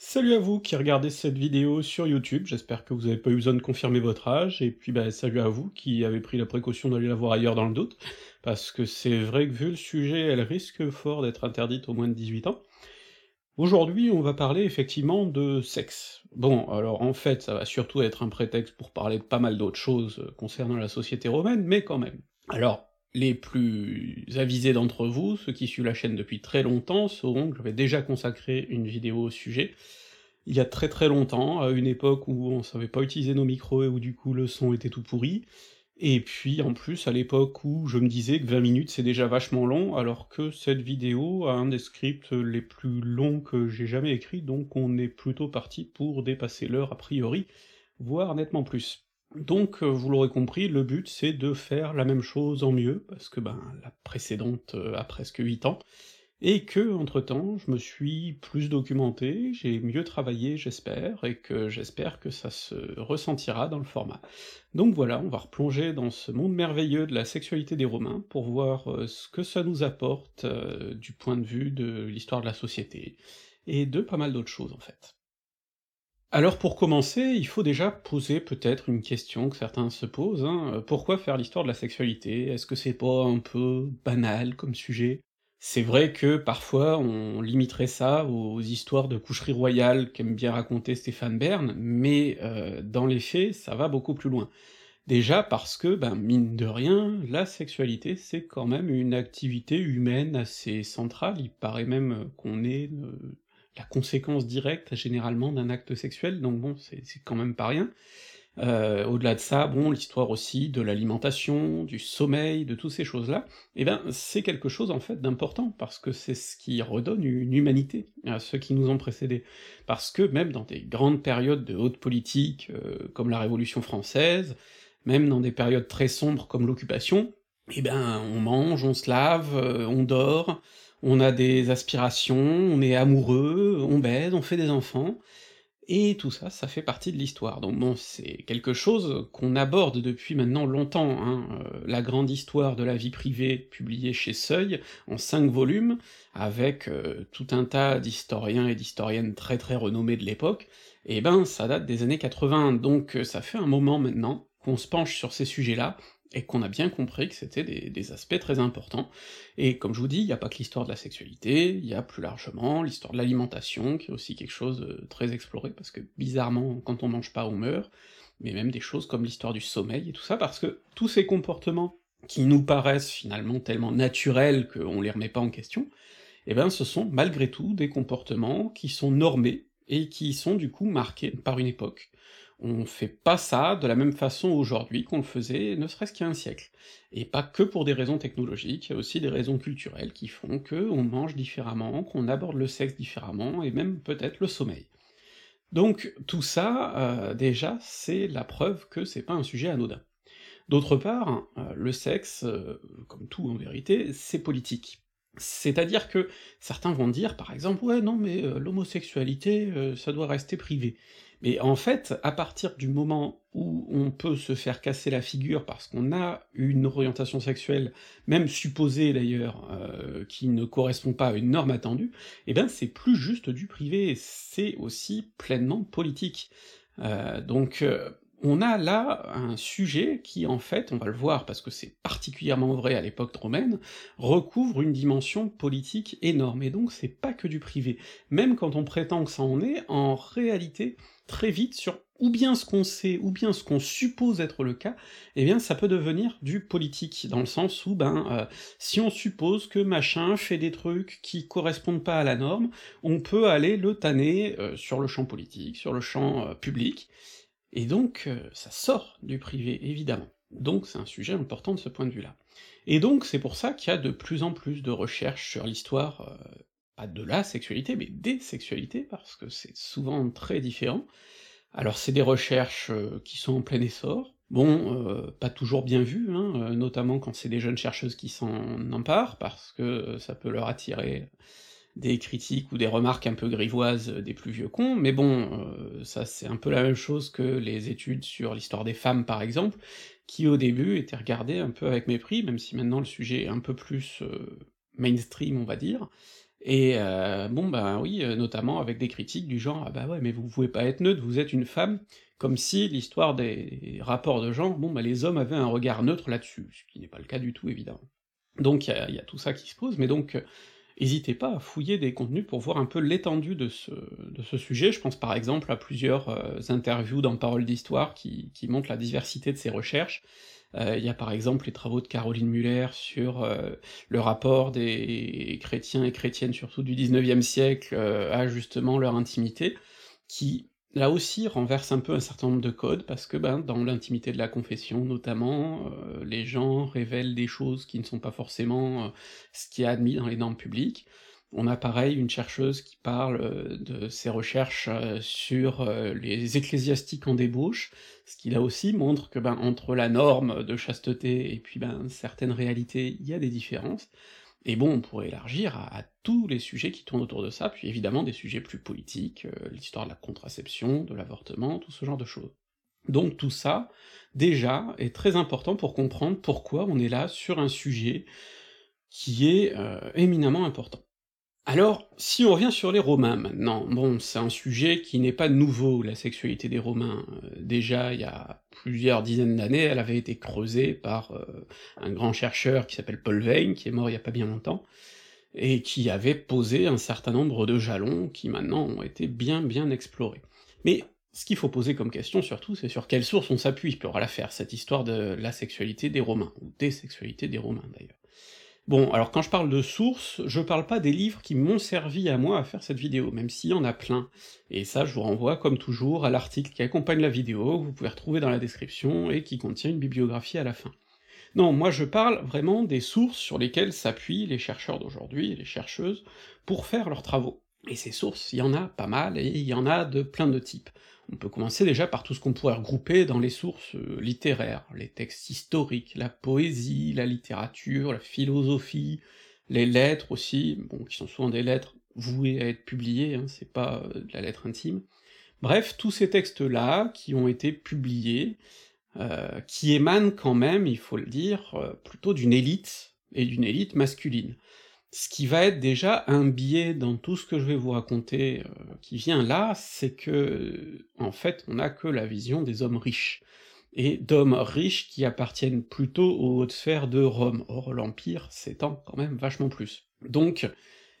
Salut à vous qui regardez cette vidéo sur YouTube, j'espère que vous avez pas eu besoin de confirmer votre âge, et puis bah, salut à vous qui avez pris la précaution d'aller la voir ailleurs dans le doute, parce que c'est vrai que vu le sujet, elle risque fort d'être interdite aux moins de 18 ans. Aujourd'hui, on va parler effectivement de sexe. Bon, alors en fait, ça va surtout être un prétexte pour parler de pas mal d'autres choses euh, concernant la société romaine, mais quand même. Alors, les plus avisés d'entre vous, ceux qui suivent la chaîne depuis très longtemps, sauront que j'avais déjà consacré une vidéo au sujet, il y a très très longtemps, à une époque où on savait pas utiliser nos micros et où du coup le son était tout pourri, et puis en plus à l'époque où je me disais que 20 minutes c'est déjà vachement long, alors que cette vidéo a un des scripts les plus longs que j'ai jamais écrit, donc on est plutôt parti pour dépasser l'heure a priori, voire nettement plus. Donc, euh, vous l'aurez compris, le but c'est de faire la même chose en mieux, parce que ben la précédente euh, a presque 8 ans, et que, entre-temps, je me suis plus documenté, j'ai mieux travaillé, j'espère, et que j'espère que ça se ressentira dans le format. Donc voilà, on va replonger dans ce monde merveilleux de la sexualité des Romains, pour voir euh, ce que ça nous apporte du point de vue de l'histoire de la société, et de pas mal d'autres choses en fait. Alors pour commencer, il faut déjà poser peut-être une question que certains se posent, hein, euh, pourquoi faire l'histoire de la sexualité? Est-ce que c'est pas un peu banal comme sujet? C'est vrai que parfois on limiterait ça aux histoires de coucherie royale qu'aime bien raconter Stéphane Bern, mais euh, dans les faits, ça va beaucoup plus loin. Déjà parce que, ben mine de rien, la sexualité c'est quand même une activité humaine assez centrale, il paraît même qu'on est euh, la conséquence directe généralement d'un acte sexuel, donc bon, c'est quand même pas rien. Euh, au-delà de ça, bon, l'histoire aussi de l'alimentation, du sommeil, de toutes ces choses-là, eh ben c'est quelque chose en fait d'important, parce que c'est ce qui redonne une humanité à ceux qui nous ont précédés. Parce que même dans des grandes périodes de haute politique, euh, comme la Révolution française, même dans des périodes très sombres comme l'occupation, eh ben on mange, on se lave, euh, on dort, on a des aspirations, on est amoureux, on baise, on fait des enfants, et tout ça, ça fait partie de l'histoire. Donc bon, c'est quelque chose qu'on aborde depuis maintenant longtemps, hein, euh, la grande histoire de la vie privée, publiée chez Seuil, en cinq volumes, avec euh, tout un tas d'historiens et d'historiennes très très renommés de l'époque, et ben ça date des années 80, donc euh, ça fait un moment maintenant qu'on se penche sur ces sujets-là, et qu'on a bien compris que c'était des, aspects très importants. Et comme je vous dis, il n'y a pas que l'histoire de la sexualité, il y a plus largement l'histoire de l'alimentation, qui est aussi quelque chose de très exploré, parce que bizarrement, quand on mange pas, on meurt, mais même des choses comme l'histoire du sommeil et tout ça, parce que tous ces comportements qui nous paraissent finalement tellement naturels qu'on les remet pas en question, eh ben ce sont malgré tout des comportements qui sont normés, et qui sont du coup marqués par une époque, on fait pas ça de la même façon aujourd'hui qu'on le faisait ne serait-ce qu'il y a un siècle. Et pas que pour des raisons technologiques, il y a aussi des raisons culturelles qui font que on mange différemment, qu'on aborde le sexe différemment, et même peut-être le sommeil. Donc tout ça, euh, déjà, c'est la preuve que c'est pas un sujet anodin. D'autre part, euh, le sexe, euh, comme tout en vérité, c'est politique. C'est-à-dire que certains vont dire, par exemple, ouais, non, mais l'homosexualité, ça doit rester privé. Mais en fait, à partir du moment où on peut se faire casser la figure parce qu'on a une orientation sexuelle, même supposée d'ailleurs, euh, qui ne correspond pas à une norme attendue, eh ben c'est plus juste du privé, c'est aussi pleinement politique. Euh, donc euh, on a là un sujet qui, en fait, on va le voir parce que c'est particulièrement vrai à l'époque romaine, recouvre une dimension politique énorme, et donc c'est pas que du privé. Même quand on prétend que ça en est, en réalité, très vite sur ou bien ce qu'on sait, ou bien ce qu'on suppose être le cas, eh bien ça peut devenir du politique, dans le sens où, ben, euh, si on suppose que machin fait des trucs qui correspondent pas à la norme, on peut aller le tanner euh, sur le champ politique, sur le champ euh, public, et donc ça sort du privé, évidemment. Donc c'est un sujet important de ce point de vue-là. Et donc c'est pour ça qu'il y a de plus en plus de recherches sur l'histoire pas de la sexualité, mais des sexualités, parce que c'est souvent très différent. Alors c'est des recherches euh, qui sont en plein essor, bon, euh, pas toujours bien vues, hein, euh, notamment quand c'est des jeunes chercheuses qui s'en emparent, parce que ça peut leur attirer des critiques ou des remarques un peu grivoises des plus vieux cons, mais bon, ça c'est un peu la même chose que les études sur l'histoire des femmes par exemple, qui au début étaient regardées un peu avec mépris, même si maintenant le sujet est un peu plus mainstream on va dire, Et heu, bon, ben, oui, notamment avec des critiques du genre: «Ah bah ouais, mais vous pouvez pas être neutre, vous êtes une femme», comme si l'histoire des rapports de genre, bon, bah, les hommes avaient un regard neutre là-dessus, ce qui n'est pas le cas du tout évidemment. Donc il y a tout ça qui se pose, mais donc heu, hésitez pas à fouiller des contenus pour voir un peu l'étendue de ce sujet. Je pense par exemple à plusieurs, heu, interviews dans Paroles d'Histoire qui montrent la diversité de ces recherches. Heu, il y a par exemple les travaux de Caroline Müller sur, heu, le rapport des chrétiens et chrétiennes, surtout du XIXe siècle, heu, à justement leur intimité, qui, là aussi, renversent un peu un certain nombre de codes, parce que, ben, dans l'intimité de la confession notamment, heu, les gens révèlent des choses qui ne sont pas forcément, heu, ce qui est admis dans les normes publiques. On a pareil une chercheuse qui parle, heu, de ses recherches, sur, les ecclésiastiques en débauche, ce qui là aussi montre que, ben, entre la norme de chasteté et puis, ben, certaines réalités, il y a des différences. Et bon, on pourrait élargir à tous les sujets qui tournent autour de ça, puis évidemment des sujets plus politiques, heu, l'histoire de la contraception, de l'avortement, tout ce genre de choses. Donc tout ça, déjà, est très important pour comprendre pourquoi on est là sur un sujet qui est, heu, éminemment important. Alors, si on revient sur les Romains maintenant, bon, c'est un sujet qui n'est pas nouveau, la sexualité des Romains. Heu, déjà, il y a plusieurs dizaines d'années, elle avait été creusée par, heu, un grand chercheur qui s'appelle Paul Veyne, qui est mort il y a pas bien longtemps, et qui avait posé un certain nombre de jalons qui maintenant ont été bien, bien explorés. Mais ce qu'il faut poser comme question surtout, c'est sur quelle source on s'appuie pour la faire, cette histoire de la sexualité des Romains, ou des sexualités des Romains d'ailleurs. Bon, alors quand je parle de sources, je parle pas des livres qui m'ont servi à moi à faire cette vidéo, même s'il y en a plein. Et ça, je vous renvoie, comme toujours, à l'article qui accompagne la vidéo, que vous pouvez retrouver dans la description, et qui contient une bibliographie à la fin. Non, moi je parle vraiment des sources sur lesquelles s'appuient les chercheurs d'aujourd'hui, les chercheuses, pour faire leurs travaux. Et ces sources, il y en a pas mal, et il y en a de plein de types. On peut commencer déjà par tout ce qu'on pourrait regrouper dans les sources euh, littéraires, les textes historiques, la poésie, la littérature, la philosophie, les lettres aussi, bon, qui sont souvent des lettres vouées à être publiées, hein, c'est pas euh, de la lettre intime. Bref, tous ces textes-là, qui ont été publiés, heu, qui émanent quand même, il faut le dire, plutôt d'une élite, et d'une élite masculine. Ce qui va être déjà un biais dans tout ce que je vais vous raconter, heu, qui vient là, c'est que, en fait, on a que la vision des hommes riches, et d'hommes riches qui appartiennent plutôt aux hautes sphères de Rome. Or l'Empire s'étend quand même vachement plus. Donc,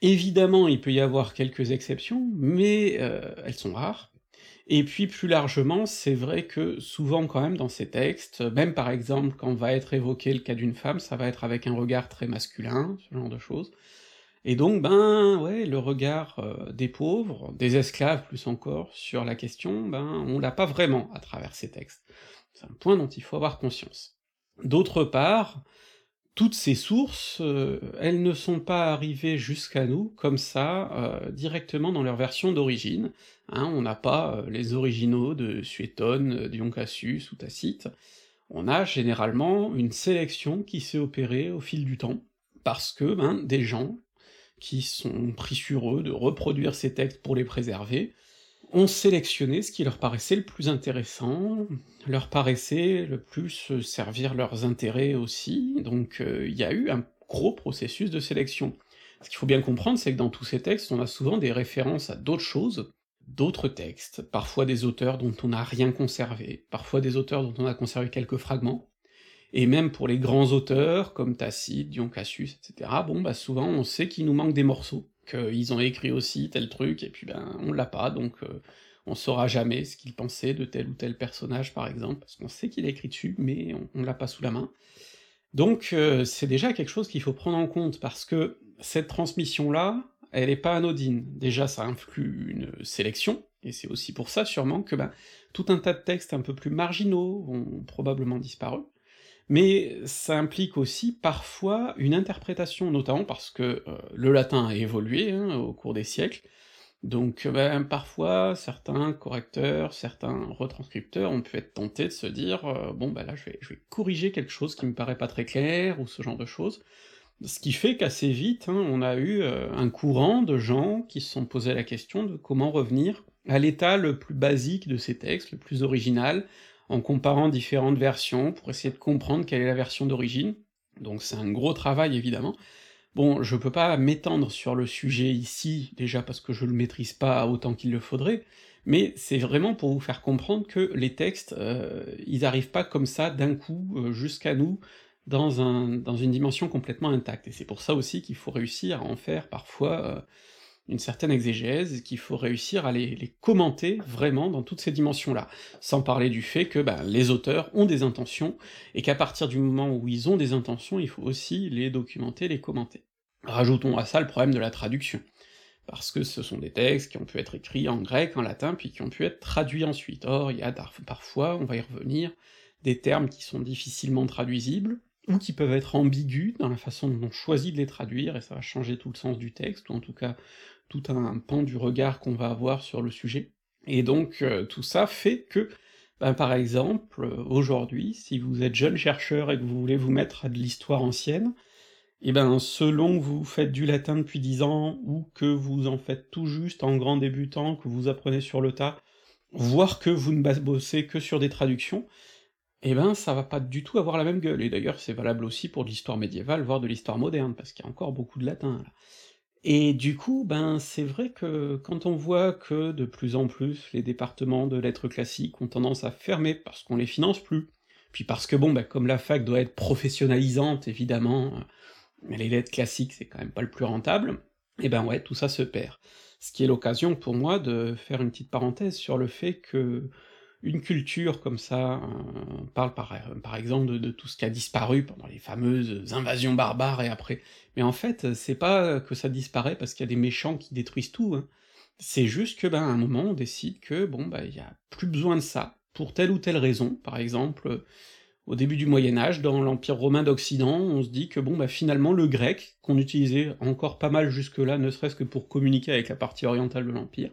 évidemment, il peut y avoir quelques exceptions, mais heu, elles sont rares, et puis plus largement, c'est vrai que souvent quand même dans ces textes, même par exemple quand va être évoqué le cas d'une femme, ça va être avec un regard très masculin, ce genre de choses. Et donc, ben, ouais, le regard, heu, des pauvres, des esclaves plus encore, sur la question, ben, on l'a pas vraiment à travers ces textes. C'est un point dont il faut avoir conscience. D'autre part, toutes ces sources, heu, elles ne sont pas arrivées jusqu'à nous comme ça, heu, directement dans leur version d'origine, hein, on n'a pas, heu, les originaux de Suétone, Dion Cassius ou Tacite. On a généralement une sélection qui s'est opérée au fil du temps, parce que, ben, des gens qui sont pris sur eux de reproduire ces textes pour les préserver, ont sélectionné ce qui leur paraissait le plus intéressant, leur paraissait le plus euh, servir leurs intérêts aussi, donc heu, il y a eu un gros processus de sélection. Ce qu'il faut bien comprendre, c'est que dans tous ces textes, on a souvent des références à d'autres choses, d'autres textes, parfois des auteurs dont on n'a rien conservé, parfois des auteurs dont on a conservé quelques fragments, et même pour les grands auteurs, comme Tacite, Dion Cassius, et cetera, bon bah souvent on sait qu'il nous manque des morceaux, qu'ils ont écrit aussi tel truc, et puis ben on l'a pas, donc heu, on saura jamais ce qu'ils pensaient de tel ou tel personnage par exemple, parce qu'on sait qu'il a écrit dessus, mais on l'a pas sous la main. Donc heu, c'est déjà quelque chose qu'il faut prendre en compte, parce que cette transmission-là, elle est pas anodine. Déjà ça inclut une sélection, et c'est aussi pour ça sûrement que, ben, tout un tas de textes un peu plus marginaux ont probablement disparu, mais ça implique aussi parfois une interprétation, notamment parce que, heu, le latin a évolué, hein, au cours des siècles, donc heu, ben, parfois certains correcteurs, certains retranscripteurs ont pu être tentés de se dire, heu: «Bon bah là je vais corriger quelque chose qui me paraît pas très clair» ou ce genre de choses. Ce qui fait qu'assez vite, hein, on a eu, un courant de gens qui se sont posés la question de comment revenir à l'état le plus basique de ces textes, le plus original, en comparant différentes versions pour essayer de comprendre quelle est la version d'origine, donc c'est un gros travail évidemment. Bon, je peux pas m'étendre sur le sujet ici, déjà parce que je le maîtrise pas autant qu'il le faudrait, mais c'est vraiment pour vous faire comprendre que les textes, heu, ils arrivent pas comme ça d'un coup, heu, jusqu'à nous, dans un dans une dimension complètement intacte, et c'est pour ça aussi qu'il faut réussir à en faire parfois, heu, une certaine exégèse, qu'il faut réussir à les commenter vraiment dans toutes ces dimensions-là. Sans parler du fait que, ben, les auteurs ont des intentions, et qu'à partir du moment où ils ont des intentions, il faut aussi les documenter, les commenter. Rajoutons à ça le problème de la traduction, parce que ce sont des textes qui ont pu être écrits en grec, en latin, puis qui ont pu être traduits ensuite. Or, il y a parfois, on va y revenir, des termes qui sont difficilement traduisibles, ou qui peuvent être ambigus dans la façon dont on choisit de les traduire, et ça va changer tout le sens du texte, ou en tout cas tout un pan du regard qu'on va avoir sur le sujet. Et donc heu, tout ça fait que, ben, par exemple, heu, aujourd'hui, si vous êtes jeune chercheur et que vous voulez vous mettre à de l'histoire ancienne, et ben, selon que vous faites du latin depuis 10 ans, ou que vous en faites tout juste en grand débutant, que vous apprenez sur le tas, voire que vous ne bossez que sur des traductions, et ben, ça va pas du tout avoir la même gueule, et d'ailleurs c'est valable aussi pour de l'histoire médiévale, voire de l'histoire moderne, parce qu'il y a encore beaucoup de latin, là. Et du coup, ben, c'est vrai que quand on voit que de plus en plus les départements de lettres classiques ont tendance à fermer parce qu'on les finance plus, puis parce que bon, bah, comme la fac doit être professionnalisante évidemment, heu, les lettres classiques c'est quand même pas le plus rentable, et ben ouais, tout ça se perd. Ce qui est l'occasion pour moi de faire une petite parenthèse sur le fait que une culture comme ça, on parle par e par exemple de tout ce qui a disparu pendant les fameuses invasions barbares et après, mais en fait, c'est pas que ça disparaît parce qu'il y a des méchants qui détruisent tout, hein. C'est juste que, ben, à un moment, on décide que, bon, bah, il y a plus besoin de ça, pour telle ou telle raison. Par exemple, heu, au début du Moyen Âge, dans l'Empire romain d'Occident, on se dit que bon, bah, finalement le grec, qu'on utilisait encore pas mal jusque-là, ne serait-ce que pour communiquer avec la partie orientale de l'empire,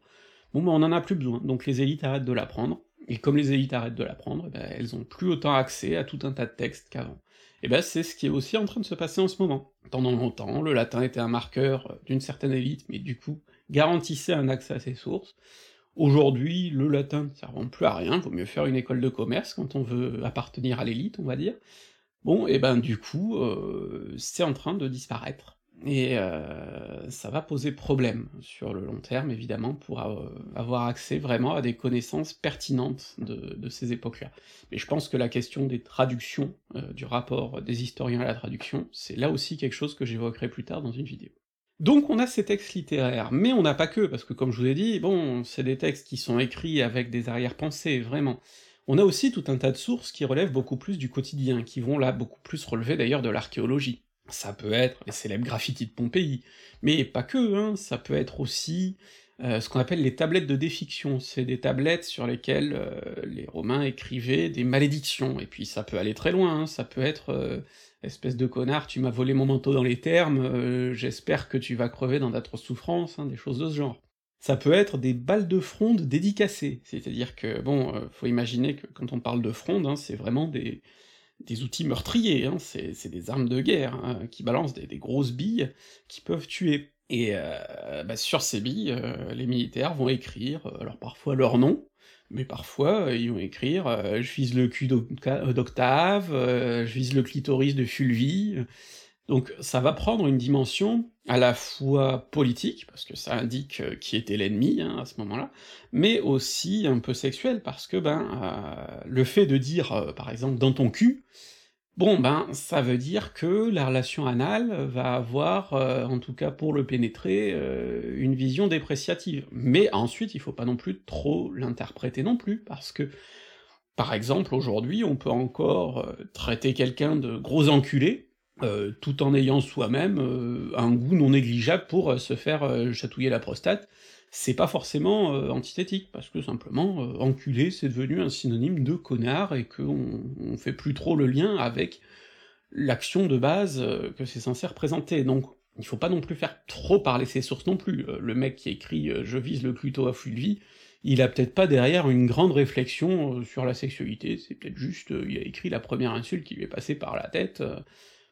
bon, bah, on en a plus besoin, donc les élites arrêtent de l'apprendre, et comme les élites arrêtent de l'apprendre, et bah, elles ont plus autant accès à tout un tas de textes qu'avant. Et bah, c'est ce qui est aussi en train de se passer en ce moment. Pendant longtemps, le latin était un marqueur, heu, d'une certaine élite, mais du coup, garantissait un accès à ces sources. Aujourd'hui, le latin ne servant plus à rien, vaut mieux faire une école de commerce quand on veut appartenir à l'élite, on va dire. Bon, et ben, du coup, heu, c'est en train de disparaître, et heu, ça va poser problème sur le long terme évidemment pour heu, avoir accès vraiment à des connaissances pertinentes de ces époques-là. Mais je pense que la question des traductions, heu, du rapport des historiens à la traduction, c'est là aussi quelque chose que j'évoquerai plus tard dans une vidéo. Donc on a ces textes littéraires, mais on n'a pas que, parce que comme je vous ai dit, bon, c'est des textes qui sont écrits avec des arrière-pensées, vraiment. On a aussi tout un tas de sources qui relèvent beaucoup plus du quotidien, qui vont là beaucoup plus relever d'ailleurs de l'archéologie. Ça peut être les célèbres graffitis de Pompéi, mais pas que, hein, ça peut être aussi, heu, ce qu'on appelle les tablettes de défiction, c'est des tablettes sur lesquelles, heu, les Romains écrivaient des malédictions, et puis ça peut aller très loin, hein, ça peut être, heu: «Espèce de connard, tu m'as volé mon manteau dans les thermes, j'espère que tu vas crever dans d'atroces souffrances», hein, des choses de ce genre. Ça peut être des balles de fronde dédicacées, c'est-à-dire que bon, faut imaginer que quand on parle de fronde, hein, c'est vraiment des des outils meurtriers, hein, c'est des armes de guerre, hein, qui balancent des grosses billes qui peuvent tuer. Et heu, bah, sur ces billes, heu, les militaires vont écrire, heu, alors parfois leur nom, mais parfois, heu, ils vont écrire, «Je vise le cul d'Octa d'Octave», «Je vise le clitoris de Fulvie», donc ça va prendre une dimension à la fois politique, parce que ça indique, heu, qui était l'ennemi, hein, à ce moment-là, mais aussi un peu sexuelle, parce que, ben, heu, le fait de dire, heu, par exemple: «dans ton cul», bon ben, ça veut dire que la relation anale va avoir, en tout cas pour le pénétrer, une vision dépréciative. Mais ensuite, il faut pas non plus trop l'interpréter non plus, parce que, par exemple, aujourd'hui, on peut encore, traiter quelqu'un de gros enculé, heu, tout en ayant soi-même, heu, un goût non négligeable pour, heu, se faire, chatouiller la prostate. C'est pas forcément, antithétique, parce que simplement, enculé c'est devenu un synonyme de connard et qu'on on fait plus trop le lien avec l'action de base, que c'est censé représenter. Donc il faut pas non plus faire trop parler ses sources non plus, le mec qui écrit, «Je vise le cluto à Fulvie», il a peut-être pas derrière une grande réflexion, sur la sexualité, c'est peut-être juste, il a écrit la 1re insulte qui lui est passée par la tête,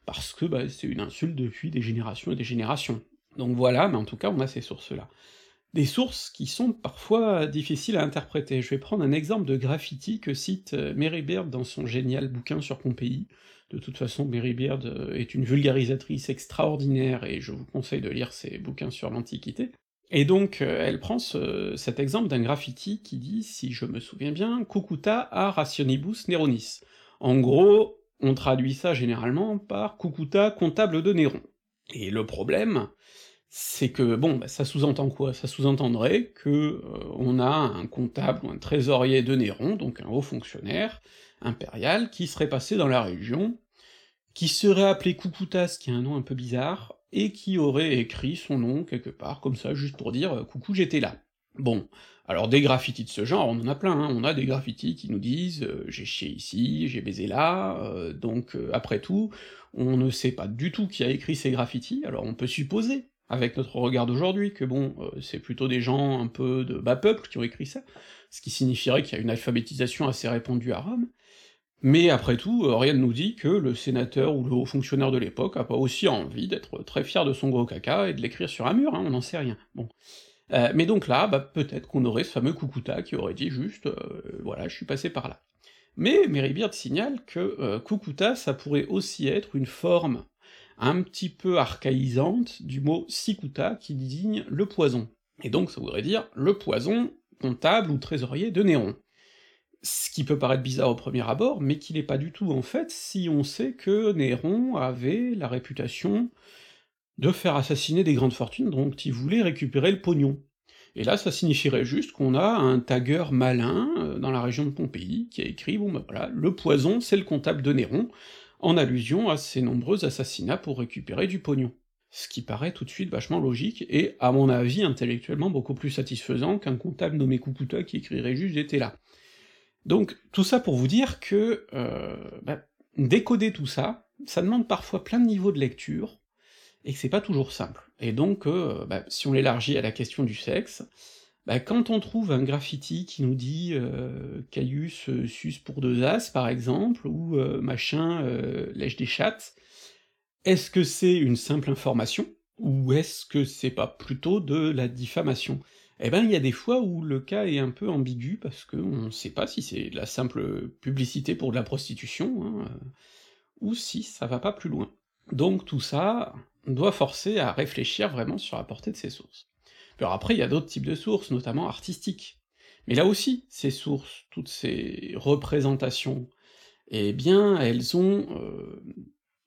parce que, bah, c'est une insulte depuis des générations et des générations. Donc voilà, mais en tout cas on a ces sources-là. Des sources qui sont parfois difficiles à interpréter. Je vais prendre un exemple de graffiti que cite, heu, Mary Beard dans son génial bouquin sur Pompéi, De toute façon, Mary Beard euh, est une vulgarisatrice extraordinaire, et je vous conseille de lire ses bouquins sur l'Antiquité. Et donc, euh, elle prend cet exemple d'un graffiti qui dit, si je me souviens bien, Cucuta a rationibus Neronis. En gros, on traduit ça généralement par Cucuta comptable de Néron. Et le problème, c'est que, bon, bah, ça sous-entend quoi? Ça sous-entendrait que euh, on a un comptable ou un trésorier de Néron, donc un haut fonctionnaire impérial, qui serait passé dans la région, qui serait appelé Cucutas, qui a un nom un peu bizarre, et qui aurait écrit son nom quelque part, comme ça, juste pour dire euh, « coucou, j'étais là ». Bon, alors des graffitis de ce genre, on en a plein, hein. on a des graffitis qui nous disent euh, j'ai chié ici, j'ai baisé là, donc après tout, on ne sait pas du tout qui a écrit ces graffitis, alors on peut supposer avec notre regard d'aujourd'hui, que bon, euh, c'est plutôt des gens un peu de bas peuple qui ont écrit ça, ce qui signifierait qu'il y a une alphabétisation assez répandue à Rome, mais après tout, euh, rien ne nous dit que le sénateur ou le haut fonctionnaire de l'époque a pas aussi envie d'être très fier de son gros caca et de l'écrire sur un mur, hein, on n'en sait rien, bon. Euh, mais donc là, bah, peut-être qu'on aurait ce fameux Cucuta qui aurait dit juste voilà, je suis passé par là. Mais Beard signale que Cucuta, ça pourrait aussi être une forme un petit peu archaïsante du mot sikuta qui désigne le poison. Et donc ça voudrait dire le poison comptable ou trésorier de Néron. Ce qui peut paraître bizarre au premier abord, mais qui n'est pas du tout en fait si on sait que Néron avait la réputation de faire assassiner des grandes fortunes dont il voulait récupérer le pognon. Et là, ça signifierait juste qu'on a un tagueur malin euh, dans la région de Pompéi qui a écrit, bon ben voilà, le poison, c'est le comptable de Néron, en allusion à ses nombreux assassinats pour récupérer du pognon. Ce qui paraît tout de suite vachement logique, et à mon avis intellectuellement beaucoup plus satisfaisant qu'un comptable nommé Cucuta qui écrirait juste j'étais là. Donc tout ça pour vous dire que euh, bah, décoder tout ça, ça demande parfois plein de niveaux de lecture, et que c'est pas toujours simple. Et donc, euh, bah, si on l'élargit à la question du sexe, bah, quand on trouve un graffiti qui nous dit euh, Caius euh, sus pour deux as, par exemple, ou euh, machin lèche des chattes, est-ce que c'est une simple information, ou est-ce que c'est pas plutôt de la diffamation? Eh ben, il y a des fois où le cas est un peu ambigu, parce qu'on sait pas si c'est de la simple publicité pour de la prostitution, hein, ou si ça va pas plus loin. Donc tout ça doit forcer à réfléchir vraiment sur la portée de ces sources. Après, il y a d'autres types de sources, notamment artistiques. Mais là aussi, ces sources, toutes ces représentations, eh bien, elles ont euh,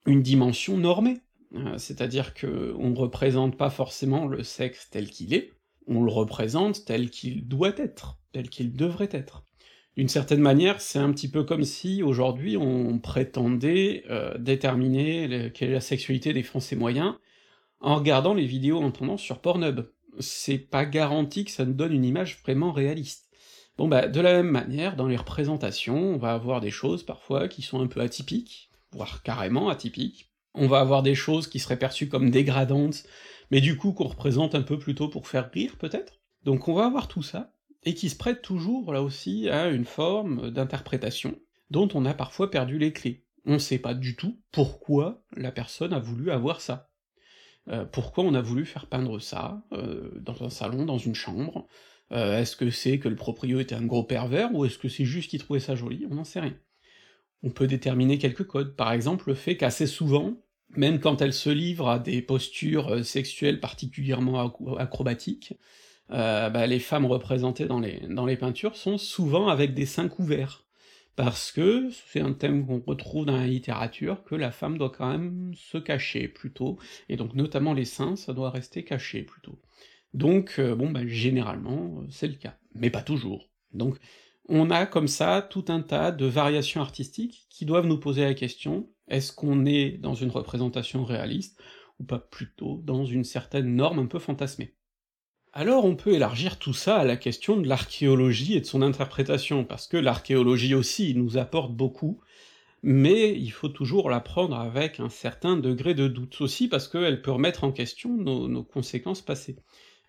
une dimension normée. Euh, c'est-à-dire que on représente pas forcément le sexe tel qu'il est, on le représente tel qu'il doit être, tel qu'il devrait être. D'une certaine manière, c'est un petit peu comme si aujourd'hui on prétendait euh, déterminer quelle est la sexualité des Français moyens en regardant les vidéos en tendance sur Pornhub c'est pas garanti que ça nous donne une image vraiment réaliste. Bon bah, de la même manière, dans les représentations, on va avoir des choses parfois qui sont un peu atypiques, voire carrément atypiques, on va avoir des choses qui seraient perçues comme dégradantes, mais du coup qu'on représente un peu plutôt pour faire rire peut-être. Donc on va avoir tout ça, et qui se prête toujours là aussi à une forme d'interprétation, dont on a parfois perdu les clés. On sait pas du tout pourquoi la personne a voulu avoir ça. Euh, pourquoi on a voulu faire peindre ça, euh, dans un salon, dans une chambre euh, Est-ce que c'est que le proprio était un gros pervers, ou est-ce que c'est juste qu'il trouvait ça joli? On n'en sait rien. On peut déterminer quelques codes, par exemple le fait qu'assez souvent, même quand elle se livre à des postures sexuelles particulièrement acrobatiques, bah, les femmes représentées dans les, peintures sont souvent avec des seins couverts parce que c'est un thème qu'on retrouve dans la littérature, que la femme doit quand même se cacher plutôt, et donc notamment les seins, ça doit rester caché plutôt. Donc, euh, bon, bah, généralement, euh, c'est le cas, mais pas toujours. Donc, on a comme ça tout un tas de variations artistiques qui doivent nous poser la question, est-ce qu'on est dans une représentation réaliste, ou pas plutôt dans une certaine norme un peu fantasmée? Alors on peut élargir tout ça à la question de l'archéologie et de son interprétation, parce que l'archéologie aussi nous apporte beaucoup, mais il faut toujours la prendre avec un certain degré de doute. Aussi, parce qu'elle peut remettre en question nos, conséquences passées.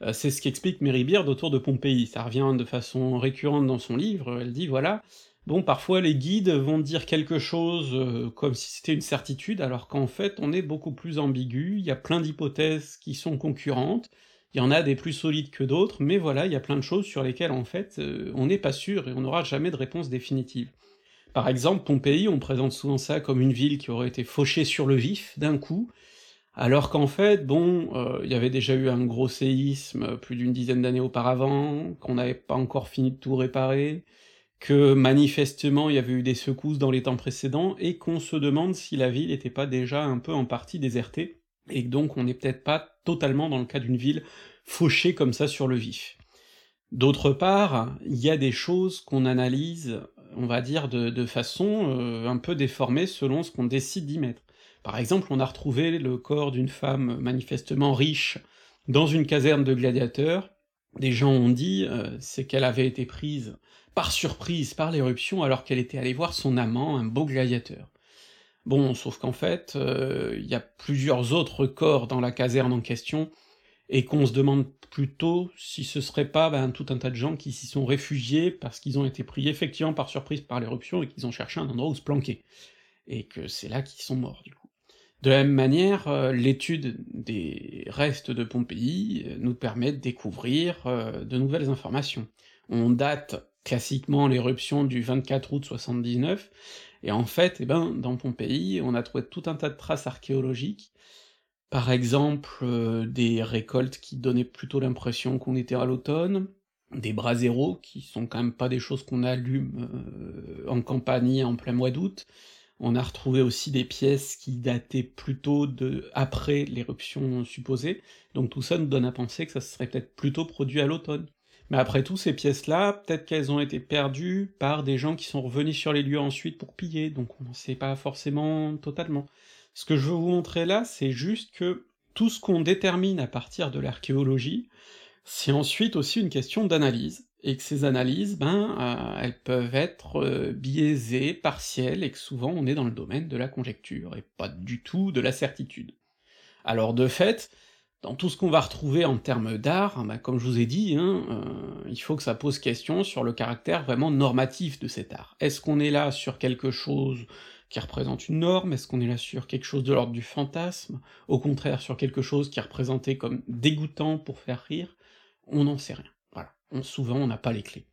Euh, c'est ce qu'explique Mary Beard autour de Pompéi, ça revient de façon récurrente dans son livre, elle dit voilà, bon parfois les guides vont dire quelque chose euh, comme si c'était une certitude, alors qu'en fait on est beaucoup plus ambigu, il y a plein d'hypothèses qui sont concurrentes, il y en a des plus solides que d'autres, mais voilà, il y a plein de choses sur lesquelles en fait euh, on n'est pas sûr et on n'aura jamais de réponse définitive. Par exemple, Pompéi, on présente souvent ça comme une ville qui aurait été fauchée sur le vif, d'un coup, alors qu'en fait, bon, heu, il y avait déjà eu un gros séisme, plus d'une dizaine d'années auparavant, qu'on n'avait pas encore fini de tout réparer, que manifestement il y avait eu des secousses dans les temps précédents, et qu'on se demande si la ville était pas déjà un peu en partie désertée, et donc on n'est peut-être pas totalement dans le cas d'une ville fauchée comme ça sur le vif. D'autre part, il y a des choses qu'on analyse, on va dire de façon, heu, un peu déformée selon ce qu'on décide d'y mettre. Par exemple, on a retrouvé le corps d'une femme manifestement riche dans une caserne de gladiateurs. Des gens ont dit, heu, c'est qu'elle avait été prise par surprise par l'éruption alors qu'elle était allée voir son amant, un beau gladiateur. Bon, sauf qu'en fait, heu, il y a plusieurs autres corps dans la caserne en question, et qu'on se demande plutôt si ce serait pas, ben, tout un tas de gens qui s'y sont réfugiés parce qu'ils ont été pris effectivement par surprise par l'éruption et qu'ils ont cherché un endroit où se planquer, et que c'est là qu'ils sont morts, du coup. De la même manière, heu, l'étude des restes de Pompéi euh, nous permet de découvrir, de nouvelles informations. On date classiquement l'éruption du 24 août 79, et en fait, eh ben, dans Pompéi, on a trouvé tout un tas de traces archéologiques, par exemple, heu, des récoltes qui donnaient plutôt l'impression qu'on était à l'automne, des braseros, qui sont quand même pas des choses qu'on allume, heu, en campagne en plein mois d'août, on a retrouvé aussi des pièces qui dataient plutôt de après l'éruption supposée, donc tout ça nous donne à penser que ça se serait peut-être plutôt produit à l'automne. Mais après tout, ces pièces-là, peut-être qu'elles ont été perdues par des gens qui sont revenus sur les lieux ensuite pour piller, donc on n'en sait pas forcément totalement. Ce que je veux vous montrer là, c'est juste que tout ce qu'on détermine à partir de l'archéologie, c'est ensuite aussi une question d'analyse, et que ces analyses, ben, heu, elles peuvent être, heu, biaisées, partielles, et que souvent on est dans le domaine de la conjecture, et pas du tout de la certitude. Alors de fait, dans tout ce qu'on va retrouver en termes d'art, bah, comme je vous ai dit, hein, heu, il faut que ça pose question sur le caractère vraiment normatif de cet art. Est-ce qu'on est là sur quelque chose qui représente une norme? Est-ce qu'on est là sur quelque chose de l'ordre du fantasme? Au contraire, sur quelque chose qui est représenté comme dégoûtant pour faire rire? On n'en sait rien. Voilà. On souvent, on n'a pas les clés.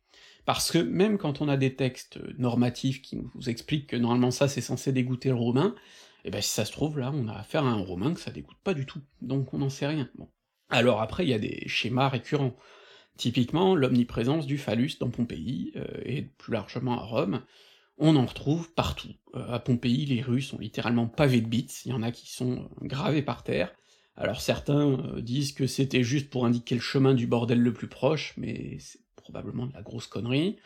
Parce que même quand on a des textes normatifs qui nous expliquent que normalement ça c'est censé dégoûter le romain, et ben si ça se trouve là, on a affaire à un romain que ça dégoûte pas du tout, donc on n'en sait rien, bon. Alors après, il y a des schémas récurrents. Typiquement, l'omniprésence du phallus dans Pompéi, heu, et plus largement à Rome, on en retrouve partout. Heu, à Pompéi, les rues sont littéralement pavées de bits, il y en a qui sont gravés par terre, alors certains, heu, disent que c'était juste pour indiquer le chemin du bordel le plus proche, mais c'est probablement de la grosse connerie,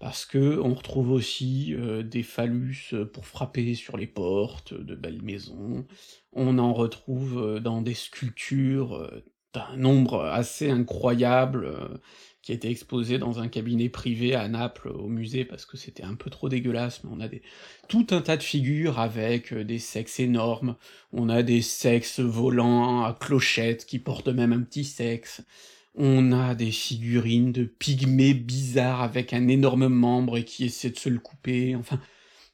parce que on retrouve aussi, heu, des phallus, pour frapper sur les portes de belles maisons, on en retrouve, heu, dans des sculptures, d'un nombre assez incroyable, qui étaient exposées dans un cabinet privé à Naples, au musée, parce que c'était un peu trop dégueulasse, mais on a des tout un tas de figures avec, des sexes énormes, on a des sexes volants à clochettes qui portent même un petit sexe, on a des figurines de pygmées bizarres avec un énorme membre et qui essaie de se le couper, enfin,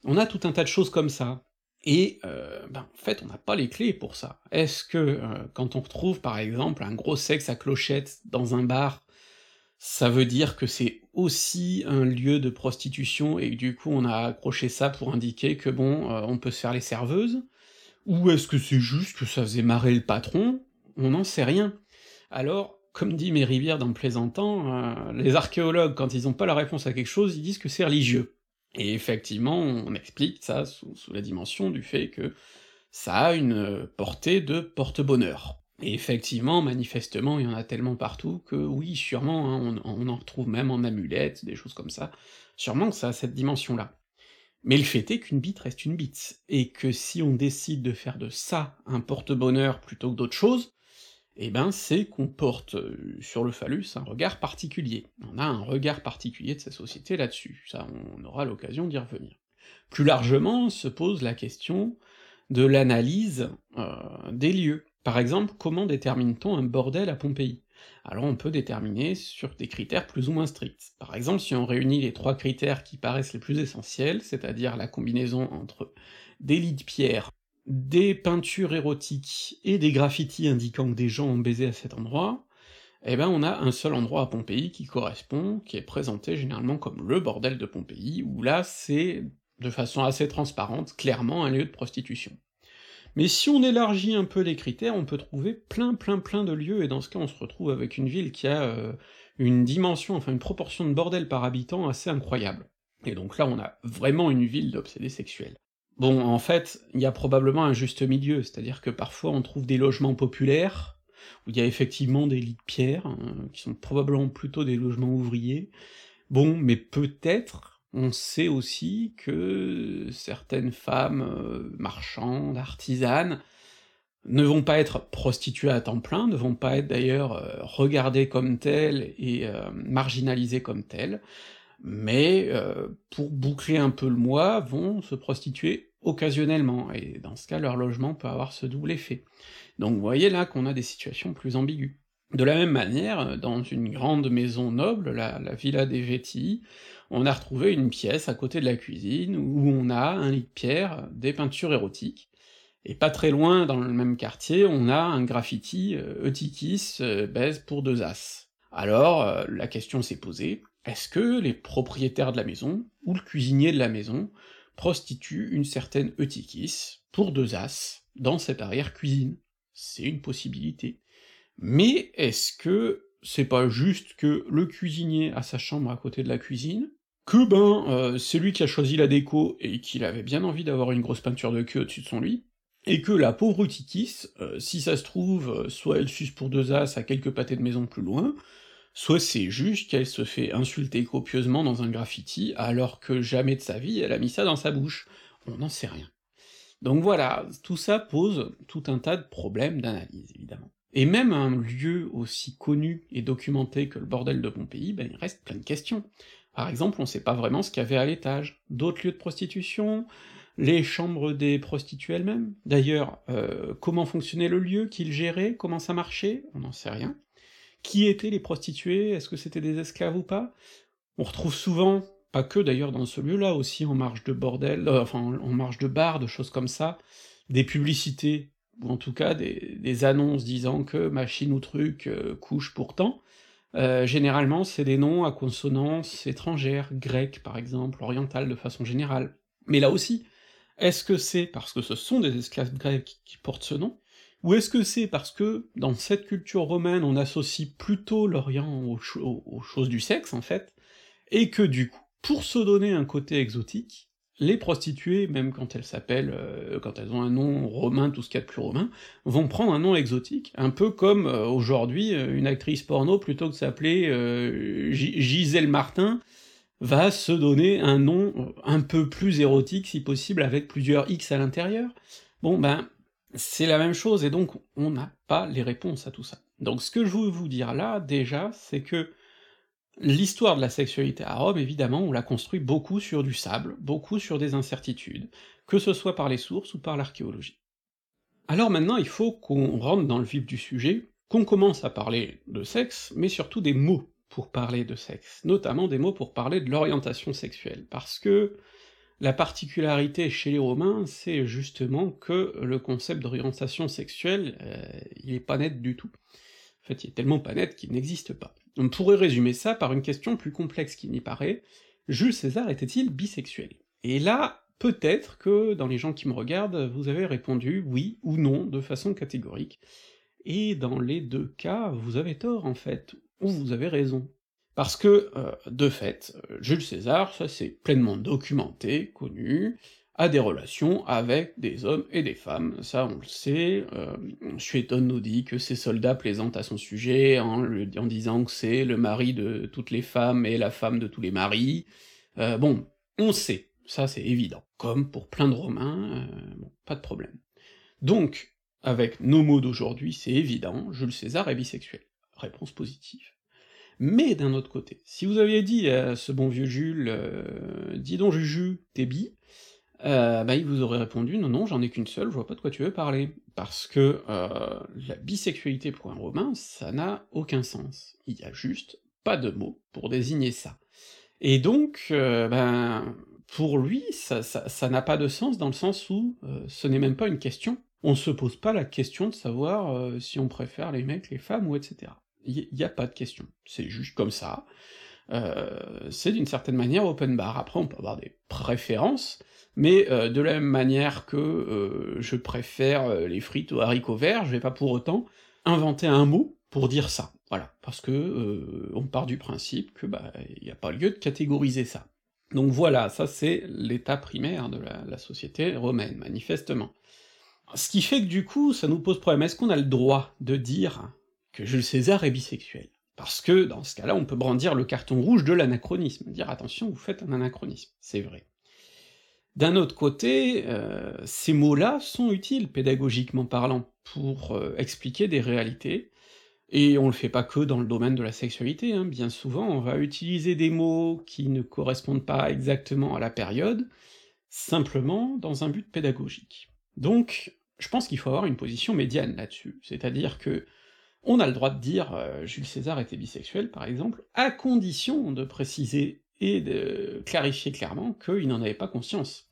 on a tout un tas de choses comme ça. Et heu, ben, en fait, on n'a pas les clés pour ça. Est-ce que, heu, quand on retrouve par exemple un gros sexe à clochettes dans un bar, ça veut dire que c'est aussi un lieu de prostitution et que du coup on a accroché ça pour indiquer que bon, heu, on peut se faire les serveuses? Ou est-ce que c'est juste que ça faisait marrer le patron? On n'en sait rien. Alors, comme dit Mérivière dans Plaisantant, heu, les archéologues, quand ils ont pas la réponse à quelque chose, ils disent que c'est religieux. Et effectivement, on explique ça sous la dimension du fait que ça a une portée de porte-bonheur. Et effectivement, manifestement, il y en a tellement partout que oui, sûrement, hein, on on en retrouve même en amulettes, des choses comme ça, sûrement que ça a cette dimension-là. Mais le fait est qu'une bite reste une bite, et que si on décide de faire de ça un porte-bonheur plutôt que d'autres choses, et ben c'est qu'on porte, heu, sur le phallus un regard particulier. On a un regard particulier de sa société là-dessus, ça on aura l'occasion d'y revenir. Plus largement se pose la question de l'analyse, heu, des lieux. Par exemple, comment détermine-t-on un bordel à Pompéi? Alors on peut déterminer sur des critères plus ou moins stricts. Par exemple, si on réunit les trois critères qui paraissent les plus essentiels, c'est-à-dire la combinaison entre des lits de pierre, des peintures érotiques et des graffitis indiquant que des gens ont baisé à cet endroit, eh ben on a un seul endroit à Pompéi qui correspond, qui est présenté généralement comme le bordel de Pompéi, où là c'est de façon assez transparente, clairement un lieu de prostitution. Mais si on élargit un peu les critères, on peut trouver plein plein plein de lieux, et dans ce cas on se retrouve avec une ville qui a euh, une dimension, enfin une proportion de bordel par habitant assez incroyable. Et donc là on a vraiment une ville d'obsédés sexuels. Bon, en fait, il y a probablement un juste milieu, c'est-à-dire que parfois on trouve des logements populaires, où il y a effectivement des lits de pierre, hein, qui sont probablement plutôt des logements ouvriers. Bon, mais peut-être on sait aussi que certaines femmes euh, marchandes, artisanes, ne vont pas être prostituées à temps plein, ne vont pas être d'ailleurs euh, regardées comme telles et euh, marginalisées comme telles, mais pour boucler un peu le mois, vont se prostituer occasionnellement, et dans ce cas leur logement peut avoir ce double effet. Donc vous voyez là qu'on a des situations plus ambiguës. De la même manière, dans une grande maison noble, la, la Villa des Vetti, on a retrouvé une pièce à côté de la cuisine où on a un lit de pierre, des peintures érotiques, et pas très loin, dans le même quartier, on a un graffiti euh, Eutychis euh, baise pour deux as. Alors, euh, la question s'est posée, est-ce que les propriétaires de la maison, ou le cuisinier de la maison, prostituent une certaine Eutychis pour deux as dans cette arrière-cuisine C'est une possibilité. Mais est-ce que c'est pas juste que le cuisinier a sa chambre à côté de la cuisine, que ben, euh, c'est lui qui a choisi la déco et qu'il avait bien envie d'avoir une grosse peinture de queue au-dessus de son lit, et que la pauvre Tikis, euh, si ça se trouve, euh, soit elle suce pour deux as à quelques pâtés de maison plus loin, soit c'est juste qu'elle se fait insulter copieusement dans un graffiti, alors que jamais de sa vie elle a mis ça dans sa bouche. On n'en sait rien. Donc voilà, tout ça pose tout un tas de problèmes d'analyse, évidemment. Et même un lieu aussi connu et documenté que le bordel de Pompéi, ben il reste plein de questions. Par exemple, on sait pas vraiment ce qu'il y avait à l'étage. D'autres lieux de prostitution Les chambres des prostituées elles-mêmes D'ailleurs, euh, comment fonctionnait le lieu Qui le gérait Comment ça marchait On n'en sait rien. Qui étaient les prostituées Est-ce que c'était des esclaves ou pas? On retrouve souvent, pas que d'ailleurs dans ce lieu-là, aussi en marge de bordel, euh, enfin en marge de bar, de choses comme ça, des publicités, ou en tout cas des, annonces disant que machine ou truc euh, couche pourtant, euh, généralement, c'est des noms à consonance étrangère, grec par exemple, orientale de façon générale. Mais là aussi, est-ce que c'est parce que ce sont des esclaves grecs qui portent ce nom, ou est-ce que c'est? Parce que, dans cette culture romaine, on associe plutôt l'Orient aux choses du sexe, en fait, et que du coup, pour se donner un côté exotique, les prostituées, même quand elles s'appellent, euh, quand elles ont un nom romain, tout ce qu'il y a de plus romain, vont prendre un nom exotique, un peu comme euh, aujourd'hui euh, une actrice porno, plutôt que s'appeler Gisèle Martin, va se donner un nom un peu plus érotique, si possible, avec plusieurs X à l'intérieur. Bon ben, c'est la même chose, et donc on n'a pas les réponses à tout ça. Donc ce que je veux vous dire là, déjà, c'est que L'histoire de la sexualité à Rome, évidemment, on l'a construit beaucoup sur du sable, beaucoup sur des incertitudes, que ce soit par les sources ou par l'archéologie. Alors maintenant, il faut qu'on rentre dans le vif du sujet, qu'on commence à parler de sexe, mais surtout des mots pour parler de sexe, notamment des mots pour parler de l'orientation sexuelle, parce que la particularité chez les Romains, c'est justement que le concept d'orientation sexuelle, euh, il est pas net du tout. En fait, il est tellement pas net qu'il n'existe pas. On pourrait résumer ça par une question plus complexe qu'il n'y paraît, Jules César était-il bisexuel? Et là, peut-être que dans les gens qui me regardent, vous avez répondu oui ou non de façon catégorique, et dans les deux cas, vous avez tort en fait, ou vous avez raison. Parce que, euh, de fait, Jules César, ça c'est pleinement documenté, connu, a des relations avec des hommes et des femmes, ça on le sait, euh, Suétone nous dit que ses soldats plaisantent à son sujet en, en disant que c'est le mari de toutes les femmes et la femme de tous les maris, euh, bon, on sait, ça c'est évident, comme pour plein de Romains, euh, bon, pas de problème. Donc, avec nos mots d'aujourd'hui, c'est évident, Jules César est bisexuel. Réponse positive. Mais d'un autre côté, si vous aviez dit à ce bon vieux Jules, euh, dis donc Juju, t'es bi, euh, bah, il vous aurait répondu non, non, j'en ai qu'une seule, je vois pas de quoi tu veux parler. Parce que euh, la bisexualité pour un romain, ça n'a aucun sens. Il y a juste pas de mots pour désigner ça. Et donc, ben, pour lui, ça n'a pas de sens dans le sens où ce n'est même pas une question. On se pose pas la question de savoir si on préfère les mecs, les femmes, ou etc. Il y, a pas de question. C'est juste comme ça. euh, c'est d'une certaine manière open bar. Après on peut avoir des préférences, mais euh, de la même manière que euh, je préfère les frites aux haricots verts, je vais pas pour autant inventer un mot pour dire ça. Voilà, parce que on part du principe que bah il a pas lieu de catégoriser ça. Donc voilà, ça c'est l'état primaire de la société romaine, manifestement. Ce qui fait que du coup, ça nous pose problème. Est-ce qu'on a le droit de dire que Jules César est bisexuel Parce que dans ce cas-là, on peut brandir le carton rouge de l'anachronisme, dire attention, vous faites un anachronisme, c'est vrai. D'un autre côté, euh, ces mots-là sont utiles, pédagogiquement parlant, pour euh, expliquer des réalités, et on le fait pas que dans le domaine de la sexualité, hein. bien souvent on va utiliser des mots qui ne correspondent pas exactement à la période, simplement dans un but pédagogique. Donc, je pense qu'il faut avoir une position médiane là-dessus, c'est-à-dire que on a le droit de dire euh, Jules César était bisexuel, par exemple, à condition de préciser et de clarifier clairement qu'il n'en avait pas conscience,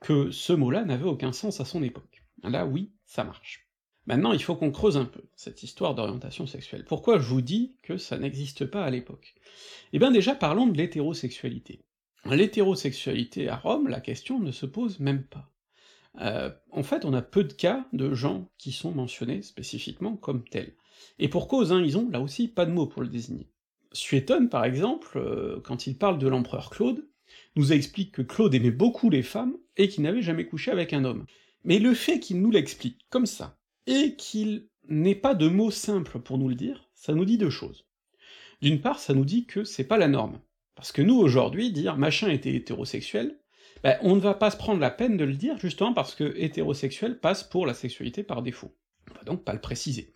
que ce mot-là n'avait aucun sens à son époque. Là, oui, ça marche. Maintenant, il faut qu'on creuse un peu cette histoire d'orientation sexuelle. Pourquoi je vous dis que ça n'existe pas à l'époque? Eh bien déjà, parlons de l'hétérosexualité. L'hétérosexualité à Rome, la question ne se pose même pas. Euh, en fait, on a peu de cas de gens qui sont mentionnés spécifiquement comme tels. Et pour cause, hein, ils ont là aussi pas de mots pour le désigner. Suétone, par exemple, euh, quand il parle de l'empereur Claude, nous explique que Claude aimait beaucoup les femmes et qu'il n'avait jamais couché avec un homme. Mais le fait qu'il nous l'explique comme ça, et qu'il n'ait pas de mots simples pour nous le dire, ça nous dit deux choses. D'une part, ça nous dit que c'est pas la norme. Parce que nous, aujourd'hui, dire machin était hétérosexuel, ben, on ne va pas se prendre la peine de le dire, justement parce que hétérosexuel passe pour la sexualité par défaut. On va donc pas le préciser.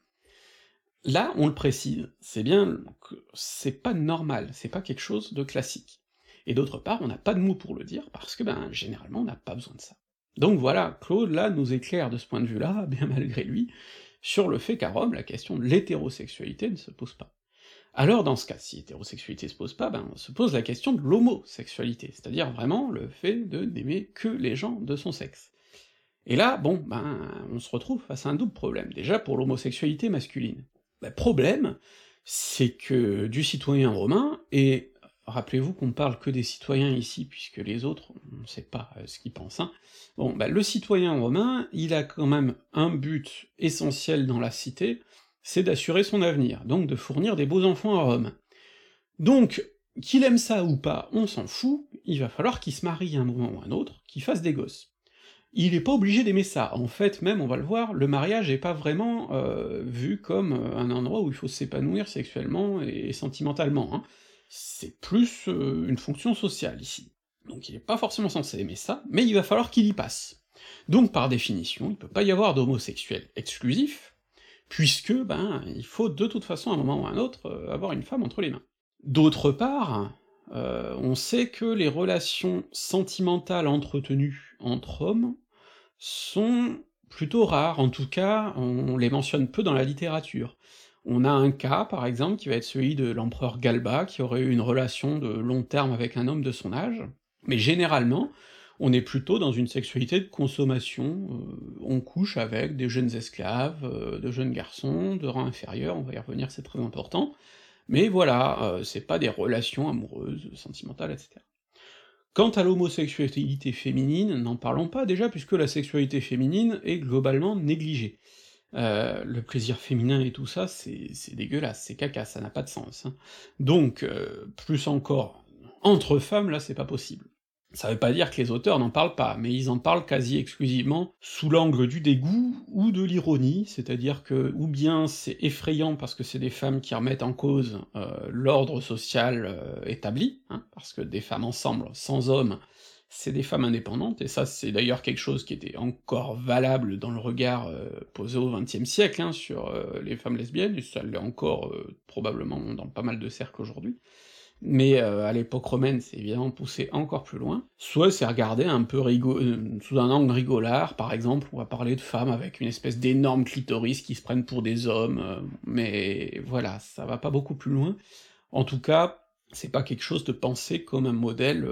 Là, on le précise, c'est bien que c'est pas normal, c'est pas quelque chose de classique. Et d'autre part, on n'a pas de mots pour le dire, parce que, ben, généralement, on n'a pas besoin de ça. Donc voilà, Claude, là, nous éclaire de ce point de vue-là, bien malgré lui, sur le fait qu'à Rome, la question de l'hétérosexualité ne se pose pas. Alors dans ce cas, si hétérosexualité se pose pas, ben se pose la question de l'homosexualité, c'est-à-dire vraiment le fait de n'aimer que les gens de son sexe. Et là, bon, ben, on se retrouve face à un double problème. Déjà pour l'homosexualité masculine. Ben, problème, c'est que du citoyen romain, et rappelez-vous qu'on parle que des citoyens ici, puisque les autres, on ne sait pas euh, ce qu'ils pensent, hein. Bon, ben, le citoyen romain, il a quand même un but essentiel dans la cité, c'est d'assurer son avenir, donc de fournir des beaux enfants à Rome. Donc, qu'il aime ça ou pas, on s'en fout, il va falloir qu'il se marie un moment ou un autre, qu'il fasse des gosses. Il est pas obligé d'aimer ça, en fait même, on va le voir, le mariage est pas vraiment euh, vu comme euh, un endroit où il faut s'épanouir sexuellement et sentimentalement, hein. c'est plus euh, une fonction sociale ici. Donc il est pas forcément censé aimer ça, mais il va falloir qu'il y passe. Donc par définition, il peut pas y avoir d'homosexuel exclusif, puisque, ben, il faut de toute façon, à un moment ou à un autre, avoir une femme entre les mains. D'autre part, on sait que les relations sentimentales entretenues entre hommes sont plutôt rares, en tout cas, on les mentionne peu dans la littérature. On a un cas, par exemple, qui va être celui de l'empereur Galba, qui aurait eu une relation de long terme avec un homme de son âge, mais généralement, on est plutôt dans une sexualité de consommation, euh, on couche avec des jeunes esclaves, euh, de jeunes garçons, de rang inférieur, on va y revenir, c'est très important, mais voilà, euh, c'est pas des relations amoureuses, sentimentales, etc. Quant à l'homosexualité féminine, n'en parlons pas déjà, puisque la sexualité féminine est globalement négligée. le plaisir féminin et tout ça, c'est dégueulasse, c'est caca, ça n'a pas de sens. Hein. Donc, plus encore, entre femmes, là, c'est pas possible. Ça veut pas dire que les auteurs n'en parlent pas, mais ils en parlent quasi exclusivement sous l'angle du dégoût ou de l'ironie, c'est-à-dire que ou bien c'est effrayant parce que c'est des femmes qui remettent en cause euh, l'ordre social euh, établi, hein, parce que des femmes ensemble, sans hommes, c'est des femmes indépendantes, et ça c'est d'ailleurs quelque chose qui était encore valable dans le regard euh, posé au XXe siècle hein, sur les femmes lesbiennes, et ça l'est encore probablement dans pas mal de cercles aujourd'hui mais euh, à l'époque romaine, c'est évidemment poussé encore plus loin. Soit c'est regardé un peu euh, sous un angle rigolard, par exemple, on va parler de femmes avec une espèce d'énorme clitoris qui se prennent pour des hommes, euh, mais voilà, ça va pas beaucoup plus loin. En tout cas, c'est pas quelque chose de pensé comme un modèle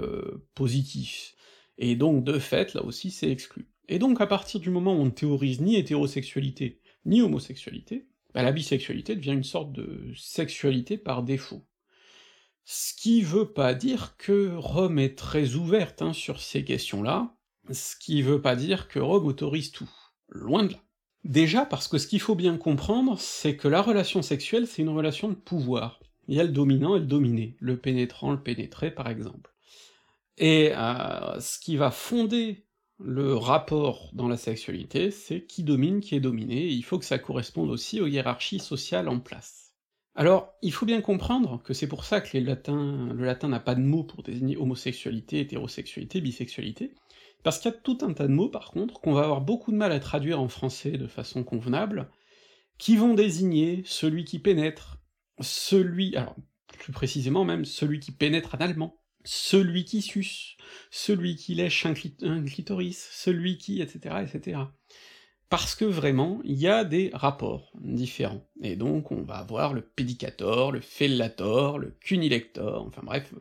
positif. Et donc, de fait, là aussi, c'est exclu. Et donc, à partir du moment où on ne théorise ni hétérosexualité, ni homosexualité, bah, la bisexualité devient une sorte de sexualité par défaut. Ce qui veut pas dire que Rome est très ouverte, hein, sur ces questions-là, ce qui veut pas dire que Rome autorise tout, loin de là. Déjà parce que ce qu'il faut bien comprendre, c'est que la relation sexuelle, c'est une relation de pouvoir. Il y a le dominant et le dominé, le pénétrant, le pénétré par exemple. Et euh, ce qui va fonder le rapport dans la sexualité, c'est qui domine, qui est dominé, il faut que ça corresponde aussi aux hiérarchies sociales en place. Alors, il faut bien comprendre que c'est pour ça que les latins, le latin n'a pas de mot pour désigner homosexualité, hétérosexualité, bisexualité, parce qu'il y a tout un tas de mots, par contre, qu'on va avoir beaucoup de mal à traduire en français de façon convenable, qui vont désigner celui qui pénètre, celui... alors, plus précisément même, celui qui pénètre analement, celui qui suce, celui qui lèche un, clitoris, celui qui... etc., etc. Parce que vraiment, il y a des rapports différents, et donc on va avoir le pédicator, le fellator, le cunilector, enfin bref,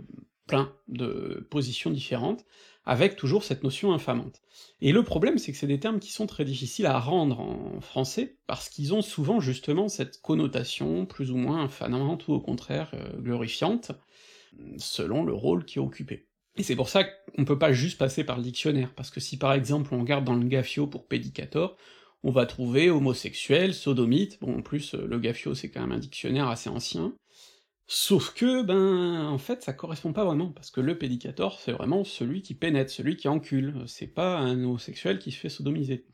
plein de positions différentes, avec toujours cette notion infamante. Et le problème, c'est que c'est des termes qui sont très difficiles à rendre en français, parce qu'ils ont souvent justement cette connotation plus ou moins infamante, ou au contraire euh, glorifiante, selon le rôle qui est occupé. Et c'est pour ça qu'on peut pas juste passer par le dictionnaire, parce que si par exemple on regarde dans le Gafio pour pédicator, on va trouver homosexuel, sodomite, bon en plus euh, le Gafio c'est quand même un dictionnaire assez ancien, sauf que, ben, en fait ça correspond pas vraiment, parce que le pédicator c'est vraiment celui qui pénètre, celui qui encule, c'est pas un homosexuel qui se fait sodomiser.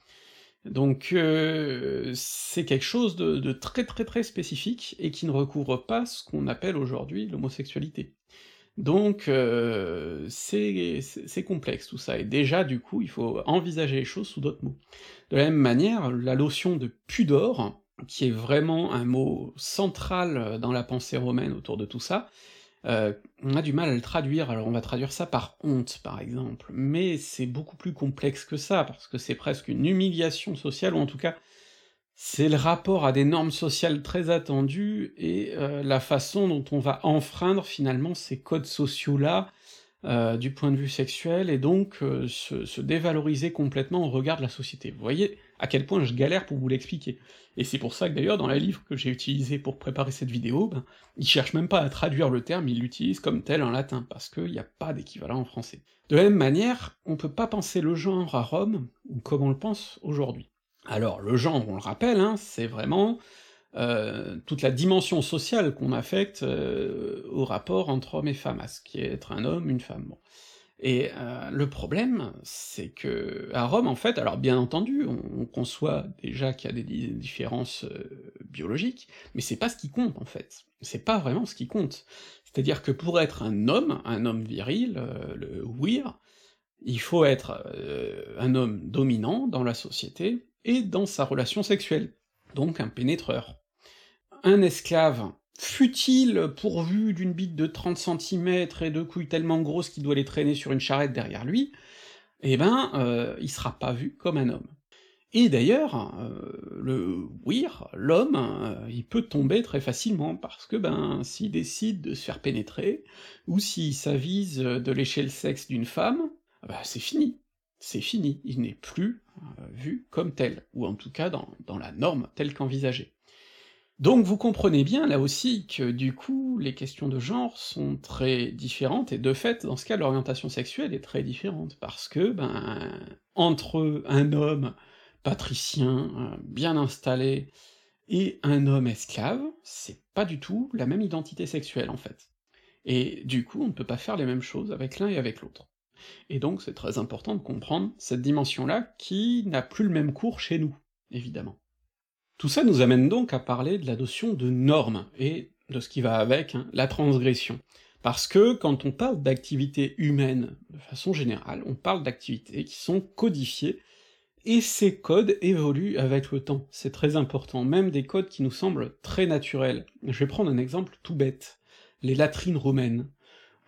Donc euh, c'est quelque chose de, très très très spécifique, et qui ne recouvre pas ce qu'on appelle aujourd'hui l'homosexualité. Donc euh, c'est complexe tout ça, et déjà du coup il faut envisager les choses sous d'autres mots. De la même manière, la notion de pudor, qui est vraiment un mot central dans la pensée romaine autour de tout ça, euh, on a du mal à le traduire, alors on va traduire ça par honte par exemple, mais c'est beaucoup plus complexe que ça, parce que c'est presque une humiliation sociale, ou en tout cas c'est le rapport à des normes sociales très attendues, et euh, la façon dont on va enfreindre finalement ces codes sociaux-là, euh, du point de vue sexuel, et donc euh, se, dévaloriser complètement au regard de la société. Vous voyez à quel point je galère pour vous l'expliquer. Et c'est pour ça que d'ailleurs, dans les livres que j'ai utilisés pour préparer cette vidéo, ben, ils cherchent même pas à traduire le terme, ils l'utilisent comme tel en latin, parce qu'il n'y a pas d'équivalent en français. De la même manière, on peut pas penser le genre à Rome, comme on le pense aujourd'hui. Alors le genre, on le rappelle, hein, c'est vraiment euh, toute la dimension sociale qu'on affecte euh, au rapport entre homme et femme, à ce qui est être un homme, une femme. Bon. Et euh, le problème, c'est que à Rome, en fait, alors bien entendu, on, conçoit déjà qu'il y a des différences biologiques, mais c'est pas ce qui compte en fait. C'est pas vraiment ce qui compte. C'est-à-dire que pour être un homme, un homme viril, le wir, il faut être un homme dominant dans la société, et dans sa relation sexuelle, donc un pénétreur. Un esclave, fut-il pourvu d'une bite de 30 cm et de couilles tellement grosses qu'il doit les traîner sur une charrette derrière lui, eh ben, euh, il sera pas vu comme un homme. Et d'ailleurs, euh, le weir, l'homme, euh, il peut tomber très facilement, parce que ben, s'il décide de se faire pénétrer, ou s'il s'avise de lécher le sexe d'une femme, bah c'est fini c'est fini, il n'est plus euh, vu comme tel, ou en tout cas dans, la norme telle qu'envisagée. Donc vous comprenez bien là aussi que du coup les questions de genre sont très différentes, et de fait, dans ce cas, l'orientation sexuelle est très différente, parce que, ben, entre un homme patricien, euh, bien installé, et un homme esclave, c'est pas du tout la même identité sexuelle en fait. Et du coup, on ne peut pas faire les mêmes choses avec l'un et avec l'autre. Et donc c'est très important de comprendre cette dimension-là qui n'a plus le même cours chez nous, évidemment. Tout ça nous amène donc à parler de la notion de norme, et de ce qui va avec, hein, la transgression. Parce que quand on parle d'activités humaines, de façon générale, on parle d'activités qui sont codifiées, et ces codes évoluent avec le temps, c'est très important, même des codes qui nous semblent très naturels. Je vais prendre un exemple tout bête, les latrines romaines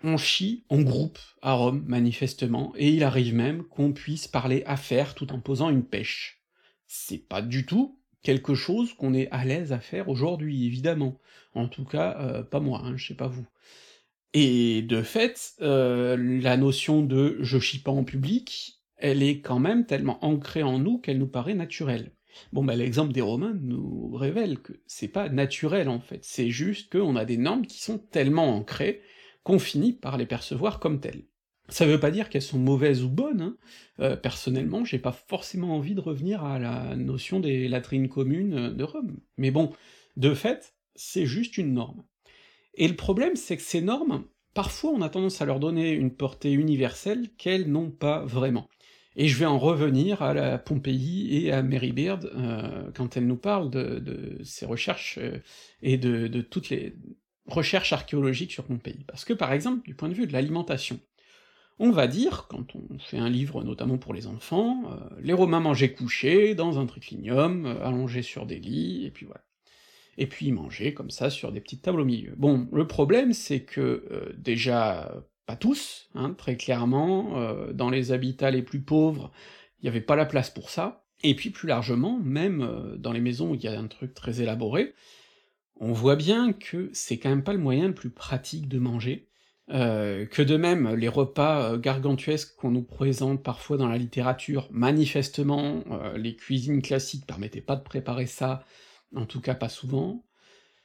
on chie en groupe à Rome, manifestement, et il arrive même qu'on puisse parler affaires tout en posant une pêche. C'est pas du tout quelque chose qu'on est à l'aise à faire aujourd'hui, évidemment. En tout cas, euh, pas moi, hein, je sais pas vous. Et de fait, euh, la notion de je chie pas en public, elle est quand même tellement ancrée en nous qu'elle nous paraît naturelle. Bon bah l'exemple des Romains nous révèle que c'est pas naturel en fait, c'est juste qu'on a des normes qui sont tellement ancrées qu'on finit par les percevoir comme telles. Ça veut pas dire qu'elles sont mauvaises ou bonnes, hein. Euh, personnellement, j'ai pas forcément envie de revenir à la notion des latrines communes euh, de Rome. Mais bon, de fait, c'est juste une norme. Et le problème, c'est que ces normes, parfois on a tendance à leur donner une portée universelle qu'elles n'ont pas vraiment. Et je vais en revenir à la Pompéi et à Mary Beard, euh, quand elle nous parle de, ses recherches et de, toutes les recherches archéologiques sur Pompéi. Parce que par exemple, du point de vue de l'alimentation, on va dire, quand on fait un livre notamment pour les enfants, euh, les Romains mangeaient couchés, dans un triclinium, euh, allongés sur des lits, et puis voilà. Et puis mangeaient comme ça sur des petites tables au milieu. Bon, le problème c'est que, euh, déjà, pas tous, hein, très clairement, dans les habitats les plus pauvres, il n'y avait pas la place pour ça, et puis plus largement, même dans les maisons où il y a un truc très élaboré, on voit bien que c'est quand même pas le moyen le plus pratique de manger, euh, que de même, les repas euh, gargantuesques qu'on nous présente parfois dans la littérature, manifestement, euh, les cuisines classiques permettaient pas de préparer ça, en tout cas pas souvent,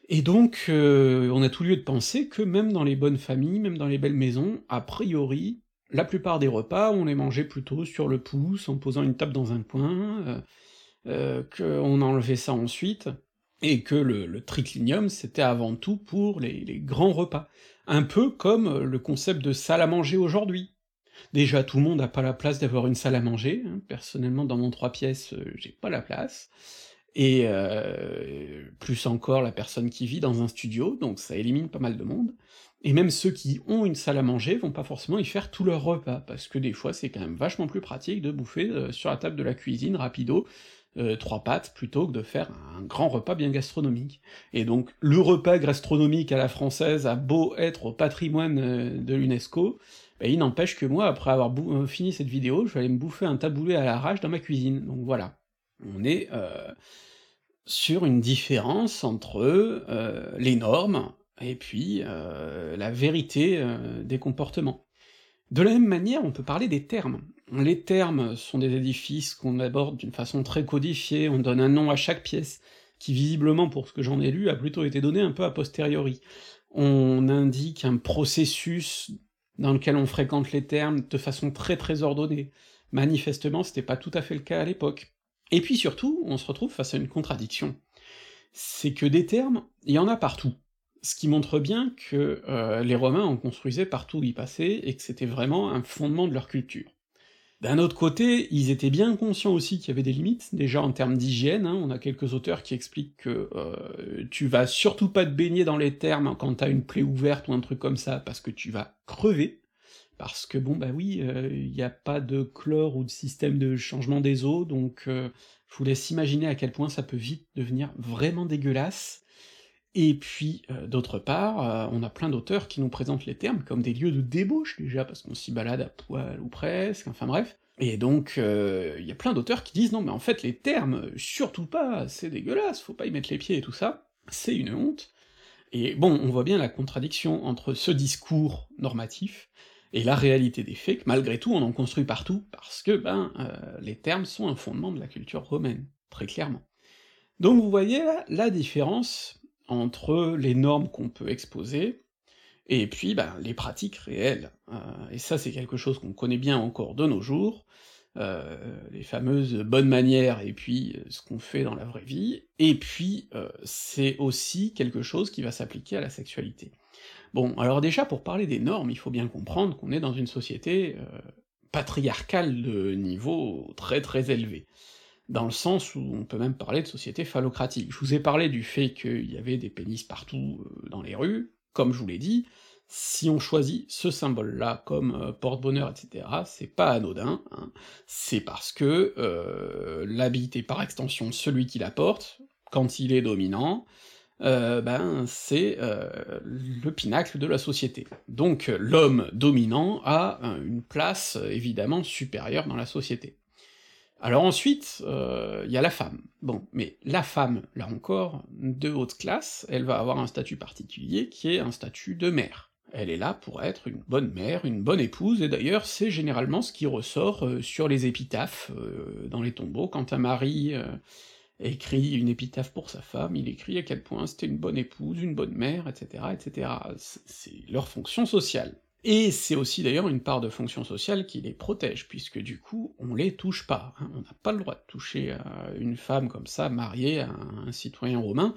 et donc on a tout lieu de penser que même dans les bonnes familles, même dans les belles maisons, a priori, la plupart des repas, on les mangeait plutôt sur le pouce, en posant une table dans un coin, qu'on enlevait ça ensuite, et que le, triclinium, c'était avant tout pour les, grands repas. Un peu comme le concept de salle à manger aujourd'hui. Déjà, tout le monde n'a pas la place d'avoir une salle à manger, hein. personnellement, dans mon trois pièces, euh, j'ai pas la place, et euh, plus encore la personne qui vit dans un studio, donc ça élimine pas mal de monde, et même ceux qui ont une salle à manger vont pas forcément y faire tout leur repas, parce que des fois c'est quand même vachement plus pratique de bouffer euh, sur la table de la cuisine, rapido, euh, trois pâtes plutôt que de faire un grand repas bien gastronomique. Et donc le repas gastronomique à la française a beau être au patrimoine euh, de l'UNESCO, ben, il n'empêche que moi, après avoir euh, fini cette vidéo, je vais aller me bouffer un taboulé à l'arrache dans ma cuisine. Donc voilà, on est sur une différence entre les normes et puis la vérité des comportements. De la même manière, on peut parler des termes. Les termes sont des édifices qu'on aborde d'une façon très codifiée, on donne un nom à chaque pièce, qui visiblement, pour ce que j'en ai lu, a plutôt été donné un peu a posteriori. On indique un processus dans lequel on fréquente les termes de façon très très ordonnée. Manifestement, c'était pas tout à fait le cas à l'époque. Et puis surtout, on se retrouve face à une contradiction. C'est que des termes, il y en a partout ce qui montre bien que euh, les Romains en construisaient partout où ils passaient, et que c'était vraiment un fondement de leur culture. D'un autre côté, ils étaient bien conscients aussi qu'il y avait des limites, déjà en termes d'hygiène, hein, on a quelques auteurs qui expliquent que euh, tu vas surtout pas te baigner dans les thermes quand t'as une plaie ouverte ou un truc comme ça, parce que tu vas crever, parce que bon bah oui, il euh, n'y a pas de chlore ou de système de changement des eaux, donc euh, je vous laisse imaginer à quel point ça peut vite devenir vraiment dégueulasse, et puis, euh, d'autre part, euh, on a plein d'auteurs qui nous présentent les termes comme des lieux de débauche déjà, parce qu'on s'y balade à poil ou presque, enfin bref. Et donc, il euh, y a plein d'auteurs qui disent non mais en fait les termes, surtout pas, c'est dégueulasse, faut pas y mettre les pieds et tout ça, c'est une honte. Et bon, on voit bien la contradiction entre ce discours normatif et la réalité des faits, que malgré tout on en construit partout, parce que, ben, les termes sont un fondement de la culture romaine, très clairement. Donc vous voyez là, la différence entre les normes qu'on peut exposer, et puis ben, les pratiques réelles. Euh, et ça c'est quelque chose qu'on connaît bien encore de nos jours, euh, les fameuses bonnes manières et puis euh, ce qu'on fait dans la vraie vie, et puis c'est aussi quelque chose qui va s'appliquer à la sexualité. Bon, alors déjà pour parler des normes, il faut bien comprendre qu'on est dans une société patriarcale de niveau très très élevé dans le sens où on peut même parler de société phallocratique. Je vous ai parlé du fait qu'il y avait des pénis partout euh, dans les rues, comme je vous l'ai dit, si on choisit ce symbole-là comme euh, porte-bonheur, etc., c'est pas anodin, hein. c'est parce que euh, par extension celui qui la porte, quand il est dominant, euh, ben c'est le pinacle de la société. Donc l'homme dominant a une place évidemment supérieure dans la société. Alors ensuite, il euh, y a la femme. Bon, mais la femme, là encore, de haute classe, elle va avoir un statut particulier qui est un statut de mère. Elle est là pour être une bonne mère, une bonne épouse, et d'ailleurs c'est généralement ce qui ressort euh, sur les épitaphes, euh, dans les tombeaux, quand un mari écrit une épitaphe pour sa femme, il écrit à quel point c'était une bonne épouse, une bonne mère, etc., etc. C'est leur fonction sociale. Et c'est aussi d'ailleurs une part de fonction sociale qui les protège, puisque du coup, on les touche pas, hein. on n'a pas le droit de toucher euh, une femme comme ça, mariée à un, citoyen romain,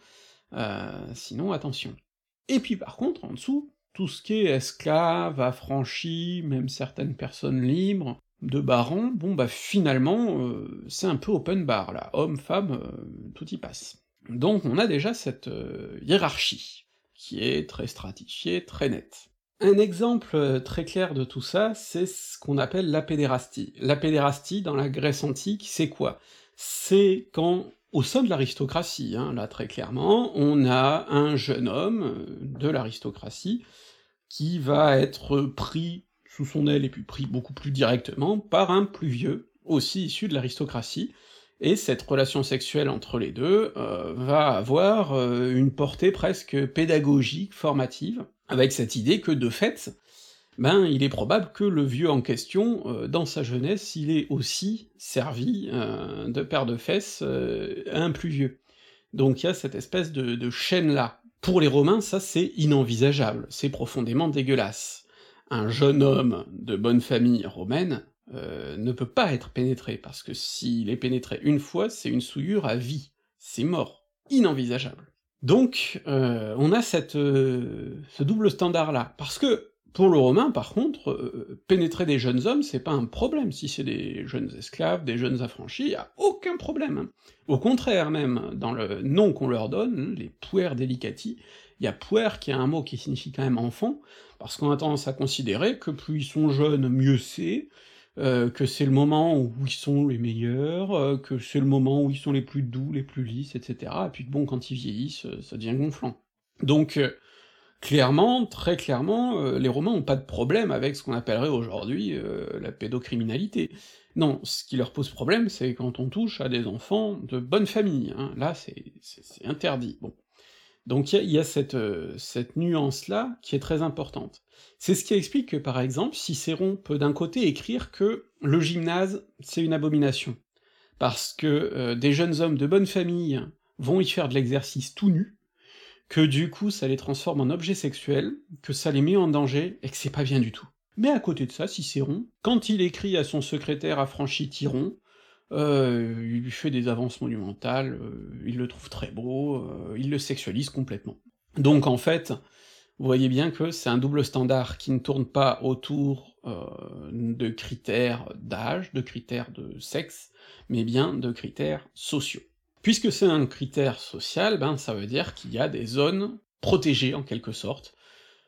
euh, sinon attention. Et puis par contre, en dessous, tout ce qui est esclave, affranchi, même certaines personnes libres, de barons, bon bah finalement, euh, c'est un peu open bar là, homme, femme, tout y passe. Donc on a déjà cette hiérarchie, qui est très stratifiée, très nette. Un exemple très clair de tout ça, c'est ce qu'on appelle la pédérastie. La pédérastie, dans la Grèce antique, c'est quoi? C'est quand, au sein de l'aristocratie, hein, là très clairement, on a un jeune homme de l'aristocratie qui va être pris sous son aile et puis pris beaucoup plus directement par un plus vieux, aussi issu de l'aristocratie, et cette relation sexuelle entre les deux euh, va avoir euh, une portée presque pédagogique, formative, avec cette idée que de fait, ben il est probable que le vieux en question, euh, dans sa jeunesse, il est aussi servi de paire de fesses à un plus vieux. Donc il y a cette espèce de, chaîne-là. Pour les Romains, ça c'est inenvisageable, c'est profondément dégueulasse un jeune homme de bonne famille romaine euh, ne peut pas être pénétré, parce que s'il est pénétré une fois, c'est une souillure à vie, c'est mort, inenvisageable. Donc, euh, on a cette, euh, ce double standard-là, parce que, pour le romain, par contre, pénétrer des jeunes hommes, c'est pas un problème, si c'est des jeunes esclaves, des jeunes affranchis, y a aucun problème. Hein. Au contraire même, dans le nom qu'on leur donne, les puer delicati, il y a puer qui a un mot qui signifie quand même enfant, parce qu'on a tendance à considérer que plus ils sont jeunes, mieux c'est, euh, que c'est le moment où ils sont les meilleurs, euh, que c'est le moment où ils sont les plus doux, les plus lisses, etc., et puis bon, quand ils vieillissent, euh, ça devient gonflant. Donc, clairement, très clairement, les Romains ont pas de problème avec ce qu'on appellerait aujourd'hui la pédocriminalité. Non, ce qui leur pose problème, c'est quand on touche à des enfants de bonne famille, hein. là c'est interdit. Donc il y, a, cette, euh, cette nuance-là qui est très importante. C'est ce qui explique que, par exemple, Cicéron peut d'un côté écrire que le gymnase, c'est une abomination, parce que euh, des jeunes hommes de bonne famille vont y faire de l'exercice tout nu, que du coup ça les transforme en objets sexuels, que ça les met en danger, et que c'est pas bien du tout. Mais à côté de ça, Cicéron, quand il écrit à son secrétaire affranchi Tyron, euh, il lui fait des avances monumentales, euh, il le trouve très beau, euh, il le sexualise complètement. Donc en fait, vous voyez bien que c'est un double standard qui ne tourne pas autour de critères d'âge, de critères de sexe, mais bien de critères sociaux. Puisque c'est un critère social, ben ça veut dire qu'il y a des zones protégées en quelque sorte.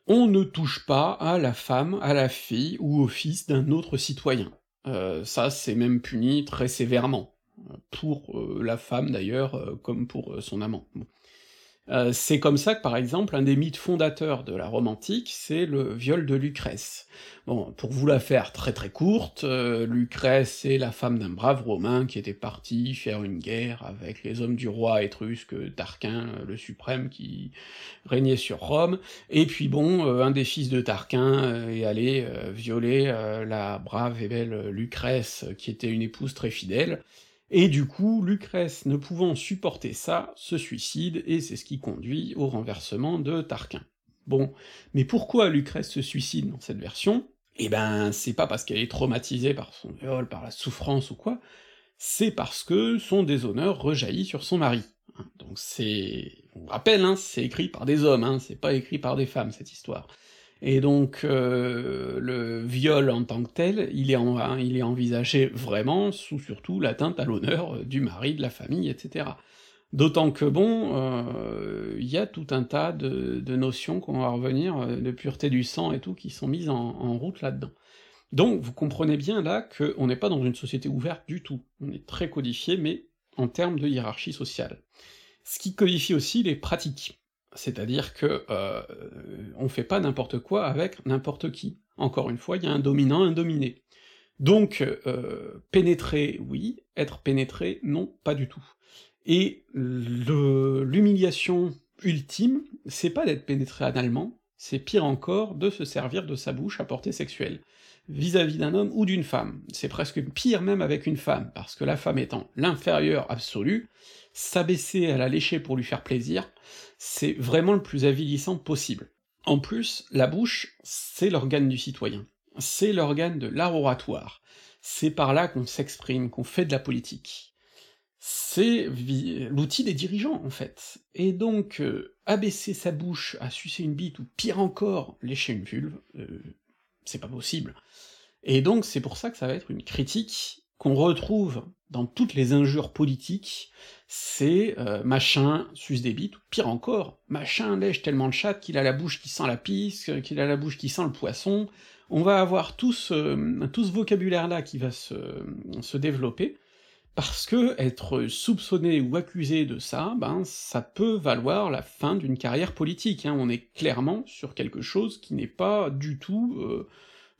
On ne touche pas à la femme, à la fille ou au fils d'un autre citoyen. Euh, ça c'est même puni très sévèrement, pour euh, la femme d'ailleurs, euh, comme pour son amant. C'est comme ça que par exemple un des mythes fondateurs de la Rome antique, c'est le viol de Lucrèce. Bon, pour vous la faire très très courte, Lucrèce est la femme d'un brave romain qui était parti faire une guerre avec les hommes du roi étrusque Tarquin le suprême qui régnait sur Rome, et puis bon, un des fils de Tarquin est allé violer la brave et belle Lucrèce, qui était une épouse très fidèle, et du coup, Lucrèce, ne pouvant supporter ça, se suicide, et c'est ce qui conduit au renversement de Tarquin. Bon, mais pourquoi Lucrèce se suicide dans cette version? Eh ben, c'est pas parce qu'elle est traumatisée par son viol, par la souffrance ou quoi, c'est parce que son déshonneur rejaillit sur son mari. Hein, donc c'est... On rappelle, hein, c'est écrit par des hommes, hein, c'est pas écrit par des femmes, cette histoire. Et donc euh, le viol en tant que tel, il est, en, il est envisagé vraiment sous surtout l'atteinte à l'honneur du mari, de la famille, etc. D'autant que bon, euh, il y a tout un tas de, notions qu'on va revenir, euh, de pureté du sang et tout, qui sont mises en, en route là-dedans. Donc vous comprenez bien là qu'on n'est pas dans une société ouverte du tout, on est très codifié, mais en termes de hiérarchie sociale. Ce qui codifie aussi les pratiques. C'est-à-dire que euh, on fait pas n'importe quoi avec n'importe qui. Encore une fois, il y a un dominant, un dominé. Donc, euh, pénétrer, oui, être pénétré, non, pas du tout. Et l'humiliation ultime, c'est pas d'être pénétré analement, c'est pire encore de se servir de sa bouche à portée sexuelle. vis-à-vis d'un homme ou d'une femme. C'est presque pire même avec une femme, parce que la femme étant l'inférieure absolue, s'abaisser à la lécher pour lui faire plaisir, c'est vraiment le plus avilissant possible. En plus, la bouche, c'est l'organe du citoyen, c'est l'organe de l'art oratoire, c'est par là qu'on s'exprime, qu'on fait de la politique. C'est l'outil des dirigeants, en fait. Et donc, euh, abaisser sa bouche à sucer une bite, ou pire encore, lécher une vulve, euh, c'est pas possible. Et donc c'est pour ça que ça va être une critique qu'on retrouve dans toutes les injures politiques, c'est euh, machin suce des ou pire encore, machin lèche tellement le chat qu'il a la bouche qui sent la pisse, qu'il a la bouche qui sent le poisson, on va avoir tout ce, tout ce vocabulaire-là qui va se, se développer, parce que être soupçonné ou accusé de ça, ben ça peut valoir la fin d'une carrière politique, hein. on est clairement sur quelque chose qui n'est pas du tout euh,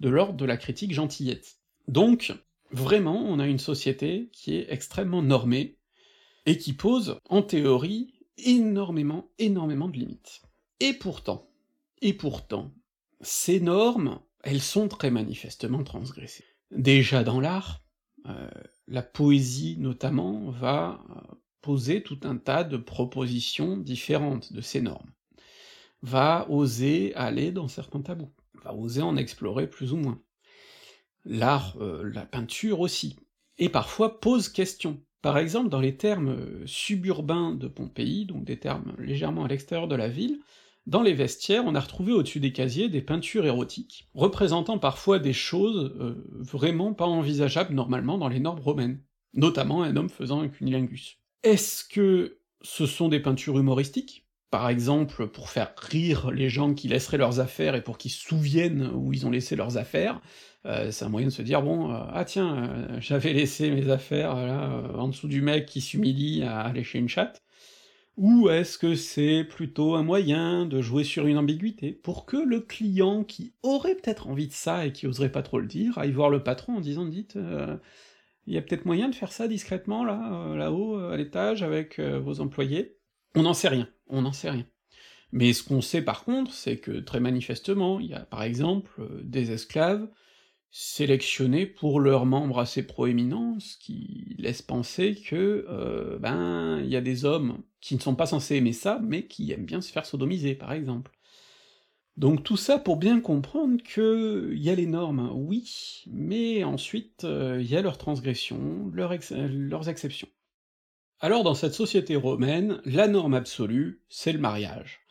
de l'ordre de la critique gentillette. Donc, vraiment, on a une société qui est extrêmement normée, et qui pose, en théorie, énormément, énormément de limites. Et pourtant, et pourtant, ces normes, elles sont très manifestement transgressées. Déjà dans l'art, euh, la poésie notamment va euh, poser tout un tas de propositions différentes de ces normes, va oser aller dans certains tabous va oser en explorer plus ou moins. L'art, euh, la peinture aussi, et parfois pose question. Par exemple, dans les termes euh, suburbains de Pompéi, donc des termes légèrement à l'extérieur de la ville, dans les vestiaires, on a retrouvé au-dessus des casiers des peintures érotiques, représentant parfois des choses euh, vraiment pas envisageables normalement dans les normes romaines, notamment un homme faisant un cunilingus. Est-ce que ce sont des peintures humoristiques? Par exemple, pour faire rire les gens qui laisseraient leurs affaires et pour qu'ils se souviennent où ils ont laissé leurs affaires, euh, c'est un moyen de se dire, bon, euh, ah tiens, euh, j'avais laissé mes affaires là, en dessous du mec qui s'humilie à lécher une chatte, ou est-ce que c'est plutôt un moyen de jouer sur une ambiguïté, pour que le client qui aurait peut-être envie de ça et qui oserait pas trop le dire, aille voir le patron en disant, dites, il y a peut-être moyen de faire ça discrètement, là, là-haut, à l'étage, avec vos employés? On n'en sait rien on n'en sait rien. Mais ce qu'on sait par contre, c'est que très manifestement, il y a par exemple euh, des esclaves sélectionnés pour leurs membres assez proéminents, ce qui laisse penser que, euh, ben, il y a des hommes qui ne sont pas censés aimer ça, mais qui aiment bien se faire sodomiser, par exemple. Donc tout ça pour bien comprendre que il y a les normes, oui, mais ensuite euh, il y a leurs transgressions, leurs exceptions. Alors dans cette société romaine, la norme absolue, c'est le mariage.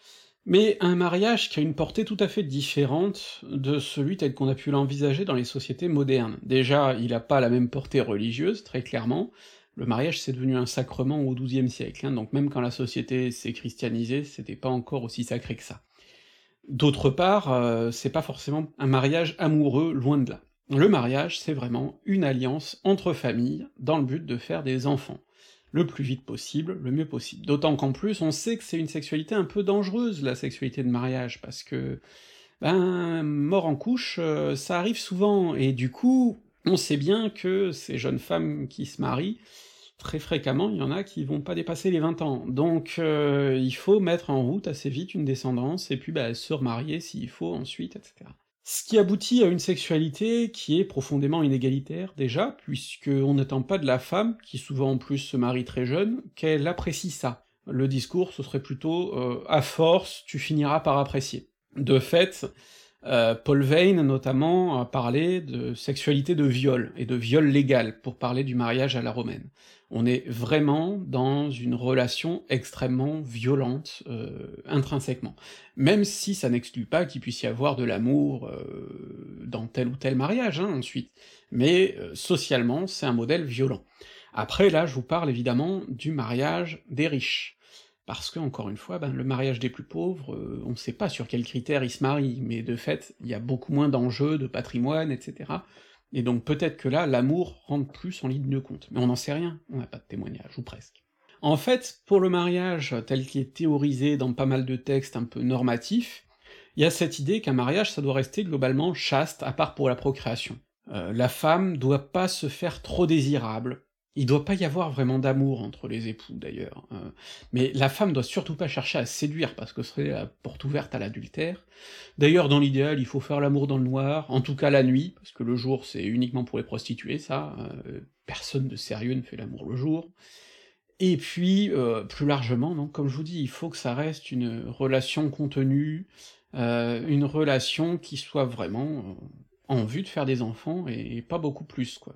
Mais un mariage qui a une portée tout à fait différente de celui tel qu'on a pu l'envisager dans les sociétés modernes. Déjà, il n'a pas la même portée religieuse, très clairement, le mariage c'est devenu un sacrement au XIIe siècle, hein, donc même quand la société s'est christianisée, c'était pas encore aussi sacré que ça. D'autre part, euh, c'est pas forcément un mariage amoureux, loin de là. Le mariage, c'est vraiment une alliance entre familles, dans le but de faire des enfants le plus vite possible, le mieux possible. D'autant qu'en plus, on sait que c'est une sexualité un peu dangereuse, la sexualité de mariage, parce que, ben, mort en couche, euh, ça arrive souvent, et du coup, on sait bien que ces jeunes femmes qui se marient, très fréquemment, il y en a qui vont pas dépasser les 20 ans. Donc euh, il faut mettre en route assez vite une descendance, et puis bah, se remarier s'il faut ensuite, etc. Ce qui aboutit à une sexualité qui est profondément inégalitaire, déjà, puisqu'on n'attend pas de la femme, qui souvent en plus se marie très jeune, qu'elle apprécie ça. Le discours, ce serait plutôt euh, à force, tu finiras par apprécier. De fait, euh, Paul Vane, notamment, a parlé de sexualité de viol, et de viol légal, pour parler du mariage à la romaine. On est vraiment dans une relation extrêmement violente, euh, intrinsèquement. Même si ça n'exclut pas qu'il puisse y avoir de l'amour euh, dans tel ou tel mariage, hein, ensuite. Mais socialement, c'est un modèle violent. Après, là, je vous parle évidemment du mariage des riches parce que, encore une fois, ben, le mariage des plus pauvres, euh, on sait pas sur quels critères ils se marient, mais de fait, il y a beaucoup moins d'enjeux, de patrimoine, etc. Et donc peut-être que là, l'amour rentre plus en ligne de compte. Mais on n'en sait rien, on n'a pas de témoignage, ou presque. En fait, pour le mariage tel qu'il est théorisé dans pas mal de textes un peu normatifs, il y a cette idée qu'un mariage, ça doit rester globalement chaste, à part pour la procréation. Euh, la femme doit pas se faire trop désirable, Il doit pas y avoir vraiment d'amour entre les époux d'ailleurs, heu, mais la femme doit surtout pas chercher à séduire parce que ce serait la porte ouverte à l'adultère. D'ailleurs dans l'idéal, il faut faire l'amour dans le noir, en tout cas la nuit, parce que le jour c'est uniquement pour les prostituées ça, heu, personne de sérieux ne fait l'amour le jour. Et puis, heu, plus largement, donc comme je vous dis, il faut que ça reste une relation contenue, une relation qui soit vraiment, en vue de faire des enfants et pas beaucoup plus, quoi.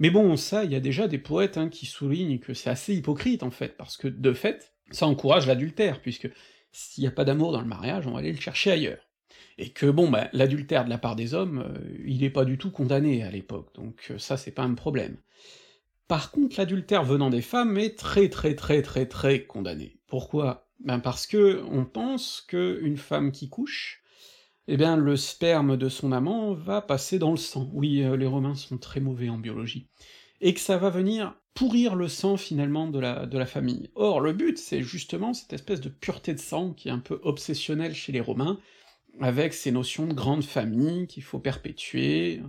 Mais bon, ça, il y a déjà des poètes, hein, qui soulignent que c'est assez hypocrite, en fait, parce que, de fait, ça encourage l'adultère, puisque s'il y a pas d'amour dans le mariage, on va aller le chercher ailleurs. Et que bon, bah, l'adultère de la part des hommes, heu, il est pas du tout condamné à l'époque, donc heu, ça c'est pas un problème. Par contre, l'adultère venant des femmes est très très très très très condamné. Pourquoi? Ben parce que on pense que une femme qui couche, eh bien le sperme de son amant va passer dans le sang. Oui, heu, les Romains sont très mauvais en biologie. Et que ça va venir pourrir le sang finalement de la de la famille. Or le but, c'est justement cette espèce de pureté de sang qui est un peu obsessionnelle chez les Romains, avec ces notions de grande famille qu'il faut perpétuer,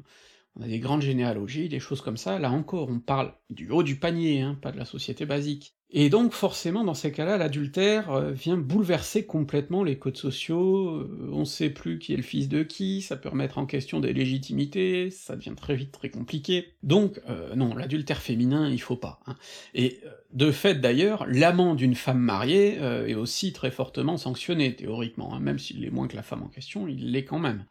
on a des grandes généalogies, des choses comme ça, là encore, on parle du haut du panier, hein, pas de la société basique. Et donc forcément, dans ces cas-là, l'adultère euh, vient bouleverser complètement les codes sociaux, euh, on sait plus qui est le fils de qui, ça peut remettre en question des légitimités, ça devient très vite très compliqué. Donc, euh, non, l'adultère féminin, il faut pas. Hein. Et de fait d'ailleurs, l'amant d'une femme mariée est aussi très fortement sanctionné, théoriquement, hein, même s'il l'est moins que la femme en question, il l'est quand même.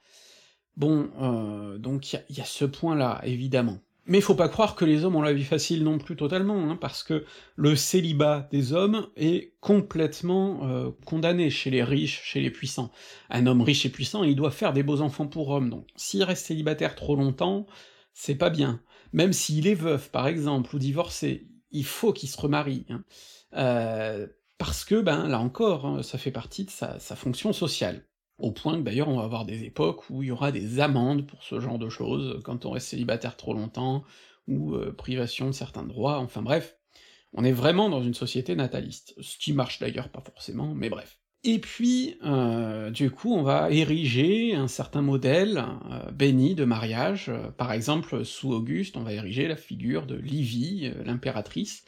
Bon, euh, donc il y, y, a ce point-là, évidemment. Mais faut pas croire que les hommes ont la vie facile non plus totalement, hein, parce que le célibat des hommes est complètement euh, condamné chez les riches, chez les puissants. Un homme riche et puissant, il doit faire des beaux enfants pour hommes, donc s'il reste célibataire trop longtemps, c'est pas bien. Même s'il est veuf, par exemple, ou divorcé, il faut qu'il se remarie, hein. euh, parce que, ben, là encore, hein, ça fait partie de sa, sa fonction sociale. Au point que d'ailleurs on va avoir des époques où il y aura des amendes pour ce genre de choses, quand on reste célibataire trop longtemps, ou euh, privation de certains droits, enfin bref, on est vraiment dans une société nataliste, ce qui marche d'ailleurs pas forcément, mais bref. Et puis, euh, du coup, on va ériger un certain modèle euh, béni de mariage, par exemple, sous Auguste, on va ériger la figure de Livie, l'impératrice,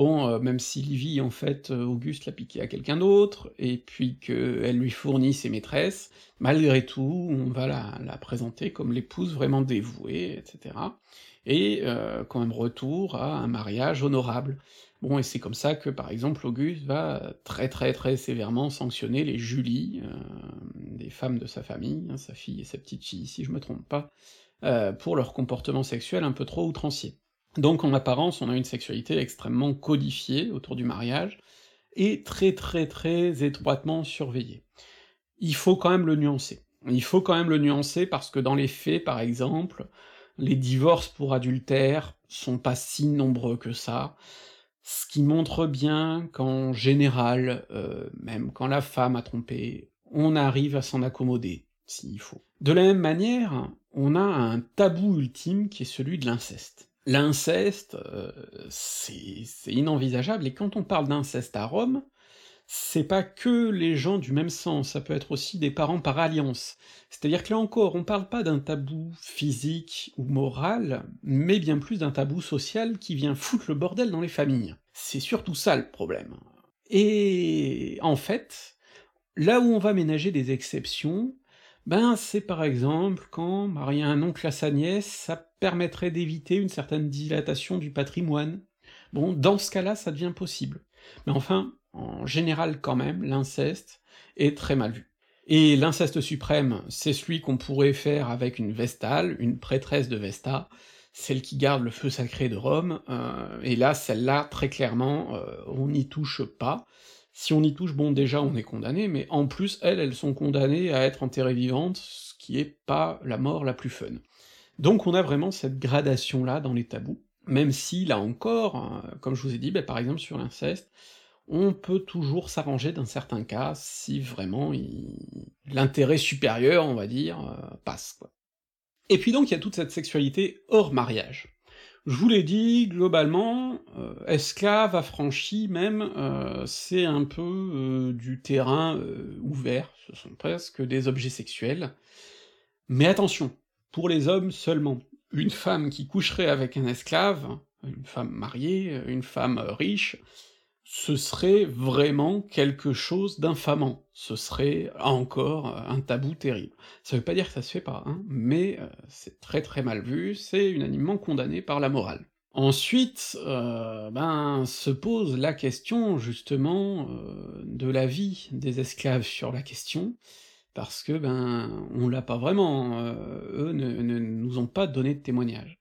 Bon, euh, même si Livy, en fait, euh, Auguste l'a piqué à quelqu'un d'autre, et puis qu'elle lui fournit ses maîtresses, malgré tout, on va la, présenter comme l'épouse vraiment dévouée, etc. Et euh, quand même retour à un mariage honorable. Bon, et c'est comme ça que, par exemple, Auguste va très très très sévèrement sanctionner les Julie, euh, des femmes de sa famille, hein, sa fille et sa petite fille, si je me trompe pas, pour leur comportement sexuel un peu trop outrancier. Donc en apparence, on a une sexualité extrêmement codifiée autour du mariage, et très très très étroitement surveillée. Il faut quand même le nuancer. Il faut quand même le nuancer parce que dans les faits, par exemple, les divorces pour adultère sont pas si nombreux que ça, ce qui montre bien qu'en général, euh, même quand la femme a trompé, on arrive à s'en accommoder, s'il faut. De la même manière, on a un tabou ultime qui est celui de l'inceste. L'inceste, euh, c'est inenvisageable, et quand on parle d'inceste à Rome, c'est pas que les gens du même sang, ça peut être aussi des parents par alliance. C'est-à-dire que là encore, on parle pas d'un tabou physique ou moral, mais bien plus d'un tabou social qui vient foutre le bordel dans les familles. C'est surtout ça le problème. Et en fait, là où on va ménager des exceptions, ben, c'est par exemple quand marier un oncle à sa nièce, ça permettrait d'éviter une certaine dilatation du patrimoine. Bon, dans ce cas-là, ça devient possible. Mais enfin, en général quand même, l'inceste est très mal vu. Et l'inceste suprême, c'est celui qu'on pourrait faire avec une Vestale, une prêtresse de Vesta, celle qui garde le feu sacré de Rome, euh, et là, celle-là, très clairement, euh, on n'y touche pas, si on y touche, bon, déjà on est condamné, mais en plus, elles, elles sont condamnées à être enterrées vivantes, ce qui est pas la mort la plus fun. Donc on a vraiment cette gradation-là dans les tabous, même si, là encore, hein, comme je vous ai dit, bah, par exemple sur l'inceste, on peut toujours s'arranger dans certains cas, si vraiment l'intérêt supérieur, on va dire, euh, passe, quoi. Et puis donc il y a toute cette sexualité hors mariage. Je vous l'ai dit, globalement, euh, esclave, affranchi même, euh, c'est un peu euh, du terrain ouvert, ce sont presque des objets sexuels. Mais attention, pour les hommes seulement. Une femme qui coucherait avec un esclave, une femme mariée, une femme riche, ce serait vraiment quelque chose d'infamant. Ce serait, encore, un tabou terrible. Ça veut pas dire que ça se fait pas, hein, mais heu, c'est très très mal vu, c'est unanimement condamné par la morale. Ensuite, heu, ben, se pose la question justement, heu, de l'avis des esclaves sur la question, parce que, ben, on l'a pas vraiment, eux ne nous ont pas donné de témoignage.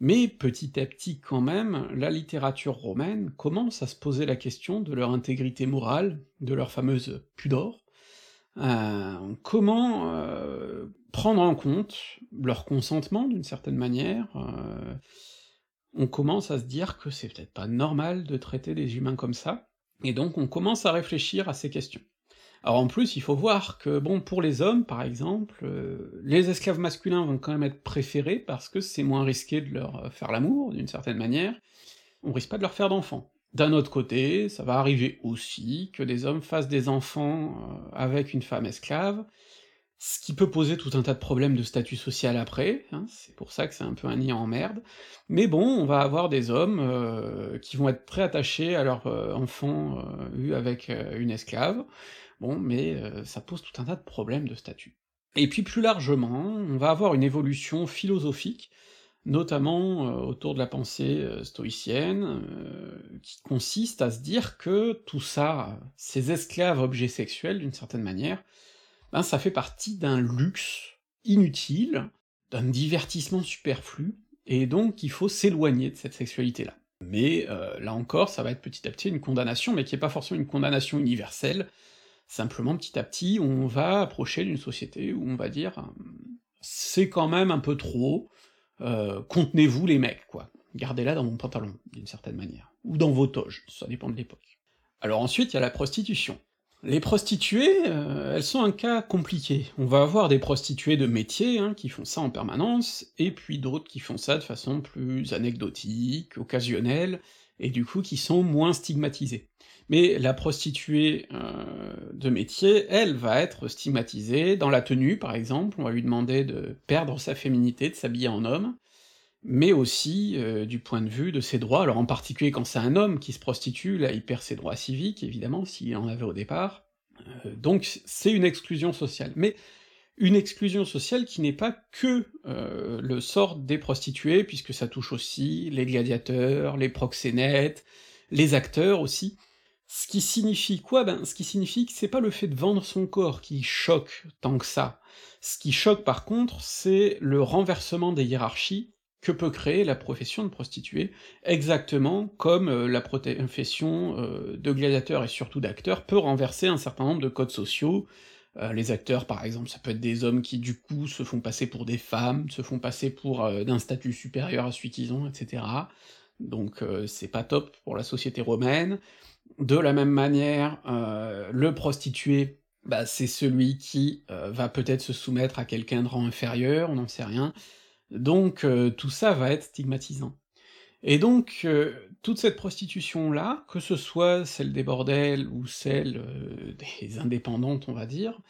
Mais petit à petit quand même, la littérature romaine commence à se poser la question de leur intégrité morale, de leur fameuse pudor, heu, comment, heu, prendre en compte leur consentement d'une certaine manière, heu, on commence à se dire que c'est peut-être pas normal de traiter les humains comme ça, et donc on commence à réfléchir à ces questions. Alors en plus, il faut voir que bon, pour les hommes, par exemple, heu, les esclaves masculins vont quand même être préférés parce que c'est moins risqué de leur faire l'amour, d'une certaine manière, on risque pas de leur faire d'enfants. D'un autre côté, ça va arriver aussi que des hommes fassent des enfants, heu, avec une femme esclave, ce qui peut poser tout un tas de problèmes de statut social après, hein, c'est pour ça que c'est un peu un nid à emmerdes, mais bon, on va avoir des hommes, qui vont être très attachés à leur, enfant, eu avec, une esclave, bon, mais heu, ça pose tout un tas de problèmes de statut. Et puis plus largement, on va avoir une évolution philosophique, notamment, heu, autour de la pensée, heu, stoïcienne, qui consiste à se dire que tout ça, ces esclaves objets sexuels d'une certaine manière, ben ça fait partie d'un luxe inutile, d'un divertissement superflu, et donc il faut s'éloigner de cette sexualité-là. Mais là encore, ça va être petit à petit une condamnation, mais qui est pas forcément une condamnation universelle, simplement petit à petit, on va approcher d'une société où on va dire: «Hem, c'est quand même un peu trop, heu, contenez-vous les mecs, quoi. Gardez-la dans mon pantalon», d'une certaine manière, ou dans vos toges, ça dépend de l'époque. Alors ensuite, il y a la prostitution. Les prostituées, heu, elles sont un cas compliqué. On va avoir des prostituées de métier, hein, qui font ça en permanence, et puis d'autres qui font ça de façon plus anecdotique, occasionnelle, et du coup qui sont moins stigmatisées. Mais la prostituée, heu, de métier, elle, va être stigmatisée dans la tenue, par exemple, on va lui demander de perdre sa féminité, de s'habiller en homme, mais aussi, heu, du point de vue de ses droits, alors en particulier quand c'est un homme qui se prostitue, là il perd ses droits civiques évidemment, s'il en avait au départ, heu, donc c'est une exclusion sociale. Mais une exclusion sociale qui n'est pas que, le sort des prostituées, puisque ça touche aussi les gladiateurs, les proxénètes, les acteurs aussi. Ce qui signifie quoi? Ben, ce qui signifie que c'est pas le fait de vendre son corps qui choque tant que ça. Ce qui choque par contre, c'est le renversement des hiérarchies que peut créer la profession de prostituée, exactement comme, heu, la profession, heu, de gladiateur et surtout d'acteur peut renverser un certain nombre de codes sociaux. Heu, les acteurs par exemple, ça peut être des hommes qui du coup se font passer pour des femmes, se font passer pour, d'un statut supérieur à celui qu'ils ont, et cetera. Donc c'est pas top pour la société romaine. De la même manière, heu, le prostitué, bah, c'est celui qui, heu, va peut-être se soumettre à quelqu'un de rang inférieur, on n'en sait rien, donc heu, tout ça va être stigmatisant. Et donc toute cette prostitution-là, que ce soit celle des bordels ou celle, des indépendantes on va dire,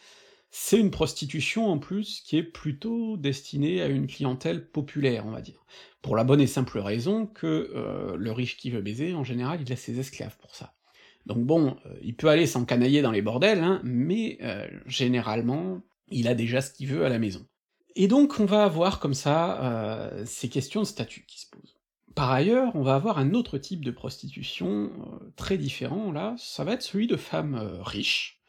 c'est une prostitution en plus qui est plutôt destinée à une clientèle populaire, on va dire. Pour la bonne et simple raison que, le riche qui veut baiser, en général, il a ses esclaves pour ça. Donc bon, heu, il peut aller s'encanailler dans les bordels, hein, mais heu, généralement, il a déjà ce qu'il veut à la maison. Et donc on va avoir comme ça, heu, ces questions de statut qui se posent. Par ailleurs, on va avoir un autre type de prostitution, très différent là, ça va être celui de femmes, riches,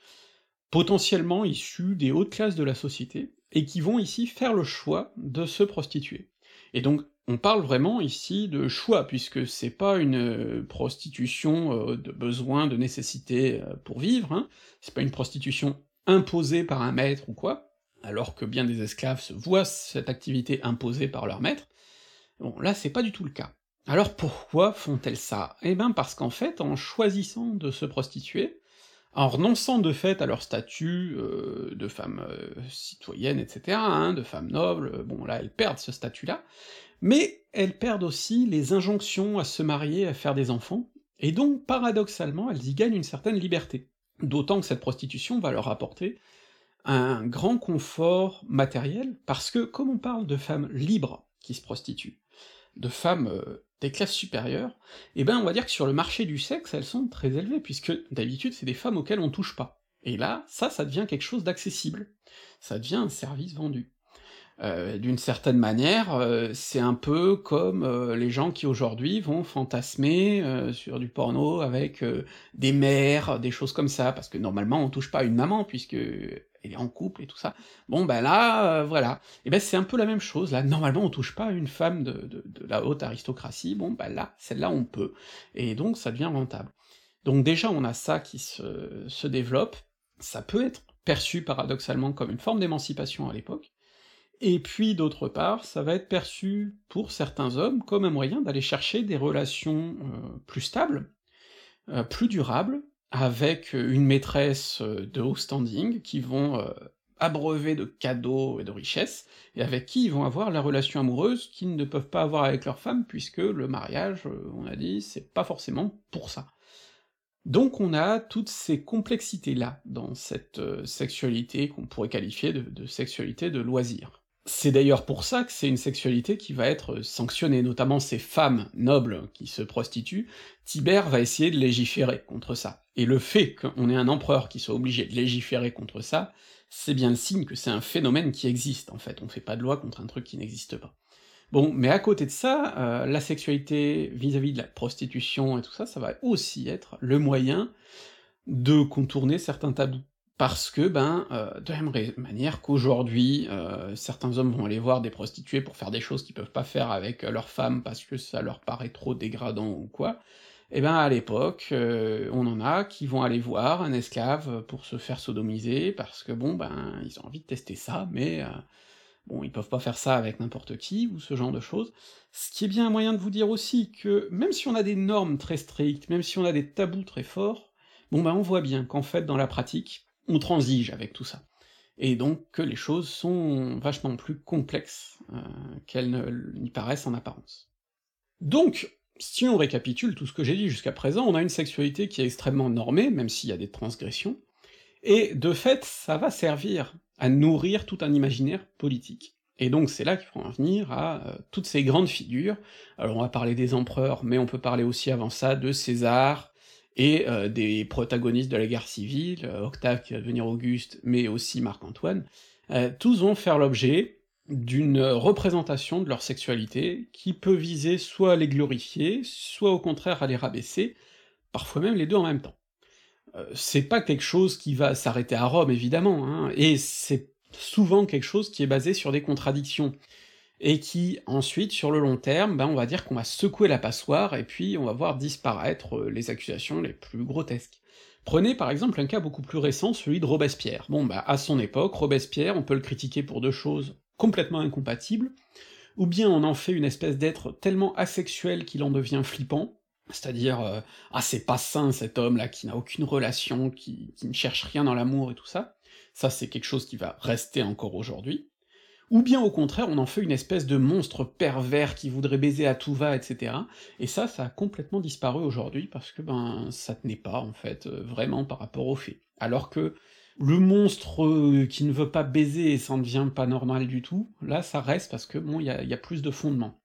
potentiellement issues des hautes classes de la société, et qui vont ici faire le choix de se prostituer. Et donc on parle vraiment ici de choix, puisque c'est pas une, heu, prostitution, heu, de besoin, de nécessité, heu, pour vivre, hein, c'est pas une prostitution imposée par un maître ou quoi, alors que bien des esclaves se voient cette activité imposée par leur maître, bon là c'est pas du tout le cas. Alors pourquoi font-elles ça? Eh ben parce qu'en fait, en choisissant de se prostituer, en renonçant de fait à leur statut, heu, de femme, heu, citoyenne et cetera, hein, de femme noble, bon là elles perdent ce statut-là, mais elles perdent aussi les injonctions à se marier, à faire des enfants, et donc paradoxalement, elles y gagnent une certaine liberté. D'autant que cette prostitution va leur apporter un grand confort matériel, parce que comme on parle de femmes libres, qui se prostituent, de femmes euh, des classes supérieures, et ben on va dire que sur le marché du sexe, elles sont très élevées, puisque d'habitude c'est des femmes auxquelles on touche pas. Et là, ça, ça devient quelque chose d'accessible. Ça devient un service vendu. Euh, d'une certaine manière, euh, c'est un peu comme euh, les gens qui aujourd'hui vont fantasmer sur du porno avec des mères, des choses comme ça, parce que normalement on touche pas à une maman puisque elle est en couple et tout ça. Bon ben là, voilà. Et ben c'est un peu la même chose, là, normalement on touche pas à une femme de la haute aristocratie, bon ben là, celle-là on peut. Et donc ça devient rentable. Donc déjà on a ça qui se, se développe, ça peut être perçu paradoxalement comme une forme d'émancipation à l'époque, et puis d'autre part, ça va être perçu pour certains hommes comme un moyen d'aller chercher des relations euh, plus stables, euh, plus durables, avec une maîtresse euh, de haut standing, qui vont abreuver de cadeaux et de richesses, et avec qui ils vont avoir la relation amoureuse qu'ils ne peuvent pas avoir avec leur femme, puisque le mariage, on a dit, c'est pas forcément pour ça. Donc on a toutes ces complexités-là dans cette sexualité qu'on pourrait qualifier de sexualité de loisir. C'est d'ailleurs pour ça que c'est une sexualité qui va être sanctionnée, notamment ces femmes nobles qui se prostituent, Tibère va essayer de légiférer contre ça. Et le fait qu'on ait un empereur qui soit obligé de légiférer contre ça, c'est bien le signe que c'est un phénomène qui existe, en fait, on fait pas de loi contre un truc qui n'existe pas. Bon, mais à côté de ça, euh, la sexualité vis-à-vis -vis de la prostitution et tout ça, ça va aussi être le moyen de contourner certains tabous parce que, ben, euh, de la même manière qu'aujourd'hui, euh, certains hommes vont aller voir des prostituées pour faire des choses qu'ils peuvent pas faire avec euh, leur femme parce que ça leur paraît trop dégradant ou quoi, et eh ben à l'époque, on en a qui vont aller voir un esclave pour se faire sodomiser, parce que bon, ben, ils ont envie de tester ça, mais bon, ils peuvent pas faire ça avec n'importe qui, ou ce genre de choses. Ce qui est bien un moyen de vous dire aussi que, même si on a des normes très strictes, même si on a des tabous très forts, bon ben on voit bien qu'en fait, dans la pratique, on transige avec tout ça. Et donc que les choses sont vachement plus complexes euh, qu'elles n'y paraissent en apparence. Donc, si on récapitule tout ce que j'ai dit jusqu'à présent, on a une sexualité qui est extrêmement normée, même s'il y a des transgressions, et de fait, ça va servir à nourrir tout un imaginaire politique. Et donc c'est là qu'il faut en venir à euh, toutes ces grandes figures. Alors on va parler des empereurs, mais on peut parler aussi avant ça de César, et euh, des protagonistes de la guerre civile, euh, Octave qui va devenir Auguste, mais aussi Marc-Antoine, euh, tous vont faire l'objet d'une représentation de leur sexualité qui peut viser soit à les glorifier, soit au contraire à les rabaisser, parfois même les deux en même temps. c'est pas quelque chose qui va s'arrêter à Rome, évidemment, hein, et c'est souvent quelque chose qui est basé sur des contradictions et qui ensuite, sur le long terme, ben on va dire qu'on va secouer la passoire, et puis on va voir disparaître euh, les accusations les plus grotesques. Prenez par exemple un cas beaucoup plus récent, celui de Robespierre. Bon bah à son époque, Robespierre, on peut le critiquer pour deux choses complètement incompatibles, ou bien on en fait une espèce d'être tellement asexuel qu'il en devient flippant, c'est-à-dire euh, ah c'est pas sain cet homme-là qui n'a aucune relation, qui, qui ne cherche rien dans l'amour et tout ça, ça c'est quelque chose qui va rester encore aujourd'hui, ou bien au contraire on en fait une espèce de monstre pervers qui voudrait baiser à tout va, etc. Et ça, ça a complètement disparu aujourd'hui, parce que ben ça tenait pas, en fait, euh, vraiment par rapport aux faits. Alors que le monstre euh, qui ne veut pas baiser et ça ne devient pas normal du tout, là ça reste parce que bon, il y a, plus de fondement.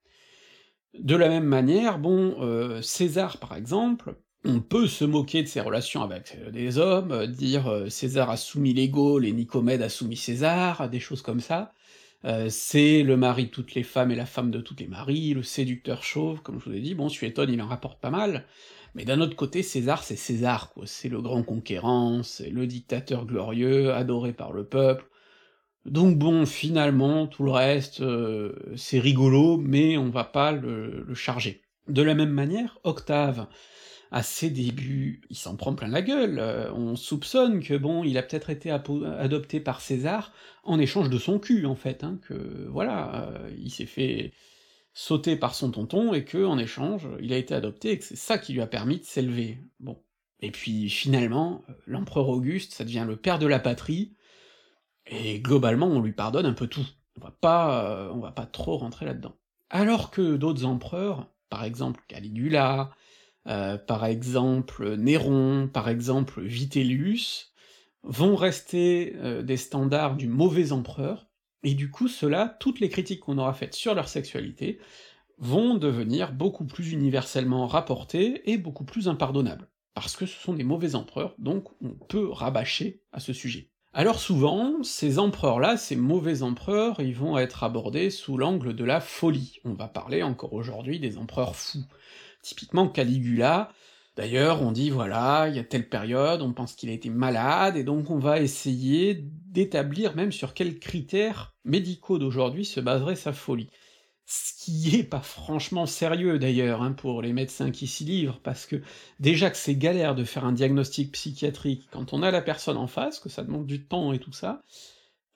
De la même manière, bon, euh, César par exemple, on peut se moquer de ses relations avec des hommes, dire César a soumis les Gaules et Nicomède a soumis César, des choses comme ça, euh, c'est le mari de toutes les femmes et la femme de tous les maris, le séducteur chauve, comme je vous ai dit, bon, Suétone il en rapporte pas mal, mais d'un autre côté, César c'est César, quoi, c'est le grand conquérant, c'est le dictateur glorieux, adoré par le peuple, donc bon, finalement, tout le reste, euh, c'est rigolo, mais on va pas le, le charger. De la même manière, Octave, à ses débuts, il s'en prend plein la gueule, euh, on soupçonne que bon, il a peut-être été adopté par César en échange de son cul, en fait, hein, que voilà, euh, il s'est fait sauter par son tonton, et que en échange, il a été adopté, et que c'est ça qui lui a permis de s'élever. Bon. Et puis finalement, l'empereur Auguste, ça devient le père de la patrie, et globalement, on lui pardonne un peu tout. On va pas, euh, on va pas trop rentrer là-dedans. Alors que d'autres empereurs, par exemple Caligula, euh, par exemple Néron, par exemple Vitellius, vont rester euh, des standards du mauvais empereur, Et du coup, ceux-là, toutes les critiques qu'on aura faites sur leur sexualité, vont devenir beaucoup plus universellement rapportées et beaucoup plus impardonnables. Parce que ce sont des mauvais empereurs, donc on peut rabâcher à ce sujet. Alors souvent, ces empereurs-là, ces mauvais empereurs, ils vont être abordés sous l'angle de la folie. On va parler encore aujourd'hui des empereurs fous. Typiquement Caligula, D'ailleurs, on dit voilà, il y a telle période, on pense qu'il a été malade, et donc on va essayer d'établir même sur quels critères médicaux d'aujourd'hui se baserait sa folie. Ce qui est pas franchement sérieux d'ailleurs, hein, pour les médecins qui s'y livrent, parce que déjà que c'est galère de faire un diagnostic psychiatrique quand on a la personne en face, que ça demande du temps et tout ça,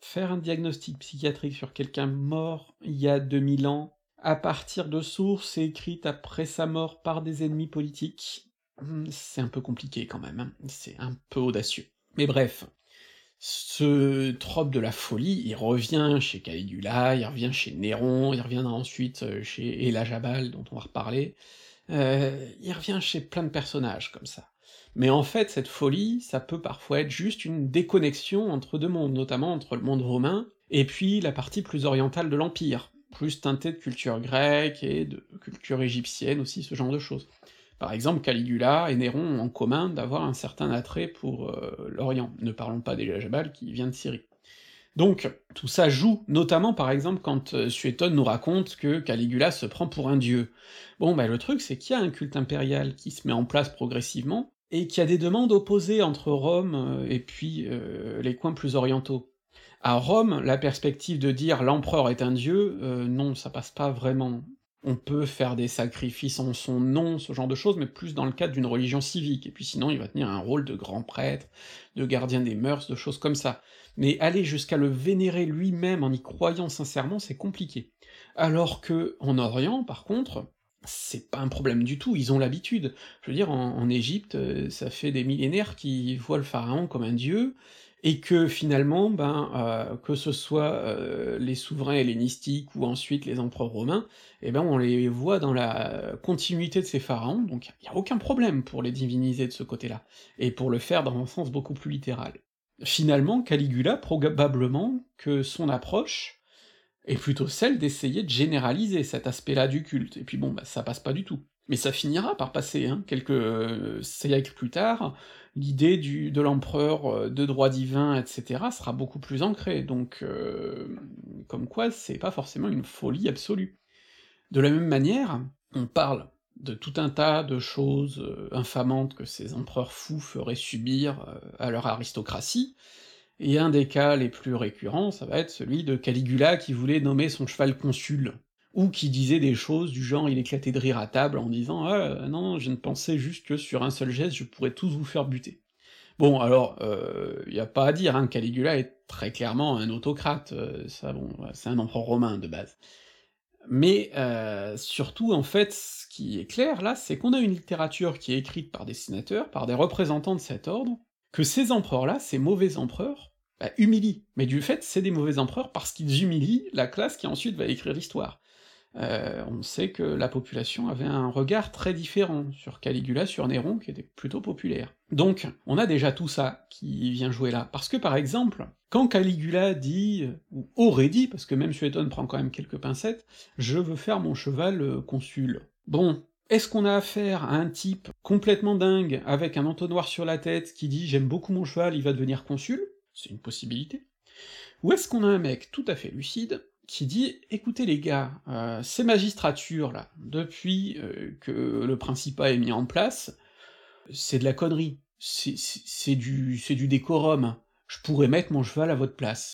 faire un diagnostic psychiatrique sur quelqu'un mort il y a 2000 ans, à partir de sources écrites après sa mort par des ennemis politiques, Mmh, c'est un peu compliqué quand même, hein. c'est un peu audacieux. Mais bref, ce trope de la folie, il revient chez Caligula, il revient chez Néron, il reviendra ensuite euh, chez Elajabal, dont on va reparler, euh, il revient chez plein de personnages comme ça. Mais en fait, cette folie, ça peut parfois être juste une déconnexion entre deux mondes, notamment entre le monde romain et puis la partie plus orientale de l'Empire, plus teintée de culture grecque et de culture égyptienne aussi, ce genre de choses. Par exemple, Caligula et Néron ont en commun d'avoir un certain attrait pour euh, l'Orient, ne parlons pas Jabal qui vient de Syrie. Donc, tout ça joue, notamment par exemple quand euh, nous raconte que Caligula se prend pour un dieu. Bon, bah le truc c'est qu'il y a un culte impérial qui se met en place progressivement, et qu'il y a des demandes opposées entre Rome euh, et puis les coins plus orientaux. À Rome, la perspective de dire l'empereur est un dieu, non, ça passe pas vraiment on peut faire des sacrifices en son nom, ce genre de choses, mais plus dans le cadre d'une religion civique, et puis sinon il va tenir un rôle de grand prêtre, de gardien des mœurs, de choses comme ça. Mais aller jusqu'à le vénérer lui-même en y croyant sincèrement, c'est compliqué. Alors que, en Orient, par contre, c'est pas un problème du tout, ils ont l'habitude. Je veux dire, en Égypte, euh, ça fait des millénaires qu'ils voient le pharaon comme un dieu, et que finalement, ben, euh, que ce soit euh, les souverains hellénistiques ou ensuite les empereurs romains, eh ben on les voit dans la continuité de ces pharaons, donc il y a aucun problème pour les diviniser de ce côté-là, et pour le faire dans un sens beaucoup plus littéral. Finalement, Caligula, probablement que son approche est plutôt celle d'essayer de généraliser cet aspect-là du culte, et puis bon, bah ça passe pas du tout. Mais ça finira par passer, hein, quelques euh, siècles plus tard, l'idée de l'empereur, euh, de droit divin, etc., sera beaucoup plus ancrée, donc euh, comme quoi c'est pas forcément une folie absolue. De la même manière, on parle de tout un tas de choses infamantes que ces empereurs fous feraient subir à leur aristocratie, et un des cas les plus récurrents, ça va être celui de Caligula qui voulait nommer son cheval consul ou qui disait des choses du genre il éclatait de rire à table en disant Ah non, je ne pensais juste que sur un seul geste je pourrais tous vous faire buter. Bon, alors, euh, y a pas à dire, hein, Caligula est très clairement un autocrate, euh, ça bon, c'est un empereur romain de base. Mais euh, surtout, en fait, ce qui est clair là, c'est qu'on a une littérature qui est écrite par des sénateurs, par des représentants de cet ordre, que ces empereurs-là, ces mauvais empereurs, bah, humilient. Mais du fait, c'est des mauvais empereurs parce qu'ils humilient la classe qui ensuite va écrire l'histoire. Euh, on sait que la population avait un regard très différent sur Caligula, sur Néron, qui était plutôt populaire. Donc, on a déjà tout ça qui vient jouer là. Parce que par exemple, quand Caligula dit, ou aurait dit, parce que même Suétone prend quand même quelques pincettes, je veux faire mon cheval euh, consul. Bon, est-ce qu'on a affaire à un type complètement dingue, avec un entonnoir sur la tête, qui dit j'aime beaucoup mon cheval, il va devenir consul C'est une possibilité. Ou est-ce qu'on a un mec tout à fait lucide, qui dit écoutez les gars, euh, ces magistratures là, depuis euh, que le Principat est mis en place, c'est de la connerie, c'est du, du décorum, je pourrais mettre mon cheval à votre place.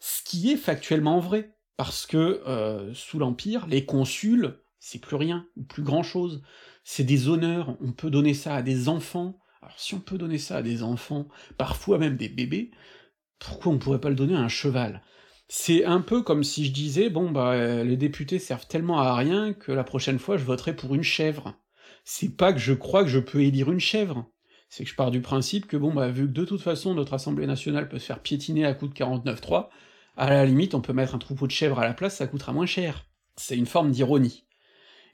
Ce qui est factuellement vrai, parce que euh, sous l'Empire, les consuls, c'est plus rien, ou plus grand chose, c'est des honneurs, on peut donner ça à des enfants, alors si on peut donner ça à des enfants, parfois même des bébés, pourquoi on pourrait pas le donner à un cheval? C'est un peu comme si je disais, bon bah, euh, les députés servent tellement à rien que la prochaine fois je voterai pour une chèvre. C'est pas que je crois que je peux élire une chèvre, c'est que je pars du principe que bon bah, vu que de toute façon notre Assemblée nationale peut se faire piétiner à coup de 49-3, à la limite on peut mettre un troupeau de chèvres à la place, ça coûtera moins cher. C'est une forme d'ironie.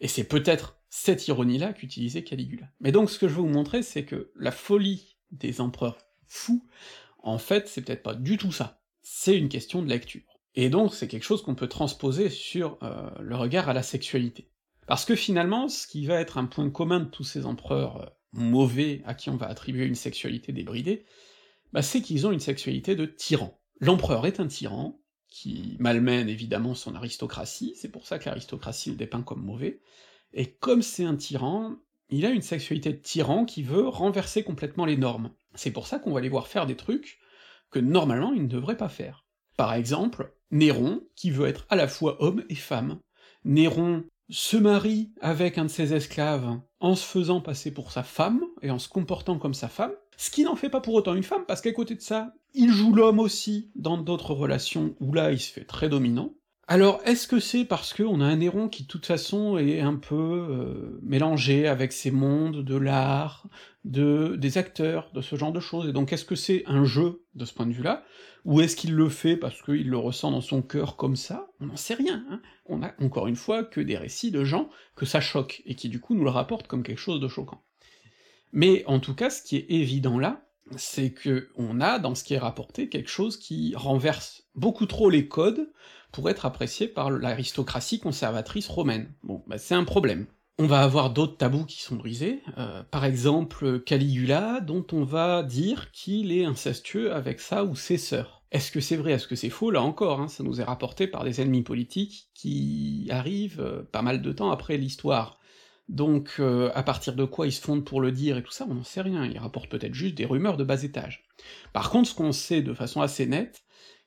Et c'est peut-être cette ironie-là qu'utilisait Caligula. Mais donc ce que je veux vous montrer, c'est que la folie des empereurs fous, en fait, c'est peut-être pas du tout ça c'est une question de lecture. Et donc c'est quelque chose qu'on peut transposer sur euh, le regard à la sexualité. Parce que finalement, ce qui va être un point commun de tous ces empereurs euh, mauvais à qui on va attribuer une sexualité débridée, bah c'est qu'ils ont une sexualité de tyran. L'empereur est un tyran, qui malmène évidemment son aristocratie, c'est pour ça que l'aristocratie le dépeint comme mauvais, et comme c'est un tyran, il a une sexualité de tyran qui veut renverser complètement les normes. C'est pour ça qu'on va les voir faire des trucs que normalement il ne devrait pas faire. Par exemple, Néron, qui veut être à la fois homme et femme. Néron se marie avec un de ses esclaves en se faisant passer pour sa femme, et en se comportant comme sa femme, ce qui n'en fait pas pour autant une femme, parce qu'à côté de ça, il joue l'homme aussi dans d'autres relations où là il se fait très dominant. Alors, est-ce que c'est parce qu'on a un Néron qui, de toute façon, est un peu euh, mélangé avec ces mondes de l'art, de des acteurs, de ce genre de choses, et donc est-ce que c'est un jeu de ce point de vue-là, ou est-ce qu'il le fait parce qu'il le ressent dans son cœur comme ça? On n'en sait rien, hein. On a, encore une fois, que des récits de gens que ça choque, et qui du coup nous le rapportent comme quelque chose de choquant. Mais en tout cas, ce qui est évident là, c'est que on a dans ce qui est rapporté quelque chose qui renverse beaucoup trop les codes pour être apprécié par l'aristocratie conservatrice romaine. Bon, bah c'est un problème. On va avoir d'autres tabous qui sont brisés, euh, par exemple Caligula, dont on va dire qu'il est incestueux avec sa ou ses sœurs. Est-ce que c'est vrai, est-ce que c'est faux? Là encore, hein, ça nous est rapporté par des ennemis politiques qui arrivent euh, pas mal de temps après l'histoire. Donc euh, à partir de quoi ils se fondent pour le dire et tout ça, on n'en sait rien, ils rapportent peut-être juste des rumeurs de bas étage. Par contre, ce qu'on sait de façon assez nette,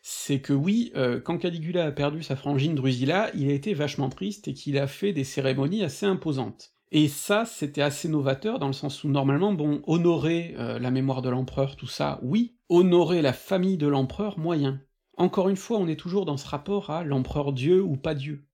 c'est que oui, euh, quand Caligula a perdu sa frangine Drusilla, il a été vachement triste et qu'il a fait des cérémonies assez imposantes. Et ça, c'était assez novateur, dans le sens où normalement, bon, honorer euh, la mémoire de l'empereur, tout ça, oui, honorer la famille de l'empereur, moyen. Encore une fois, on est toujours dans ce rapport à l'empereur Dieu ou pas Dieu.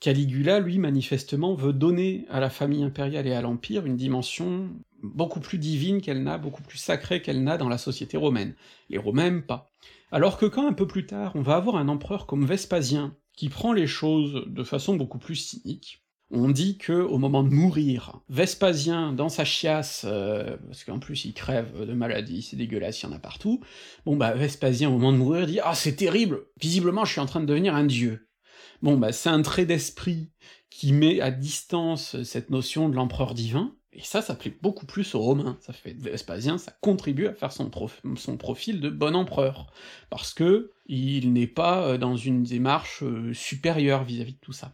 Caligula, lui, manifestement, veut donner à la famille impériale et à l'Empire une dimension beaucoup plus divine qu'elle n'a, beaucoup plus sacrée qu'elle n'a dans la société romaine. Les Romains pas. Alors que quand un peu plus tard, on va avoir un empereur comme Vespasien, qui prend les choses de façon beaucoup plus cynique, on dit que au moment de mourir, Vespasien, dans sa chiasse, euh, parce qu'en plus il crève de maladie, c'est dégueulasse, il y en a partout, bon bah Vespasien au moment de mourir dit « Ah c'est terrible Visiblement je suis en train de devenir un dieu !» Bon bah c'est un trait d'esprit qui met à distance cette notion de l'empereur divin, et ça, ça plaît beaucoup plus aux Romains, ça fait Vespasien, ça contribue à faire son, profil de bon empereur, parce que il n'est pas euh, dans une démarche euh, supérieure vis-à-vis -vis de tout ça.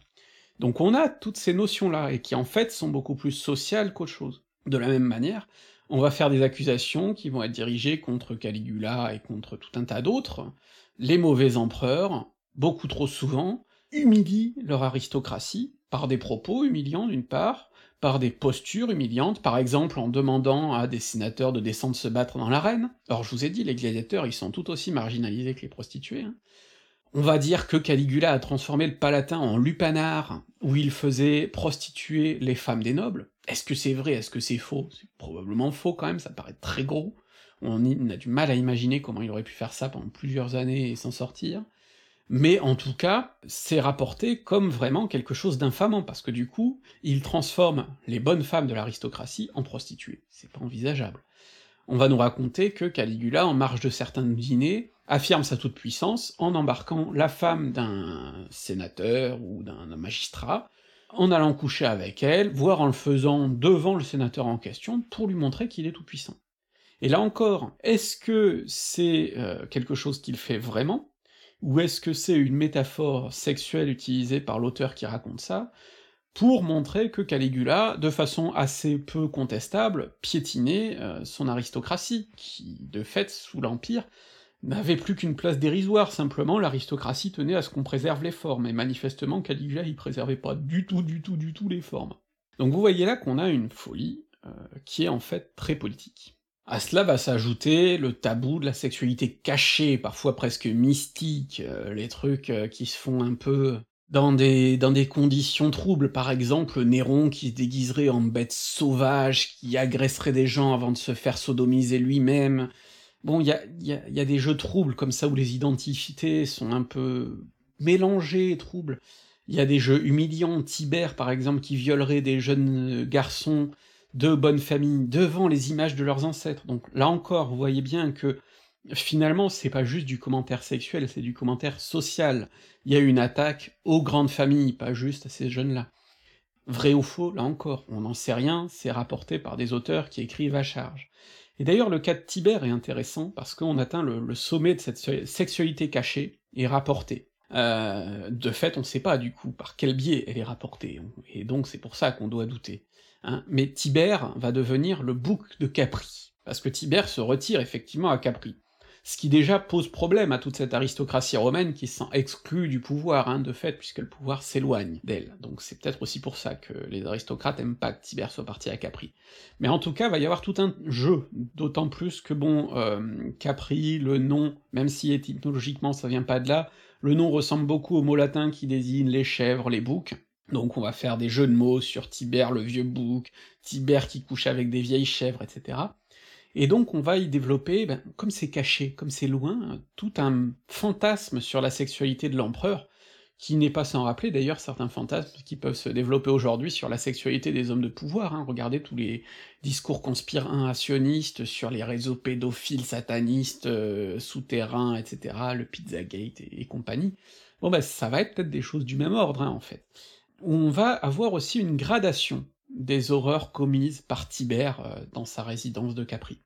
Donc on a toutes ces notions-là, et qui en fait sont beaucoup plus sociales qu'autre chose. De la même manière, on va faire des accusations qui vont être dirigées contre Caligula et contre tout un tas d'autres, les mauvais empereurs, beaucoup trop souvent, humilient leur aristocratie, par des propos humiliants d'une part, par des postures humiliantes, par exemple en demandant à des sénateurs de descendre se battre dans l'arène. Alors je vous ai dit, les gladiateurs, ils sont tout aussi marginalisés que les prostituées. Hein. On va dire que Caligula a transformé le Palatin en lupanar, où il faisait prostituer les femmes des nobles. Est-ce que c'est vrai, est-ce que c'est faux? C'est probablement faux quand même, ça paraît très gros. On a du mal à imaginer comment il aurait pu faire ça pendant plusieurs années et s'en sortir mais en tout cas, c'est rapporté comme vraiment quelque chose d'infamant, parce que du coup, il transforme les bonnes femmes de l'aristocratie en prostituées. C'est pas envisageable. On va nous raconter que Caligula, en marge de certains dîners, affirme sa toute-puissance en embarquant la femme d'un sénateur ou d'un magistrat, en allant coucher avec elle, voire en le faisant devant le sénateur en question, pour lui montrer qu'il est tout-puissant. Et là encore, est-ce que c'est euh, quelque chose qu'il fait vraiment? Ou est-ce que c'est une métaphore sexuelle utilisée par l'auteur qui raconte ça, pour montrer que Caligula, de façon assez peu contestable, piétinait euh, son aristocratie, qui, de fait, sous l'Empire, n'avait plus qu'une place dérisoire, simplement l'aristocratie tenait à ce qu'on préserve les formes, et manifestement Caligula il préservait pas du tout, du tout, du tout les formes. Donc vous voyez là qu'on a une folie euh, qui est en fait très politique. À cela va s'ajouter le tabou de la sexualité cachée, parfois presque mystique, euh, les trucs euh, qui se font un peu dans des, dans des conditions troubles, par exemple Néron qui se déguiserait en bête sauvage, qui agresserait des gens avant de se faire sodomiser lui-même. Bon, il y a, y, a, des jeux troubles comme ça où les identités sont un peu mélangées troubles. Il y a des jeux humiliants, Tibère par exemple, qui violerait des jeunes garçons de bonnes familles devant les images de leurs ancêtres. Donc là encore, vous voyez bien que finalement, c'est pas juste du commentaire sexuel, c'est du commentaire social. Il y a une attaque aux grandes familles, pas juste à ces jeunes-là. Vrai ou faux, là encore, on n'en sait rien, c'est rapporté par des auteurs qui écrivent à charge. Et d'ailleurs, le cas de Tibère est intéressant, parce qu'on atteint le, sommet de cette sexualité cachée et rapportée. Euh, de fait, on sait pas, du coup, par quel biais elle est rapportée, et donc c'est pour ça qu'on doit douter. Hein. Mais Tibère va devenir le bouc de Capri, parce que Tibère se retire effectivement à Capri ce qui déjà pose problème à toute cette aristocratie romaine qui se sent exclue du pouvoir, hein, de fait, puisque le pouvoir s'éloigne d'elle. Donc c'est peut-être aussi pour ça que les aristocrates aiment pas que Tibère soit parti à Capri. Mais en tout cas, va y avoir tout un jeu, d'autant plus que bon, euh, Capri, le nom, même si étymologiquement ça vient pas de là, le nom ressemble beaucoup au mot latin qui désigne les chèvres, les boucs, donc on va faire des jeux de mots sur Tibère le vieux bouc, Tibère qui couche avec des vieilles chèvres, etc. Et donc on va y développer, ben, comme c'est caché, comme c'est loin, tout un fantasme sur la sexualité de l'empereur, qui n'est pas sans rappeler d'ailleurs certains fantasmes qui peuvent se développer aujourd'hui sur la sexualité des hommes de pouvoir, hein. regardez tous les discours conspirationnistes sur les réseaux pédophiles, satanistes, euh, souterrains, etc., le Pizzagate et, et compagnie, bon ben ça va être peut-être des choses du même ordre, hein, en fait. On va avoir aussi une gradation des horreurs commises par Tibère euh, dans sa résidence de Capri,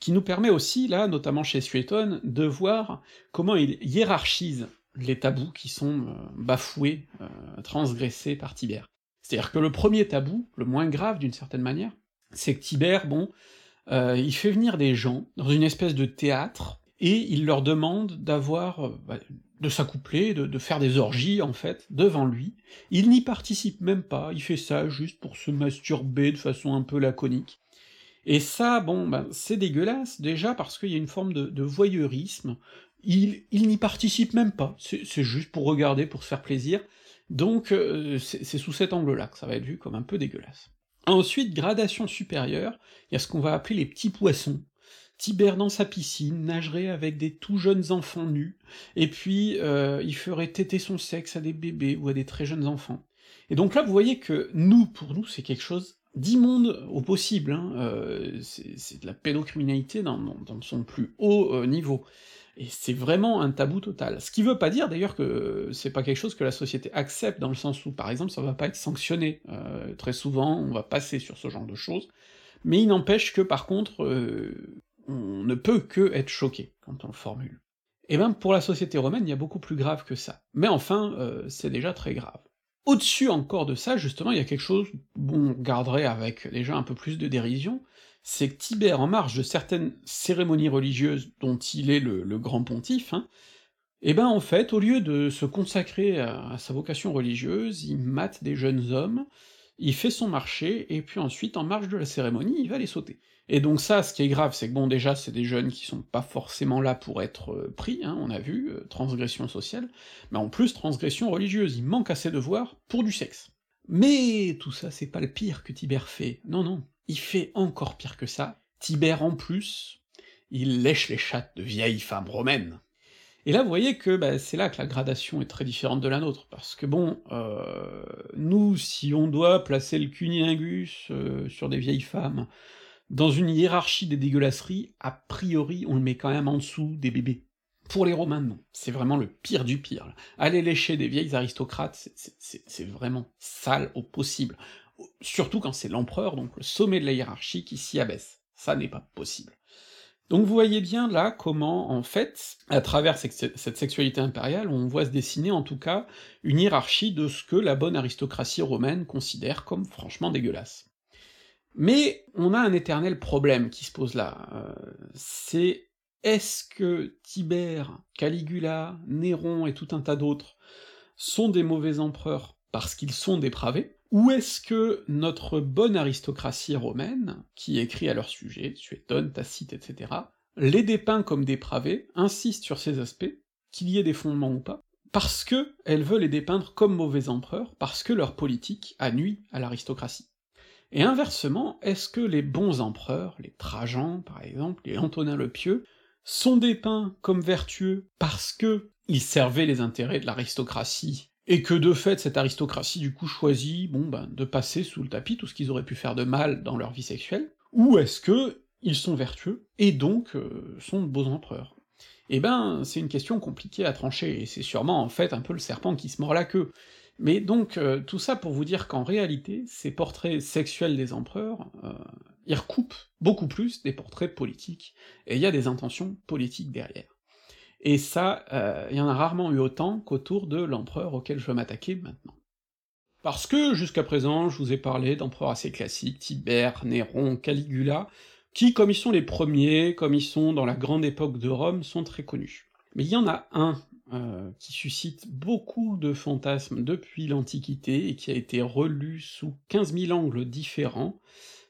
qui nous permet aussi, là, notamment chez Suétone, de voir comment il hiérarchise les tabous qui sont euh, bafoués, euh, transgressés par Tibère. C'est-à-dire que le premier tabou, le moins grave d'une certaine manière, c'est que Tibère, bon, il fait venir des gens dans une espèce de théâtre, et il leur demande d'avoir bah, de s'accoupler, de, faire des orgies, en fait, devant lui. Il n'y participe même pas, il fait ça juste pour se masturber de façon un peu laconique. Et ça, bon, ben, c'est dégueulasse, déjà parce qu'il y a une forme de, voyeurisme, il, n'y participe même pas, c'est juste pour regarder, pour se faire plaisir, donc euh, c'est sous cet angle-là que ça va être vu comme un peu dégueulasse. Ensuite, gradation supérieure, il y a ce qu'on va appeler les petits poissons, Dans sa piscine nagerait avec des tout jeunes enfants nus, et puis euh, il ferait téter son sexe à des bébés ou à des très jeunes enfants. Et donc là, vous voyez que nous, pour nous, c'est quelque chose d'immonde au possible, hein, euh, c'est de la pédocriminalité dans, dans, son plus haut euh, niveau. Et c'est vraiment un tabou total. Ce qui veut pas dire d'ailleurs que c'est pas quelque chose que la société accepte, dans le sens où, par exemple, ça va pas être sanctionné. très souvent, on va passer sur ce genre de choses, mais il n'empêche que par contre, on ne peut que être choqué quand on le formule. Et même pour la société romaine, il y a beaucoup plus grave que ça. Mais enfin, euh, c'est déjà très grave. Au-dessus encore de ça, justement, il y a quelque chose, bon, on garderait avec déjà un peu plus de dérision, c'est que Tibère, en marge de certaines cérémonies religieuses dont il est le, grand pontife, hein, eh ben en fait, au lieu de se consacrer à, sa vocation religieuse, il mate des jeunes hommes, il fait son marché, et puis ensuite, en marge de la cérémonie, il va les sauter. Et donc ça, ce qui est grave, c'est que bon, déjà, c'est des jeunes qui sont pas forcément là pour être euh, pris, hein, on a vu, euh, transgression sociale, mais en plus, transgression religieuse, il manque assez de devoirs pour du sexe. Mais tout ça, c'est pas le pire que Tibère fait, non, non, il fait encore pire que ça, Tibère en plus, il lèche les chattes de vieilles femmes romaines. Et là, vous voyez que bah, c'est là que la gradation est très différente de la nôtre, parce que bon, euh, nous, si on doit placer le cunilingus sur des vieilles femmes, dans une hiérarchie des dégueulasseries, a priori, on le met quand même en dessous des bébés. Pour les Romains, non. C'est vraiment le pire du pire. Aller lécher des vieilles aristocrates, c'est vraiment sale au possible. Surtout quand c'est l'empereur, donc le sommet de la hiérarchie, qui s'y abaisse. Ça n'est pas possible. Donc vous voyez bien là comment, en fait, à travers cette sexualité impériale, on voit se dessiner en tout cas une hiérarchie de ce que la bonne aristocratie romaine considère comme franchement dégueulasse. Mais on a un éternel problème qui se pose là, euh, c'est est-ce que Tibère, Caligula, Néron et tout un tas d'autres sont des mauvais empereurs parce qu'ils sont dépravés, ou est-ce que notre bonne aristocratie romaine, qui écrit à leur sujet, Suétone, Tacite, etc., les dépeint comme dépravés, insiste sur ces aspects, qu'il y ait des fondements ou pas, parce que elle veut les dépeindre comme mauvais empereurs, parce que leur politique a nuit à l'aristocratie. Et inversement, est-ce que les bons empereurs, les Trajans par exemple, les Antonin le Pieux, sont dépeints comme vertueux parce que ils servaient les intérêts de l'aristocratie, et que de fait cette aristocratie du coup choisit, bon ben, de passer sous le tapis tout ce qu'ils auraient pu faire de mal dans leur vie sexuelle, ou est-ce que ils sont vertueux, et donc euh, sont de beaux empereurs? Eh ben, c'est une question compliquée à trancher, et c'est sûrement en fait un peu le serpent qui se mord la queue. Mais donc, euh, tout ça pour vous dire qu'en réalité, ces portraits sexuels des empereurs, euh, ils recoupent beaucoup plus des portraits politiques, et il y a des intentions politiques derrière. Et ça, il y en a rarement eu autant qu'autour de l'empereur auquel je veux m'attaquer maintenant. Parce que jusqu'à présent, je vous ai parlé d'empereurs assez classiques, Tibère, Néron, Caligula, qui, comme ils sont les premiers, comme ils sont dans la grande époque de Rome, sont très connus. Mais il y en a un euh, qui suscite beaucoup de fantasmes depuis l'Antiquité et qui a été relu sous 15 000 angles différents,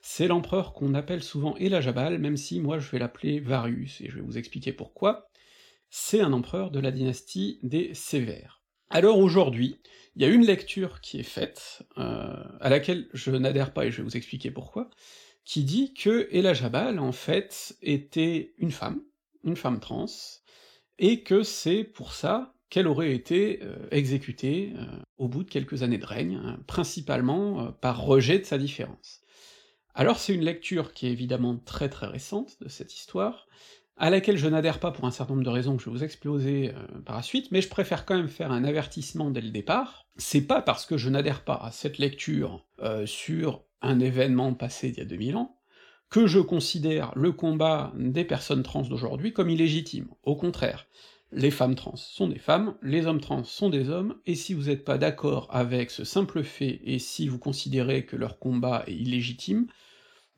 c'est l'empereur qu'on appelle souvent Elajabal, même si moi je vais l'appeler Varius, et je vais vous expliquer pourquoi. C'est un empereur de la dynastie des Sévères. Alors aujourd'hui, il y a une lecture qui est faite, euh, à laquelle je n'adhère pas et je vais vous expliquer pourquoi, qui dit que Ella Jabal, en fait, était une femme, une femme trans, et que c'est pour ça qu'elle aurait été euh, exécutée euh, au bout de quelques années de règne, hein, principalement euh, par rejet de sa différence. Alors c'est une lecture qui est évidemment très très récente de cette histoire, à laquelle je n'adhère pas pour un certain nombre de raisons que je vais vous exploser par la suite, mais je préfère quand même faire un avertissement dès le départ. C'est pas parce que je n'adhère pas à cette lecture sur un événement passé d'il y a 2000 ans, que je considère le combat des personnes trans d'aujourd'hui comme illégitime. Au contraire, les femmes trans sont des femmes, les hommes trans sont des hommes, et si vous n'êtes pas d'accord avec ce simple fait, et si vous considérez que leur combat est illégitime,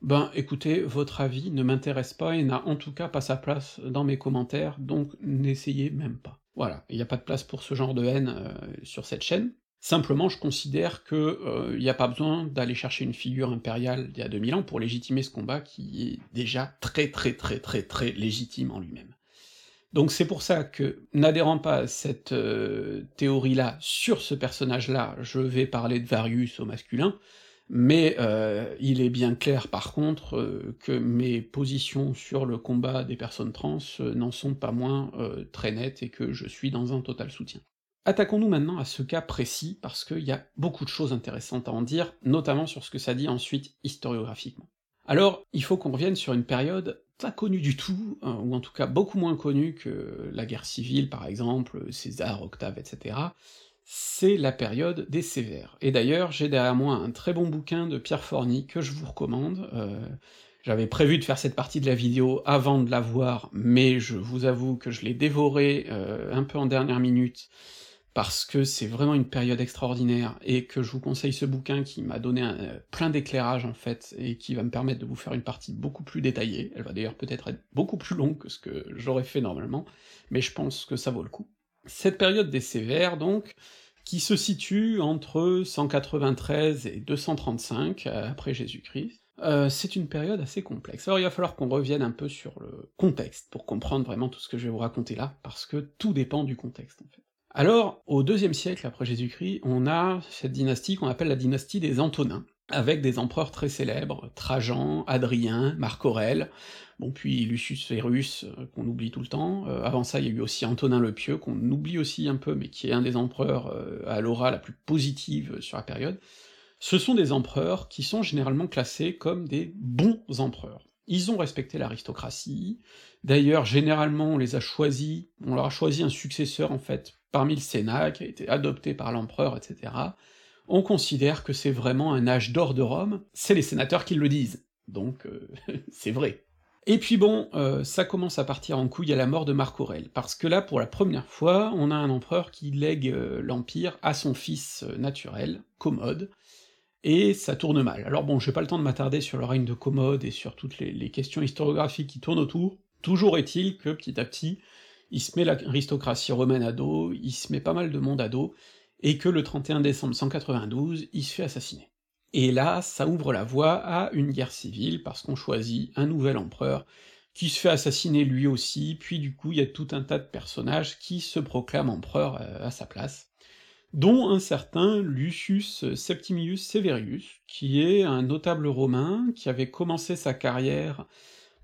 ben écoutez, votre avis ne m'intéresse pas et n'a en tout cas pas sa place dans mes commentaires, donc n'essayez même pas. Voilà, il n'y a pas de place pour ce genre de haine euh, sur cette chaîne. Simplement, je considère que il euh, n'y a pas besoin d'aller chercher une figure impériale d'il y a 2000 ans pour légitimer ce combat qui est déjà très très très très très légitime en lui-même. Donc c'est pour ça que, n'adhérant pas à cette euh, théorie-là sur ce personnage-là, je vais parler de Varius au masculin, mais euh, il est bien clair par contre que mes positions sur le combat des personnes trans n'en sont pas moins très nettes et que je suis dans un total soutien. Attaquons-nous maintenant à ce cas précis, parce qu'il y a beaucoup de choses intéressantes à en dire, notamment sur ce que ça dit ensuite historiographiquement. Alors, il faut qu'on revienne sur une période pas connue du tout, hein, ou en tout cas beaucoup moins connue que la guerre civile par exemple, César, Octave, etc., c'est la période des Sévères. Et d'ailleurs, j'ai derrière moi un très bon bouquin de Pierre Forny que je vous recommande, euh, j'avais prévu de faire cette partie de la vidéo avant de la voir, mais je vous avoue que je l'ai dévoré euh, un peu en dernière minute, parce que c'est vraiment une période extraordinaire, et que je vous conseille ce bouquin qui m'a donné euh, plein d'éclairage en fait, et qui va me permettre de vous faire une partie beaucoup plus détaillée, elle va d'ailleurs peut-être être beaucoup plus longue que ce que j'aurais fait normalement, mais je pense que ça vaut le coup. Cette période des sévères, donc, qui se situe entre 193 et 235 euh, après Jésus-Christ, euh, c'est une période assez complexe. Alors il va falloir qu'on revienne un peu sur le contexte, pour comprendre vraiment tout ce que je vais vous raconter là, parce que tout dépend du contexte en fait. Alors, au deuxième siècle après Jésus-Christ, on a cette dynastie qu'on appelle la dynastie des Antonins, avec des empereurs très célèbres, Trajan, Adrien, Marc Aurèle, bon puis Lucius Verus, euh, qu'on oublie tout le temps, euh, avant ça il y a eu aussi Antonin le Pieux, qu'on oublie aussi un peu, mais qui est un des empereurs euh, à l'aura la plus positive sur la période, ce sont des empereurs qui sont généralement classés comme des bons empereurs. Ils ont respecté l'aristocratie, d'ailleurs généralement on les a choisis, on leur a choisi un successeur en fait, parmi le Sénat, qui a été adopté par l'empereur, etc., on considère que c'est vraiment un âge d'or de Rome, c'est les sénateurs qui le disent, donc euh, c'est vrai. Et puis bon, euh, ça commence à partir en couille à la mort de Marc Aurèle, parce que là, pour la première fois, on a un empereur qui lègue euh, l'Empire à son fils naturel, Commode, et ça tourne mal. Alors bon, j'ai pas le temps de m'attarder sur le règne de Commode et sur toutes les, questions historiographiques qui tournent autour, toujours est-il que, petit à petit, il se met l'aristocratie romaine à dos, il se met pas mal de monde à dos, et que le 31 décembre 192, il se fait assassiner. Et là, ça ouvre la voie à une guerre civile, parce qu'on choisit un nouvel empereur, qui se fait assassiner lui aussi, puis du coup il y a tout un tas de personnages qui se proclament empereur euh, à sa place, dont un certain Lucius Septimius Severius, qui est un notable romain, qui avait commencé sa carrière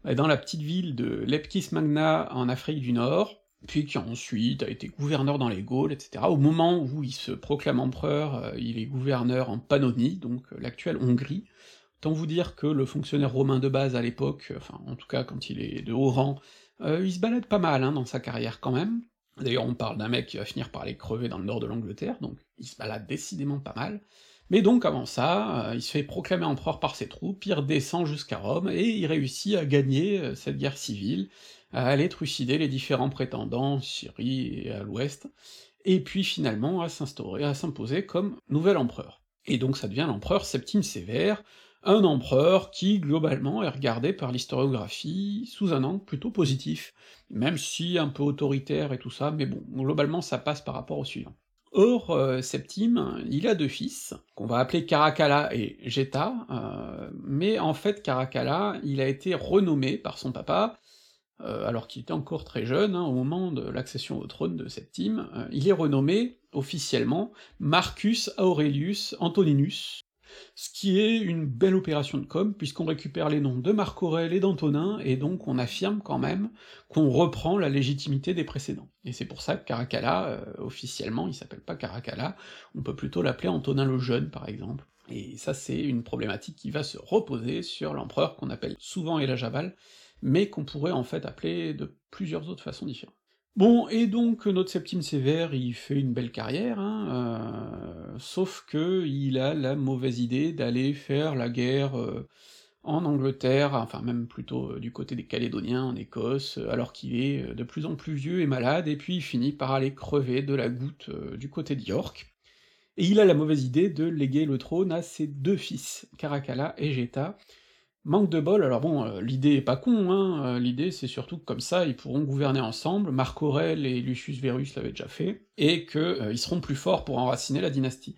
dans la petite ville de Leptis Magna en Afrique du Nord, puis qui ensuite a été gouverneur dans les Gaules, etc. Au moment où il se proclame empereur, euh, il est gouverneur en Pannonie, donc euh, l'actuelle Hongrie, Tant vous dire que le fonctionnaire romain de base à l'époque, enfin en tout cas quand il est de haut rang, euh, il se balade pas mal hein, dans sa carrière quand même. D'ailleurs on parle d'un mec qui va finir par aller crever dans le nord de l'Angleterre, donc il se balade décidément pas mal. Mais donc avant ça, euh, il se fait proclamer empereur par ses troupes, il redescend jusqu'à Rome, et il réussit à gagner euh, cette guerre civile, à aller trucider les différents prétendants, Syrie et à l'ouest, et puis finalement à s'instaurer, à s'imposer comme nouvel empereur. Et donc ça devient l'empereur Septime Sévère, un empereur qui, globalement, est regardé par l'historiographie sous un angle plutôt positif, même si un peu autoritaire et tout ça, mais bon, globalement ça passe par rapport au suivant. Or, euh, Septime, il a deux fils, qu'on va appeler Caracalla et Geta, euh, mais en fait Caracalla, il a été renommé par son papa, euh, alors qu'il était encore très jeune, hein, au moment de l'accession au trône de Septime, il est renommé, officiellement, Marcus Aurelius Antoninus, ce qui est une belle opération de com, puisqu'on récupère les noms de Marc Aurèle et d'Antonin, et donc on affirme quand même qu'on reprend la légitimité des précédents. Et c'est pour ça que Caracalla, euh, officiellement, il s'appelle pas Caracalla, on peut plutôt l'appeler Antonin le Jeune, par exemple. Et ça, c'est une problématique qui va se reposer sur l'empereur qu'on appelle souvent Elajaval, mais qu'on pourrait en fait appeler de plusieurs autres façons différentes. Bon, et donc notre Septime Sévère, il fait une belle carrière, hein, euh, sauf que il a la mauvaise idée d'aller faire la guerre euh, en Angleterre, enfin même plutôt euh, du côté des Calédoniens, en Écosse, alors qu'il est de plus en plus vieux et malade, et puis il finit par aller crever de la goutte du côté de. Et il a la mauvaise idée de léguer le trône à ses deux fils, Caracalla et Geta, Manque de bol, alors bon, euh, l'idée est pas con, hein, euh, l'idée c'est surtout que comme ça, ils pourront gouverner ensemble, Marc Aurèle et Lucius Verus l'avaient déjà fait, et que euh, seront plus forts pour enraciner la dynastie.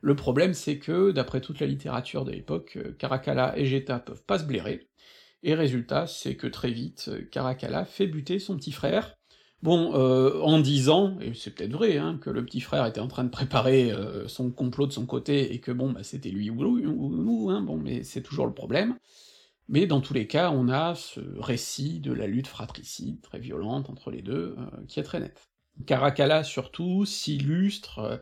Le problème c'est que, d'après toute la littérature de l'époque, Caracalla et Geta peuvent pas se blairer, et résultat, c'est que très vite, Caracalla fait buter son petit frère, Bon, en disant, et c'est peut-être vrai, hein, que le petit frère était en train de préparer son complot de son côté, et que bon, bah c'était lui ou nous, hein, bon, mais c'est toujours le problème. Mais dans tous les cas, on a ce récit de la lutte fratricide, très violente entre les deux, euh, qui est très net. Caracalla, surtout, s'illustre euh,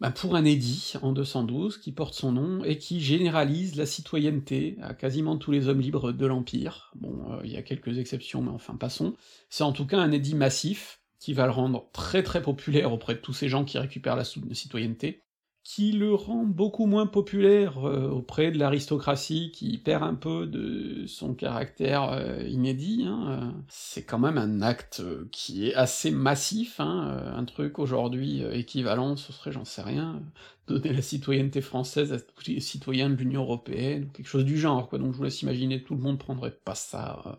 bah, pour un édit en 212 qui porte son nom et qui généralise la citoyenneté à quasiment tous les hommes libres de l'Empire. Bon, euh, il y a quelques exceptions, mais enfin passons. C'est en tout cas un édit massif qui va le rendre très très populaire auprès de tous ces gens qui récupèrent la citoyenneté, qui le rend beaucoup moins populaire euh, auprès de l'aristocratie, qui perd un peu de son caractère euh, inédit. Hein, euh. C'est quand même un acte qui est assez massif, hein, un truc aujourd'hui équivalent, ce serait, j'en sais rien, donner la citoyenneté française à tous les citoyens de l'Union Européenne, ou quelque chose du genre, quoi, donc je vous laisse imaginer, tout le monde prendrait pas ça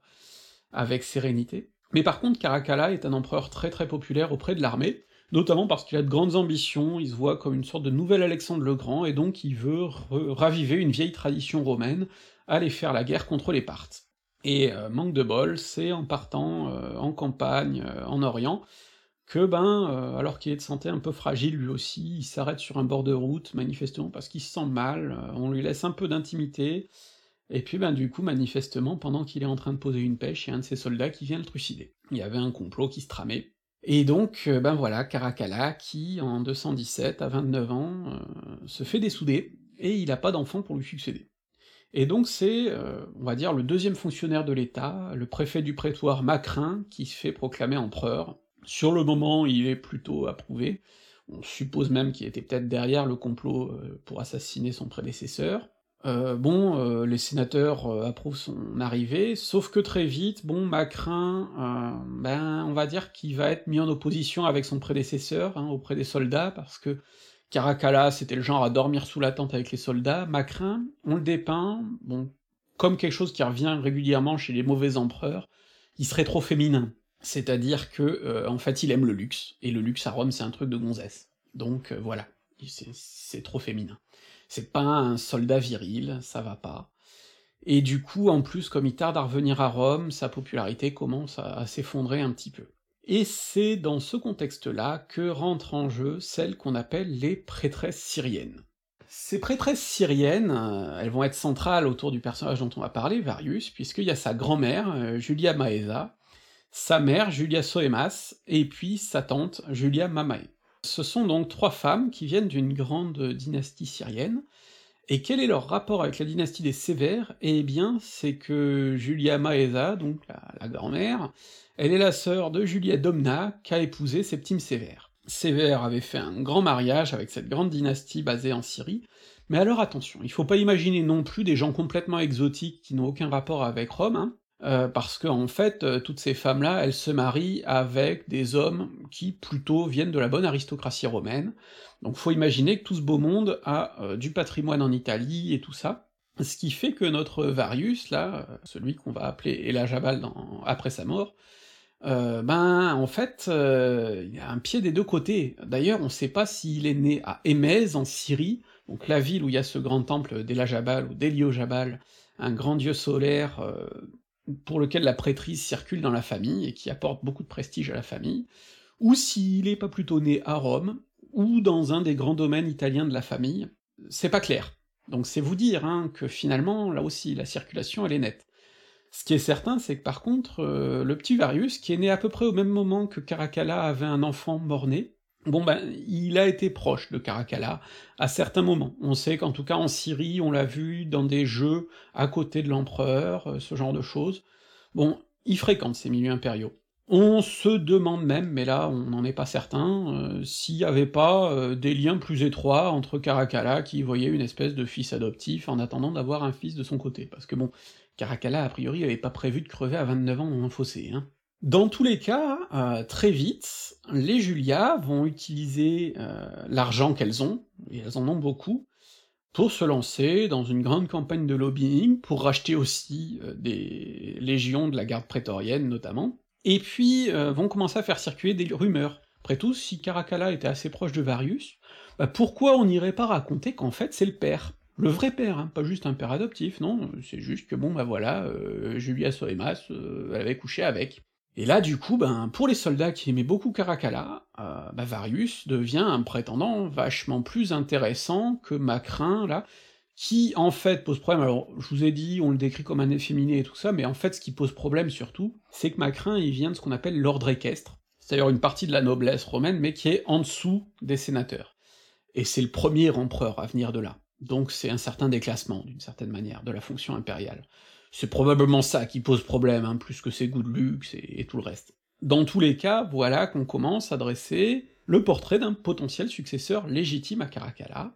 avec sérénité. Mais par contre, Caracalla est un empereur très très populaire auprès de l'armée, notamment parce qu'il a de grandes ambitions, il se voit comme une sorte de nouvel Alexandre le Grand, et donc il veut raviver une vieille tradition romaine, aller faire la guerre contre les Parthes. Et euh, manque de bol, c'est en partant euh, en campagne, euh, en Orient, que ben, alors qu'il est de santé un peu fragile lui aussi, il s'arrête sur un bord de route, manifestement parce qu'il se sent mal, on lui laisse un peu d'intimité, et puis ben du coup, manifestement, pendant qu'il est en train de poser une pêche, il y a un de ses soldats qui vient le trucider. Il y avait un complot qui se tramait, et donc, euh, ben voilà, Caracalla, qui, en 217, à 29 ans, euh, se fait dessouder, et il a pas d'enfant pour lui succéder. Et donc c'est, euh, on va dire, le deuxième fonctionnaire de l'État, le préfet du prétoire Macrin, qui se fait proclamer empereur. Sur le moment, il est plutôt approuvé, on suppose même qu'il était peut-être derrière le complot pour assassiner son prédécesseur, euh, bon, euh, les sénateurs euh, approuvent son arrivée, sauf que très vite, bon, Macrin, ben, on va dire qu'il va être mis en opposition avec son prédécesseur, hein, auprès des soldats, parce que Caracalla, c'était le genre à dormir sous la tente avec les soldats, Macrin, on le dépeint, bon, comme quelque chose qui revient régulièrement chez les mauvais empereurs, il serait trop féminin. C'est-à-dire que, en fait, il aime le luxe, et le luxe à Rome, c'est un truc de gonzesse. Donc, voilà, c'est trop féminin c'est pas un soldat viril, ça va pas. Et du coup, en plus, comme il tarde à revenir à Rome, sa popularité commence à, s'effondrer un petit peu. Et c'est dans ce contexte-là que rentrent en jeu celles qu'on appelle les prêtresses syriennes. Ces prêtresses syriennes, euh, elles vont être centrales autour du personnage dont on va parler, Varius, puisqu'il y a sa grand-mère, euh, Julia Maesa, sa mère, Julia Soemas, et puis sa tante, Julia Mamae. Ce sont donc trois femmes qui viennent d'une grande dynastie syrienne, Et quel est leur rapport avec la dynastie des Sévères? Eh bien, c'est que Julia Maesa, donc la, grand-mère, elle est la sœur de Julia Domna, qu'a épousé Septime Sévère. Sévère avait fait un grand mariage avec cette grande dynastie basée en Syrie, mais alors attention, il faut pas imaginer non plus des gens complètement exotiques qui n'ont aucun rapport avec Rome, hein, euh, parce que en fait, euh, toutes ces femmes-là, elles se marient avec des hommes qui plutôt viennent de la bonne aristocratie romaine, donc faut imaginer que tout ce beau monde a euh, du patrimoine en Italie et tout ça, ce qui fait que notre Varius, là, celui qu'on va appeler Elajabal dans... après sa mort, ben en fait, il a un pied des deux côtés. D'ailleurs, on sait pas s'il est né à Émèse, en Syrie, donc la ville où il y a ce grand temple d'Elajabal ou d'Héliojabal, un grand dieu solaire pour lequel la prêtrise circule dans la famille et qui apporte beaucoup de prestige à la famille, ou s'il est pas plutôt né à Rome, ou dans un des grands domaines italiens de la famille, c'est pas clair. Donc c'est vous dire hein, que finalement, là aussi, la circulation elle est nette. Ce qui est certain, c'est que par contre, euh, le petit Varius, qui est né à peu près au même moment que Caracalla avait un enfant mort-né, Bon ben, il a été proche de Caracalla à certains moments. On sait qu'en tout cas en Syrie, on l'a vu dans des jeux à côté de l'empereur, euh, ce genre de choses. Bon, il fréquente ces milieux impériaux. On se demande même, mais là on n'en est pas certain, euh, s'il n'y avait pas euh, des liens plus étroits entre Caracalla, qui voyait une espèce de fils adoptif en attendant d'avoir un fils de son côté, parce que bon, Caracalla a priori avait pas prévu de crever à 29 ans dans un fossé, hein. Dans tous les cas, euh, très vite, les Julia vont utiliser euh, l'argent qu'elles ont, et elles en ont beaucoup, pour se lancer dans une grande campagne de lobbying, pour racheter aussi euh, des légions de la garde prétorienne notamment, et puis vont commencer à faire circuler des rumeurs. Après tout, si Caracalla était assez proche de Varius, bah pourquoi on n'irait pas raconter qu'en fait c'est le père? Le vrai père, hein, pas juste un père adoptif, non, c'est juste que bon bah voilà, Julia Soemas, elle avait couché avec. Et là, du coup, ben, pour les soldats qui aimaient beaucoup Caracalla, euh, bah, Varius devient un prétendant vachement plus intéressant que Macrin, là, qui en fait pose problème. Alors, je vous ai dit, on le décrit comme un efféminé et tout ça, mais en fait, ce qui pose problème surtout, c'est que Macrin, il vient de ce qu'on appelle l'ordre équestre, c'est-à-dire une partie de la noblesse romaine, mais qui est en dessous des sénateurs. Et c'est le premier empereur à venir de là. Donc c'est un certain déclassement, d'une certaine manière, de la fonction impériale. C'est probablement ça qui pose problème, hein, plus que ses goûts de luxe et, tout le reste. Dans tous les cas, voilà qu'on commence à dresser le portrait d'un potentiel successeur légitime à Caracalla,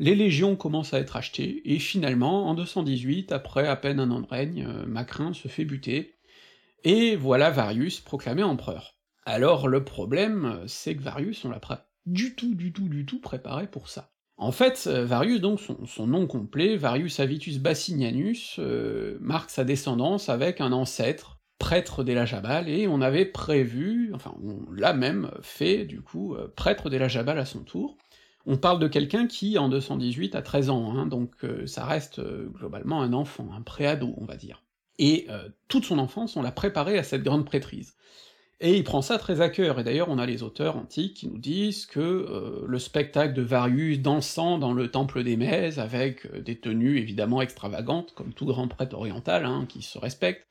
les légions commencent à être achetées, et finalement, en 218, après à peine un an de règne, euh, Macrin se fait buter, et voilà Varius proclamé empereur. Alors le problème, c'est que Varius, on l'a pas du tout, du tout, du tout préparé pour ça. En fait, euh, Varius, donc son, nom complet, Varius Avitus Bassinianus, euh, marque sa descendance avec un ancêtre, prêtre d'Elajabal, et on avait prévu, enfin on l'a même fait, du coup, euh, prêtre d'Elajabal à son tour. On parle de quelqu'un qui, en 218, a 13 ans, hein, donc ça reste globalement un enfant, un préado, on va dire. Et toute son enfance, on l'a préparé à cette grande prêtrise. Et il prend ça très à cœur, et d'ailleurs on a les auteurs antiques qui nous disent que euh, le spectacle de Varius dansant dans le temple des Mèses, avec euh, des tenues évidemment extravagantes, comme tout grand prêtre oriental, hein, qui se respecte,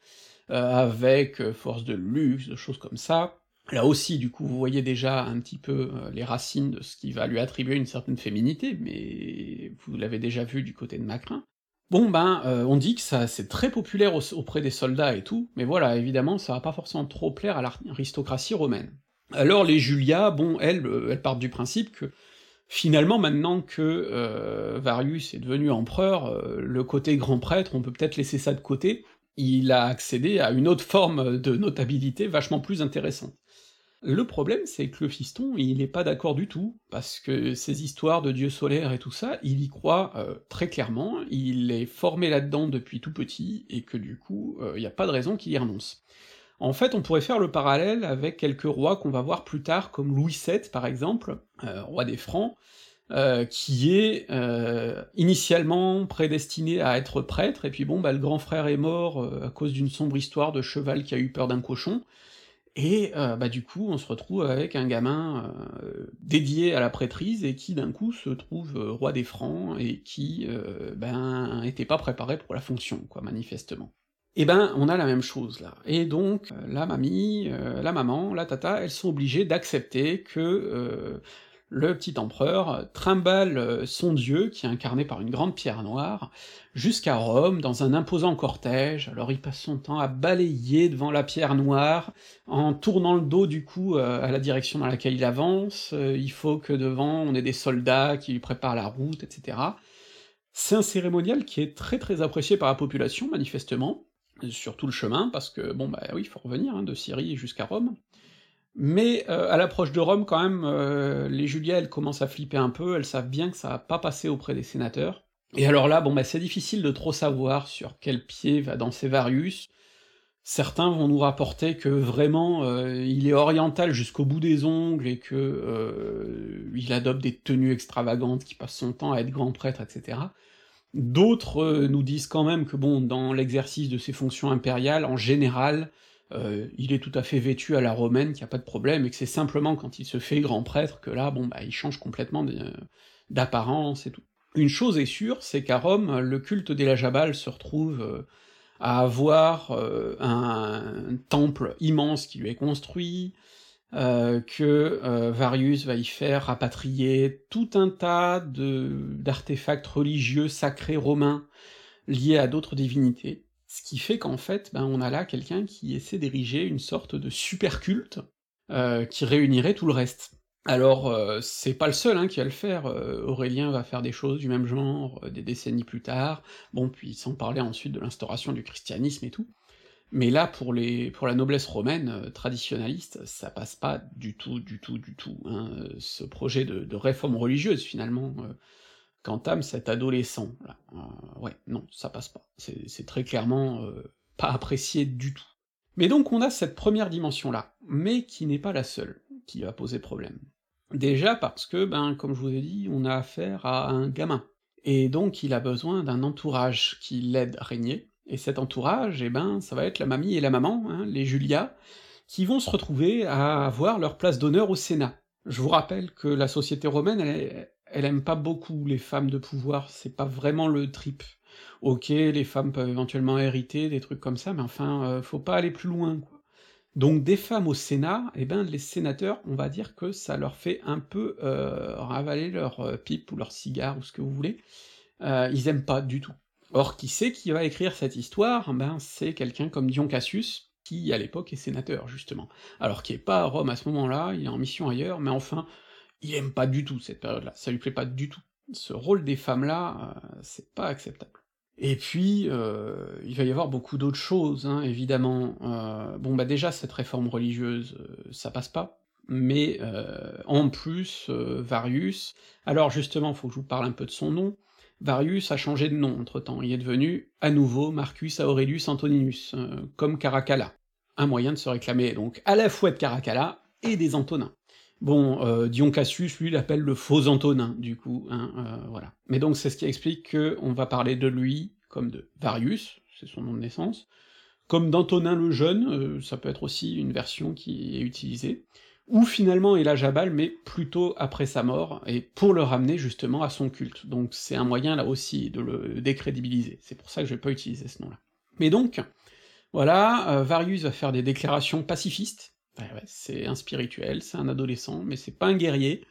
euh, avec force de luxe, de choses comme ça, Là aussi, du coup, vous voyez déjà un petit peu les racines de ce qui va lui attribuer une certaine féminité, mais vous l'avez déjà vu du côté de Macrin. Bon ben, euh, on dit que ça c'est très populaire auprès des soldats et tout, mais voilà, évidemment, ça va pas forcément trop plaire à l'aristocratie romaine. Alors les Julia, bon, elles, euh, elles partent du principe que finalement, maintenant que euh, Varius est devenu empereur, le côté grand prêtre, on peut peut-être laisser ça de côté, il a accédé à une autre forme de notabilité vachement plus intéressante. Le problème, c'est que le fiston, il est pas d'accord du tout, parce que ces histoires de dieux solaires et tout ça, il y croit euh, très clairement, il est formé là-dedans depuis tout petit, et que du coup, il euh, n'y a pas de raison qu'il y renonce. En fait, on pourrait faire le parallèle avec quelques rois qu'on va voir plus tard, comme Louis VII par exemple, euh, roi des Francs, qui est initialement prédestiné à être prêtre, et puis bon, bah, le grand frère est mort à cause d'une sombre histoire de cheval qui a eu peur d'un cochon, et euh, bah du coup, on se retrouve avec un gamin euh, dédié à la prêtrise et qui d'un coup se trouve euh, roi des Francs et qui ben était pas préparé pour la fonction, quoi, manifestement. Et ben, on a la même chose là. Et donc, la mamie, la maman, la tata, elles sont obligées d'accepter que le petit empereur trimballe euh, son dieu, qui est incarné par une grande pierre noire, jusqu'à Rome, dans un imposant cortège, alors il passe son temps à balayer devant la pierre noire, en tournant le dos du coup euh, à la direction dans laquelle il avance, euh, il faut que devant on ait des soldats qui lui préparent la route, etc. C'est un cérémonial qui est très très apprécié par la population, manifestement, sur tout le chemin, parce que, bon bah oui, il faut revenir, hein, de Syrie jusqu'à Rome, mais euh, à l'approche de Rome, quand même, euh, les Julia, elles commencent à flipper un peu, elles savent bien que ça va pas passer auprès des sénateurs. Et alors là, bon bah c'est difficile de trop savoir sur quel pied va danser Varius. Certains vont nous rapporter que vraiment euh, il est oriental jusqu'au bout des ongles et que il adopte des tenues extravagantes, qui passe son temps à être grand prêtre, etc. D'autres nous disent quand même que bon, dans l'exercice de ses fonctions impériales, en général, euh, il est tout à fait vêtu à la romaine, qu'il n'y a pas de problème, et que c'est simplement quand il se fait grand prêtre que là, bon, bah, il change complètement d'apparence et tout. Une chose est sûre, c'est qu'à Rome, le culte d'Elajabal se retrouve euh, à avoir euh, un, temple immense qui lui est construit, que Varius va y faire rapatrier tout un tas d'artefacts religieux sacrés romains liés à d'autres divinités, ce qui fait qu'en fait, ben, on a là quelqu'un qui essaie d'ériger une sorte de super culte, euh, qui réunirait tout le reste. Alors, euh, c'est pas le seul hein, qui va le faire, euh, Aurélien va faire des choses du même genre des décennies plus tard, bon, puis sans parler ensuite de l'instauration du christianisme et tout. Mais là, pour, les, pour la noblesse romaine traditionnaliste, ça passe pas du tout, du tout, du tout. Hein, ce projet de, de réforme religieuse, finalement, qu'entame cet adolescent. Là. Euh, ouais, non, ça passe pas. C'est très clairement euh, pas apprécié du tout. Mais donc on a cette première dimension-là, mais qui n'est pas la seule qui va poser problème. Déjà parce que, ben, comme je vous ai dit, on a affaire à un gamin, et donc il a besoin d'un entourage qui l'aide à régner, et cet entourage, eh ben, ça va être la mamie et la maman, hein, les Julia, qui vont se retrouver à avoir leur place d'honneur au Sénat. Je vous rappelle que la société romaine, elle est, elle aime pas beaucoup les femmes de pouvoir, c'est pas vraiment le trip. Ok, les femmes peuvent éventuellement hériter, des trucs comme ça, mais enfin, euh, faut pas aller plus loin, quoi. Donc des femmes au Sénat, eh ben les sénateurs, on va dire que ça leur fait un peu euh, ravaler leur euh, pipe ou leur cigare ou ce que vous voulez. ils aiment pas du tout. Or, qui c'est qui va écrire cette histoire? Ben c'est quelqu'un comme Dion Cassius, qui à l'époque est sénateur, justement. Alors qui est pas à Rome à ce moment-là, il est en mission ailleurs, mais enfin, il aime pas du tout cette période-là, ça lui plaît pas du tout. Ce rôle des femmes-là, euh, c'est pas acceptable. Et puis, euh, il va y avoir beaucoup d'autres choses, hein, évidemment. Euh, bon, bah déjà, cette réforme religieuse, ça passe pas, mais en plus, Varius... Alors justement, faut que je vous parle un peu de son nom. Varius a changé de nom entre-temps, il est devenu à nouveau Marcus Aurelius Antoninus, comme Caracalla. Un moyen de se réclamer donc à la fois de Caracalla et des Antonins. Bon, euh, Dion Cassius, lui, l'appelle le faux Antonin, du coup, hein, euh, voilà. Mais donc c'est ce qui explique qu'on va parler de lui comme de Varius, c'est son nom de naissance, comme d'Antonin le Jeune, euh, ça peut être aussi une version qui est utilisée, ou finalement Jabal, mais plutôt après sa mort, et pour le ramener justement à son culte. Donc c'est un moyen là aussi de le décrédibiliser, c'est pour ça que je vais pas utiliser ce nom-là. Mais donc, voilà, Varius va faire des déclarations pacifistes, c'est un spirituel, c'est un adolescent, mais c'est pas un guerrier,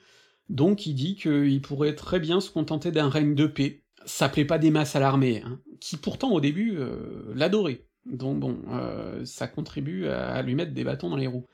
donc il dit qu'il pourrait très bien se contenter d'un règne de paix, ça plaît pas des masses à l'armée, hein, qui pourtant au début euh, l'adorait, donc bon, euh, ça contribue à lui mettre des bâtons dans les roues.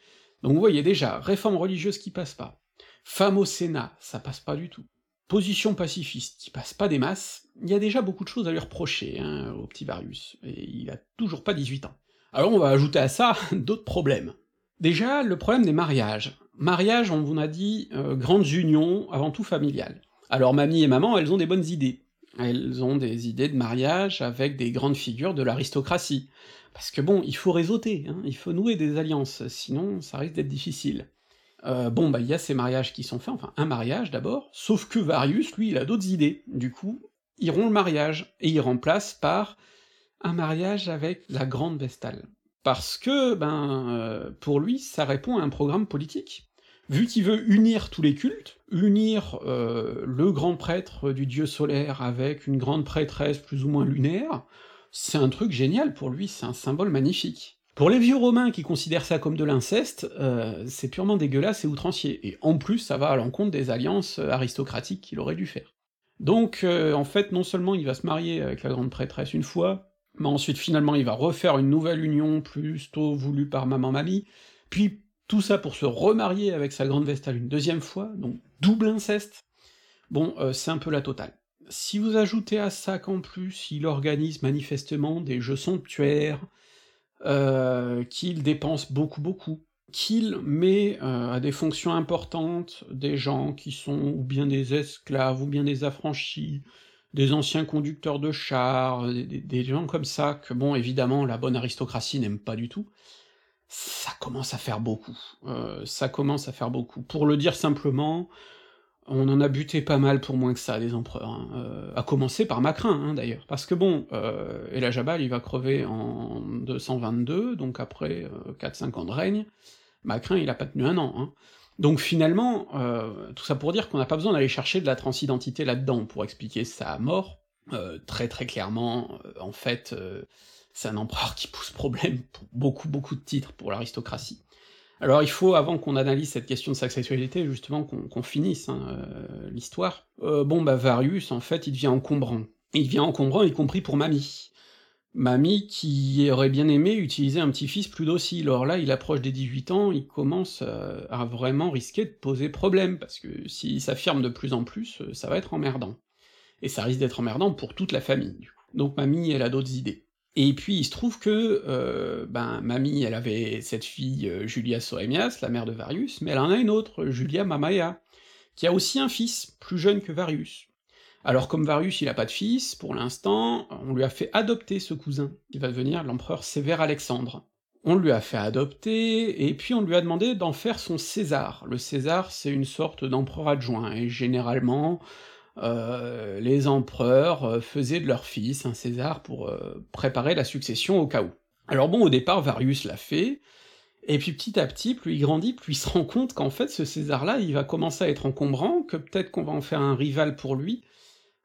Donc vous voyez déjà, réforme religieuse qui passe pas, femme au Sénat, ça passe pas du tout, position pacifiste qui passe pas des masses, il y a déjà beaucoup de choses à lui reprocher, hein, au petit Varius, et il a toujours pas 18 ans. Alors on va ajouter à ça d'autres problèmes. Déjà, le problème des mariages. Mariage, on vous a dit, euh, grandes unions, avant tout familiales. Alors mamie et maman, elles ont des bonnes idées. Elles ont des idées de mariage avec des grandes figures de l'aristocratie. Parce que bon, il faut réseauter, hein, il faut nouer des alliances, sinon ça risque d'être difficile. Euh, bon, bah il y a ces mariages qui sont faits, enfin un mariage d'abord, sauf que Varius, lui, il a d'autres idées. Du coup, ils rompt le mariage, et il remplace par un mariage avec la grande Vestale parce que, ben, euh, pour lui, ça répond à un programme politique. Vu qu'il veut unir tous les cultes, unir euh, le grand prêtre du dieu solaire avec une grande prêtresse plus ou moins lunaire, c'est un truc génial pour lui, c'est un symbole magnifique. Pour les vieux romains qui considèrent ça comme de l'inceste, euh, c'est purement dégueulasse et outrancier, et en plus ça va à l'encontre des alliances aristocratiques qu'il aurait dû faire. Donc en fait, non seulement il va se marier avec la grande prêtresse une fois, mais ensuite finalement il va refaire une nouvelle union plus tôt voulue par maman mamie, puis tout ça pour se remarier avec sa grande Vestale une deuxième fois, donc double inceste. Bon, c'est un peu la totale. Si vous ajoutez à ça qu'en plus il organise manifestement des jeux somptuaires, euh, qu'il dépense beaucoup beaucoup, qu'il met euh, à des fonctions importantes des gens qui sont ou bien des esclaves, ou bien des affranchis, des anciens conducteurs de chars, des, gens comme ça, que bon, évidemment, la bonne aristocratie n'aime pas du tout, ça commence à faire beaucoup. Euh, ça commence à faire beaucoup. Pour le dire simplement, on en a buté pas mal pour moins que ça, des empereurs, hein. euh, à commencer par Macrin, hein, d'ailleurs, parce que bon, euh, El Jabal, il va crever en 222, donc après 4-5 euh, ans de règne, Macrin, il a pas tenu un an, hein. Donc finalement, euh, tout ça pour dire qu'on n'a pas besoin d'aller chercher de la transidentité là-dedans pour expliquer sa mort, très très clairement, en fait, c'est un empereur qui pousse problème pour beaucoup beaucoup de titres pour l'aristocratie. Alors il faut, avant qu'on analyse cette question de sa sexualité, justement qu'on finisse hein, euh, l'histoire. Euh, bon bah Varius, en fait, il devient encombrant. Il devient encombrant, y compris pour Mamie. Mamie qui aurait bien aimé utiliser un petit-fils plus docile. Or là, il approche des 18 ans, il commence euh, à vraiment risquer de poser problème, parce que s'il s'affirme de plus en plus, ça va être emmerdant. Et ça risque d'être emmerdant pour toute la famille. Donc Mamie, elle a d'autres idées. Et puis il se trouve que, euh, ben, Mamie, elle avait cette fille euh, Julia Soemias, la mère de Varius, mais elle en a une autre, Julia Mamaya, qui a aussi un fils, plus jeune que Varius. Alors comme Varius il a pas de fils, pour l'instant, on lui a fait adopter ce cousin, qui va devenir l'empereur Sévère Alexandre. On lui a fait adopter, et puis on lui a demandé d'en faire son César. Le César, c'est une sorte d'empereur adjoint, et généralement, euh, les empereurs euh, faisaient de leur fils un César pour euh, préparer la succession au cas où. Alors bon, au départ, Varius l'a fait, et puis petit à petit, plus il grandit, plus il se rend compte qu'en fait, ce César-là, il va commencer à être encombrant, que peut-être qu'on va en faire un rival pour lui,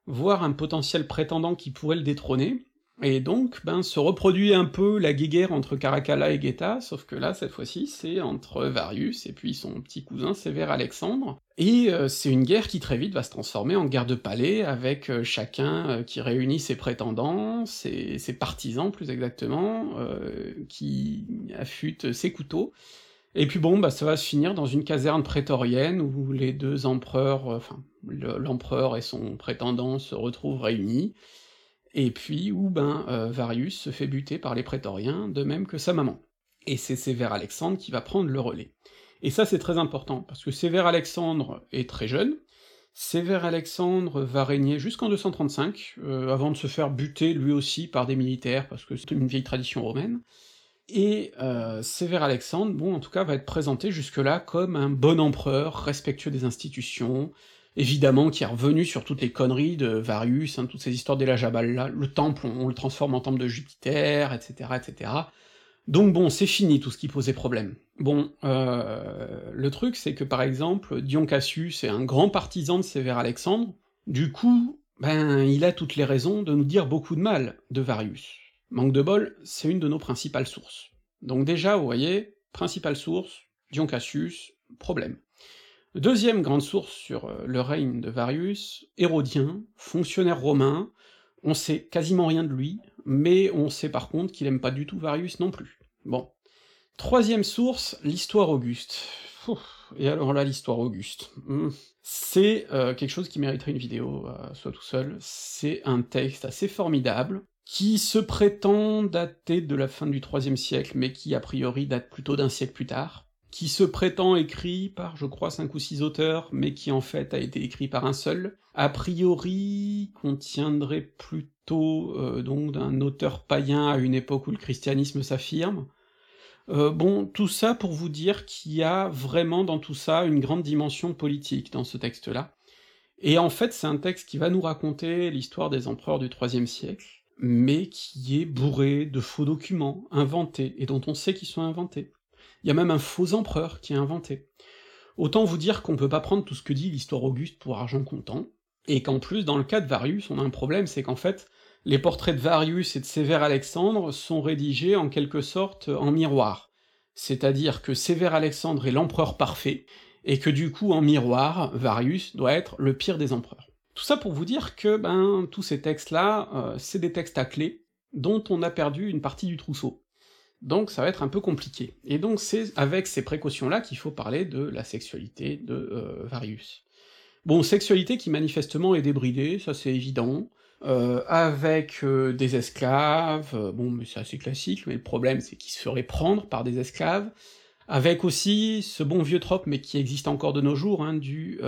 voire un potentiel prétendant qui pourrait le détrôner, et donc, ben, se reproduit un peu la guéguerre entre Caracalla et Geta, sauf que là, cette fois-ci, c'est entre Varius et puis son petit cousin Sévère Alexandre, et euh, c'est une guerre qui très vite va se transformer en guerre de palais, avec euh, chacun euh, qui réunit ses prétendants, ses, ses partisans plus exactement, qui affûtent ses couteaux, et puis bon, bah ça va se finir dans une caserne prétorienne où les deux empereurs, enfin, l'empereur et son prétendant se retrouvent réunis, et puis où ben euh, Varius se fait buter par les prétoriens, de même que sa maman. Et c'est Sévère Alexandre qui va prendre le relais. Et ça c'est très important, parce que Sévère Alexandre est très jeune, Sévère Alexandre va régner jusqu'en 235, euh, avant de se faire buter lui aussi par des militaires, parce que c'est une vieille tradition romaine, et euh, Sévère Alexandre, bon, en tout cas, va être présenté jusque-là comme un bon empereur, respectueux des institutions, évidemment qui est revenu sur toutes les conneries de Varius, hein, toutes ces histoires Jabal là, le temple, on, le transforme en temple de Jupiter, etc., etc. Donc bon, c'est fini tout ce qui posait problème. Bon, euh, le truc c'est que par exemple, Dion Cassius est un grand partisan de Sévère Alexandre, du coup, ben, il a toutes les raisons de nous dire beaucoup de mal de Varius. Manque de bol, c'est une de nos principales sources. Donc déjà, vous voyez, principale source, Dion Cassius, problème. Deuxième grande source sur euh, le règne de Varius, Hérodien, fonctionnaire romain, on sait quasiment rien de lui, mais on sait par contre qu'il aime pas du tout Varius non plus. Bon. Troisième source, l'histoire Auguste. et alors là, l'histoire Auguste. Hmm. C'est euh, quelque chose qui mériterait une vidéo, euh, soit tout seul. C'est un texte assez formidable, qui se prétend dater de la fin du IIIe siècle, mais qui a priori date plutôt d'un siècle plus tard qui se prétend écrit par, je crois, cinq ou six auteurs, mais qui en fait a été écrit par un seul, a priori contiendrait plutôt euh, donc d'un auteur païen à une époque où le christianisme s'affirme. Euh, bon, tout ça pour vous dire qu'il y a vraiment dans tout ça une grande dimension politique dans ce texte-là. Et en fait, c'est un texte qui va nous raconter l'histoire des empereurs du IIIe siècle, mais qui est bourré de faux documents, inventés, et dont on sait qu'ils sont inventés. Il y a même un faux empereur qui est inventé. Autant vous dire qu'on peut pas prendre tout ce que dit l'histoire Auguste pour argent comptant, et qu'en plus, dans le cas de Varius, on a un problème, c'est qu'en fait, les portraits de Varius et de Sévère Alexandre sont rédigés en quelque sorte en miroir. C'est-à-dire que Sévère Alexandre est l'empereur parfait, et que du coup, en miroir, Varius doit être le pire des empereurs. Tout ça pour vous dire que, ben, tous ces textes-là, euh, c'est des textes à clé, dont on a perdu une partie du trousseau. Donc ça va être un peu compliqué. Et donc c'est avec ces précautions-là qu'il faut parler de la sexualité de euh, Varius. Bon, sexualité qui manifestement est débridée, ça c'est évident, euh, avec des esclaves, bon mais c'est assez classique, mais le problème c'est qu'il se ferait prendre par des esclaves, avec aussi ce bon vieux trope, mais qui existe encore de nos jours, hein, du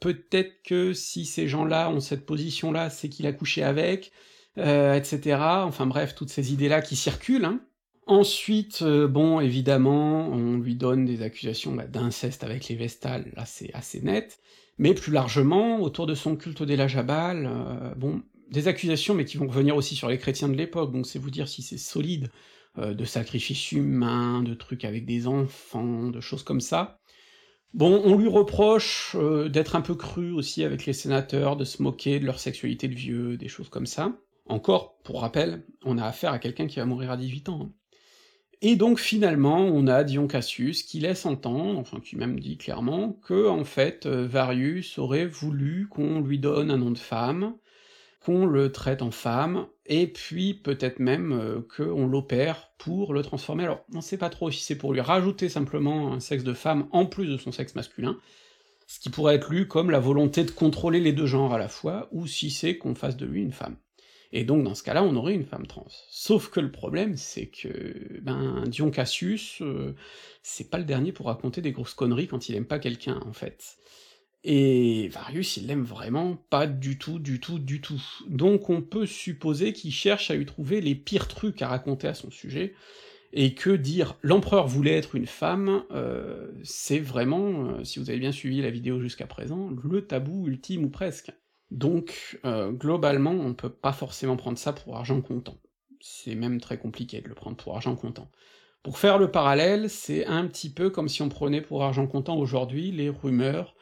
peut-être que si ces gens-là ont cette position-là, c'est qu'il a couché avec, etc. Enfin bref, toutes ces idées-là qui circulent, hein. Ensuite, euh, bon, évidemment, on lui donne des accusations bah, d'inceste avec les Vestales, là c'est assez net, mais plus largement, autour de son culte des Jabal, euh, bon, des accusations, mais qui vont revenir aussi sur les chrétiens de l'époque, donc c'est vous dire si c'est solide, euh, de sacrifices humains, de trucs avec des enfants, de choses comme ça. Bon, on lui reproche d'être un peu cru aussi avec les sénateurs, de se moquer de leur sexualité de vieux, des choses comme ça. Encore, pour rappel, on a affaire à quelqu'un qui va mourir à 18 ans. Et donc finalement, on a Dion Cassius qui laisse entendre, enfin qui même dit clairement, que en fait euh, Varius aurait voulu qu'on lui donne un nom de femme, qu'on le traite en femme, et puis peut-être même euh, qu'on l'opère pour le transformer. Alors on sait pas trop si c'est pour lui rajouter simplement un sexe de femme en plus de son sexe masculin, ce qui pourrait être lu comme la volonté de contrôler les deux genres à la fois, ou si c'est qu'on fasse de lui une femme. Et donc dans ce cas-là, on aurait une femme trans. Sauf que le problème, c'est que ben Dion Cassius, euh, c'est pas le dernier pour raconter des grosses conneries quand il aime pas quelqu'un, en fait. Et Varius, il l'aime vraiment pas du tout, du tout, du tout. Donc on peut supposer qu'il cherche à lui trouver les pires trucs à raconter à son sujet, et que dire l'empereur voulait être une femme, euh, c'est vraiment, euh, si vous avez bien suivi la vidéo jusqu'à présent, le tabou ultime ou presque. Donc, euh, globalement, on peut pas forcément prendre ça pour argent comptant. C'est même très compliqué de le prendre pour argent comptant. Pour faire le parallèle, c'est un petit peu comme si on prenait pour argent comptant aujourd'hui les rumeurs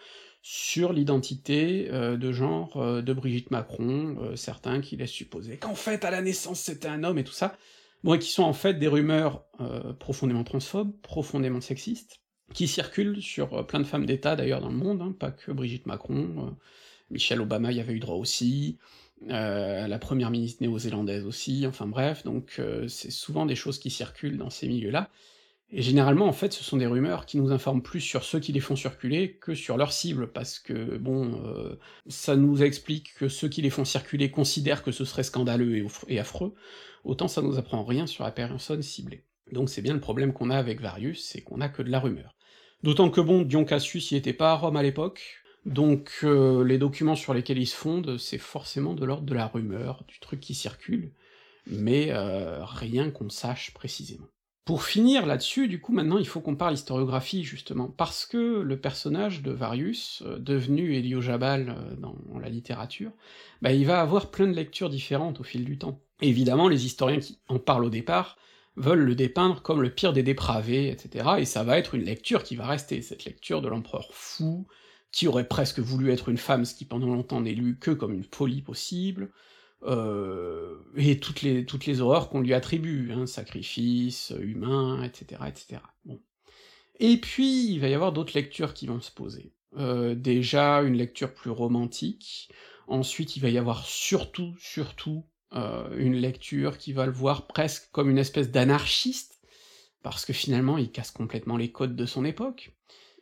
sur l'identité euh, de genre euh, de Brigitte Macron, certains qui laissent supposer qu'en fait à la naissance c'était un homme et tout ça, bon, et qui sont en fait des rumeurs profondément transphobes, profondément sexistes, qui circulent sur plein de femmes d'État d'ailleurs dans le monde, hein, pas que Brigitte Macron, Michelle Obama y avait eu droit aussi, euh, la première ministre néo-zélandaise aussi, enfin bref, donc euh, c'est souvent des choses qui circulent dans ces milieux-là, et généralement, en fait, ce sont des rumeurs qui nous informent plus sur ceux qui les font circuler que sur leur cible, parce que, bon, euh, ça nous explique que ceux qui les font circuler considèrent que ce serait scandaleux et, affreux, autant ça nous apprend rien sur la personne ciblée. Donc c'est bien le problème qu'on a avec Varius, c'est qu'on a que de la rumeur. D'autant que bon, Dion Cassius y était pas à Rome à l'époque, donc euh, les documents sur lesquels ils se fondent, c'est forcément de l'ordre de la rumeur, du truc qui circule, mais euh, rien qu'on sache précisément. Pour finir là-dessus, du coup, maintenant il faut qu'on parle historiographie, justement, parce que le personnage de Varius, euh, devenu Héliojabal dans la littérature, bah, il va avoir plein de lectures différentes au fil du temps. évidemment, les historiens qui en parlent au départ veulent le dépeindre comme le pire des dépravés, etc., et ça va être une lecture qui va rester, cette lecture de l'empereur fou, qui aurait presque voulu être une femme, ce qui pendant longtemps n'est lu que comme une folie possible, euh, et toutes les, horreurs qu'on lui attribue, hein, sacrifice, humain, etc., etc. Bon. Et puis, il va y avoir d'autres lectures qui vont se poser. Euh, déjà, une lecture plus romantique, ensuite il va y avoir surtout, surtout, euh, une lecture qui va le voir presque comme une espèce d'anarchiste, parce que finalement il casse complètement les codes de son époque,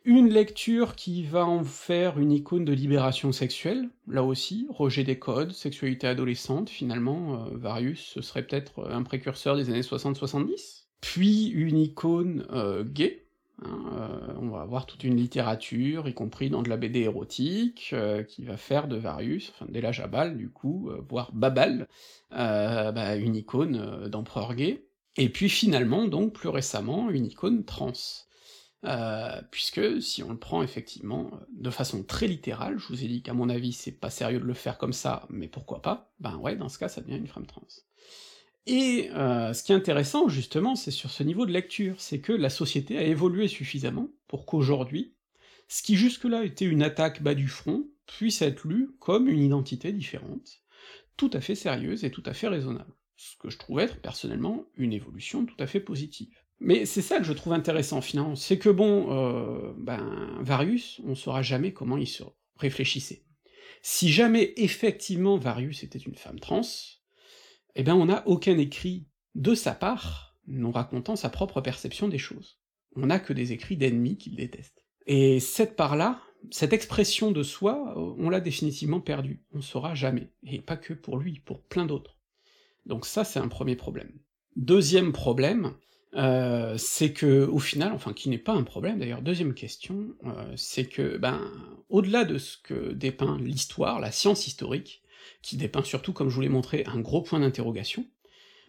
une lecture qui va en faire une icône de libération sexuelle, là aussi, rejet des codes, sexualité adolescente, finalement, euh, Varius, ce serait peut-être un précurseur des années 60-70. Puis une icône euh, gay, hein, euh, on va avoir toute une littérature, y compris dans de la BD érotique, qui va faire de Varius, enfin la Jabal du coup, voire Babal, bah, une icône d'empereur gay. Et puis finalement, donc plus récemment, une icône trans. Euh, puisque si on le prend effectivement euh, de façon très littérale, je vous ai dit qu'à mon avis c'est pas sérieux de le faire comme ça, mais pourquoi pas, ben ouais, dans ce cas ça devient une femme trans. Et euh, ce qui est intéressant justement, c'est sur ce niveau de lecture, c'est que la société a évolué suffisamment pour qu'aujourd'hui, ce qui jusque-là était une attaque bas du front, puisse être lu comme une identité différente, tout à fait sérieuse et tout à fait raisonnable. Ce que je trouve être, personnellement, une évolution tout à fait positive. Mais c'est ça que je trouve intéressant, finalement, c'est que bon, euh, ben, Varius, on saura jamais comment il se réfléchissait. Si jamais effectivement Varius était une femme trans, eh ben on n'a aucun écrit de sa part nous racontant sa propre perception des choses. On n'a que des écrits d'ennemis qu'il déteste. Et cette part-là, cette expression de soi, on l'a définitivement perdue, on saura jamais, et pas que pour lui, pour plein d'autres. Donc ça, c'est un premier problème. Deuxième problème, euh, c'est que, au final, enfin qui n'est pas un problème d'ailleurs, deuxième question, euh, c'est que, ben, au-delà de ce que dépeint l'histoire, la science historique, qui dépeint surtout, comme je vous l'ai montré, un gros point d'interrogation,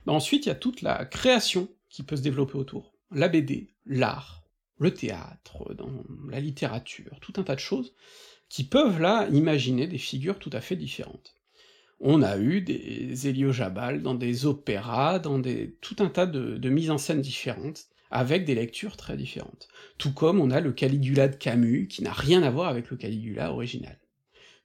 ben ensuite il y a toute la création qui peut se développer autour. La BD, l'art, le théâtre, dans la littérature, tout un tas de choses, qui peuvent là imaginer des figures tout à fait différentes on a eu des Héliojabal dans des opéras, dans des tout un tas de, mises en scène différentes, avec des lectures très différentes. Tout comme on a le Caligula de Camus, qui n'a rien à voir avec le Caligula original.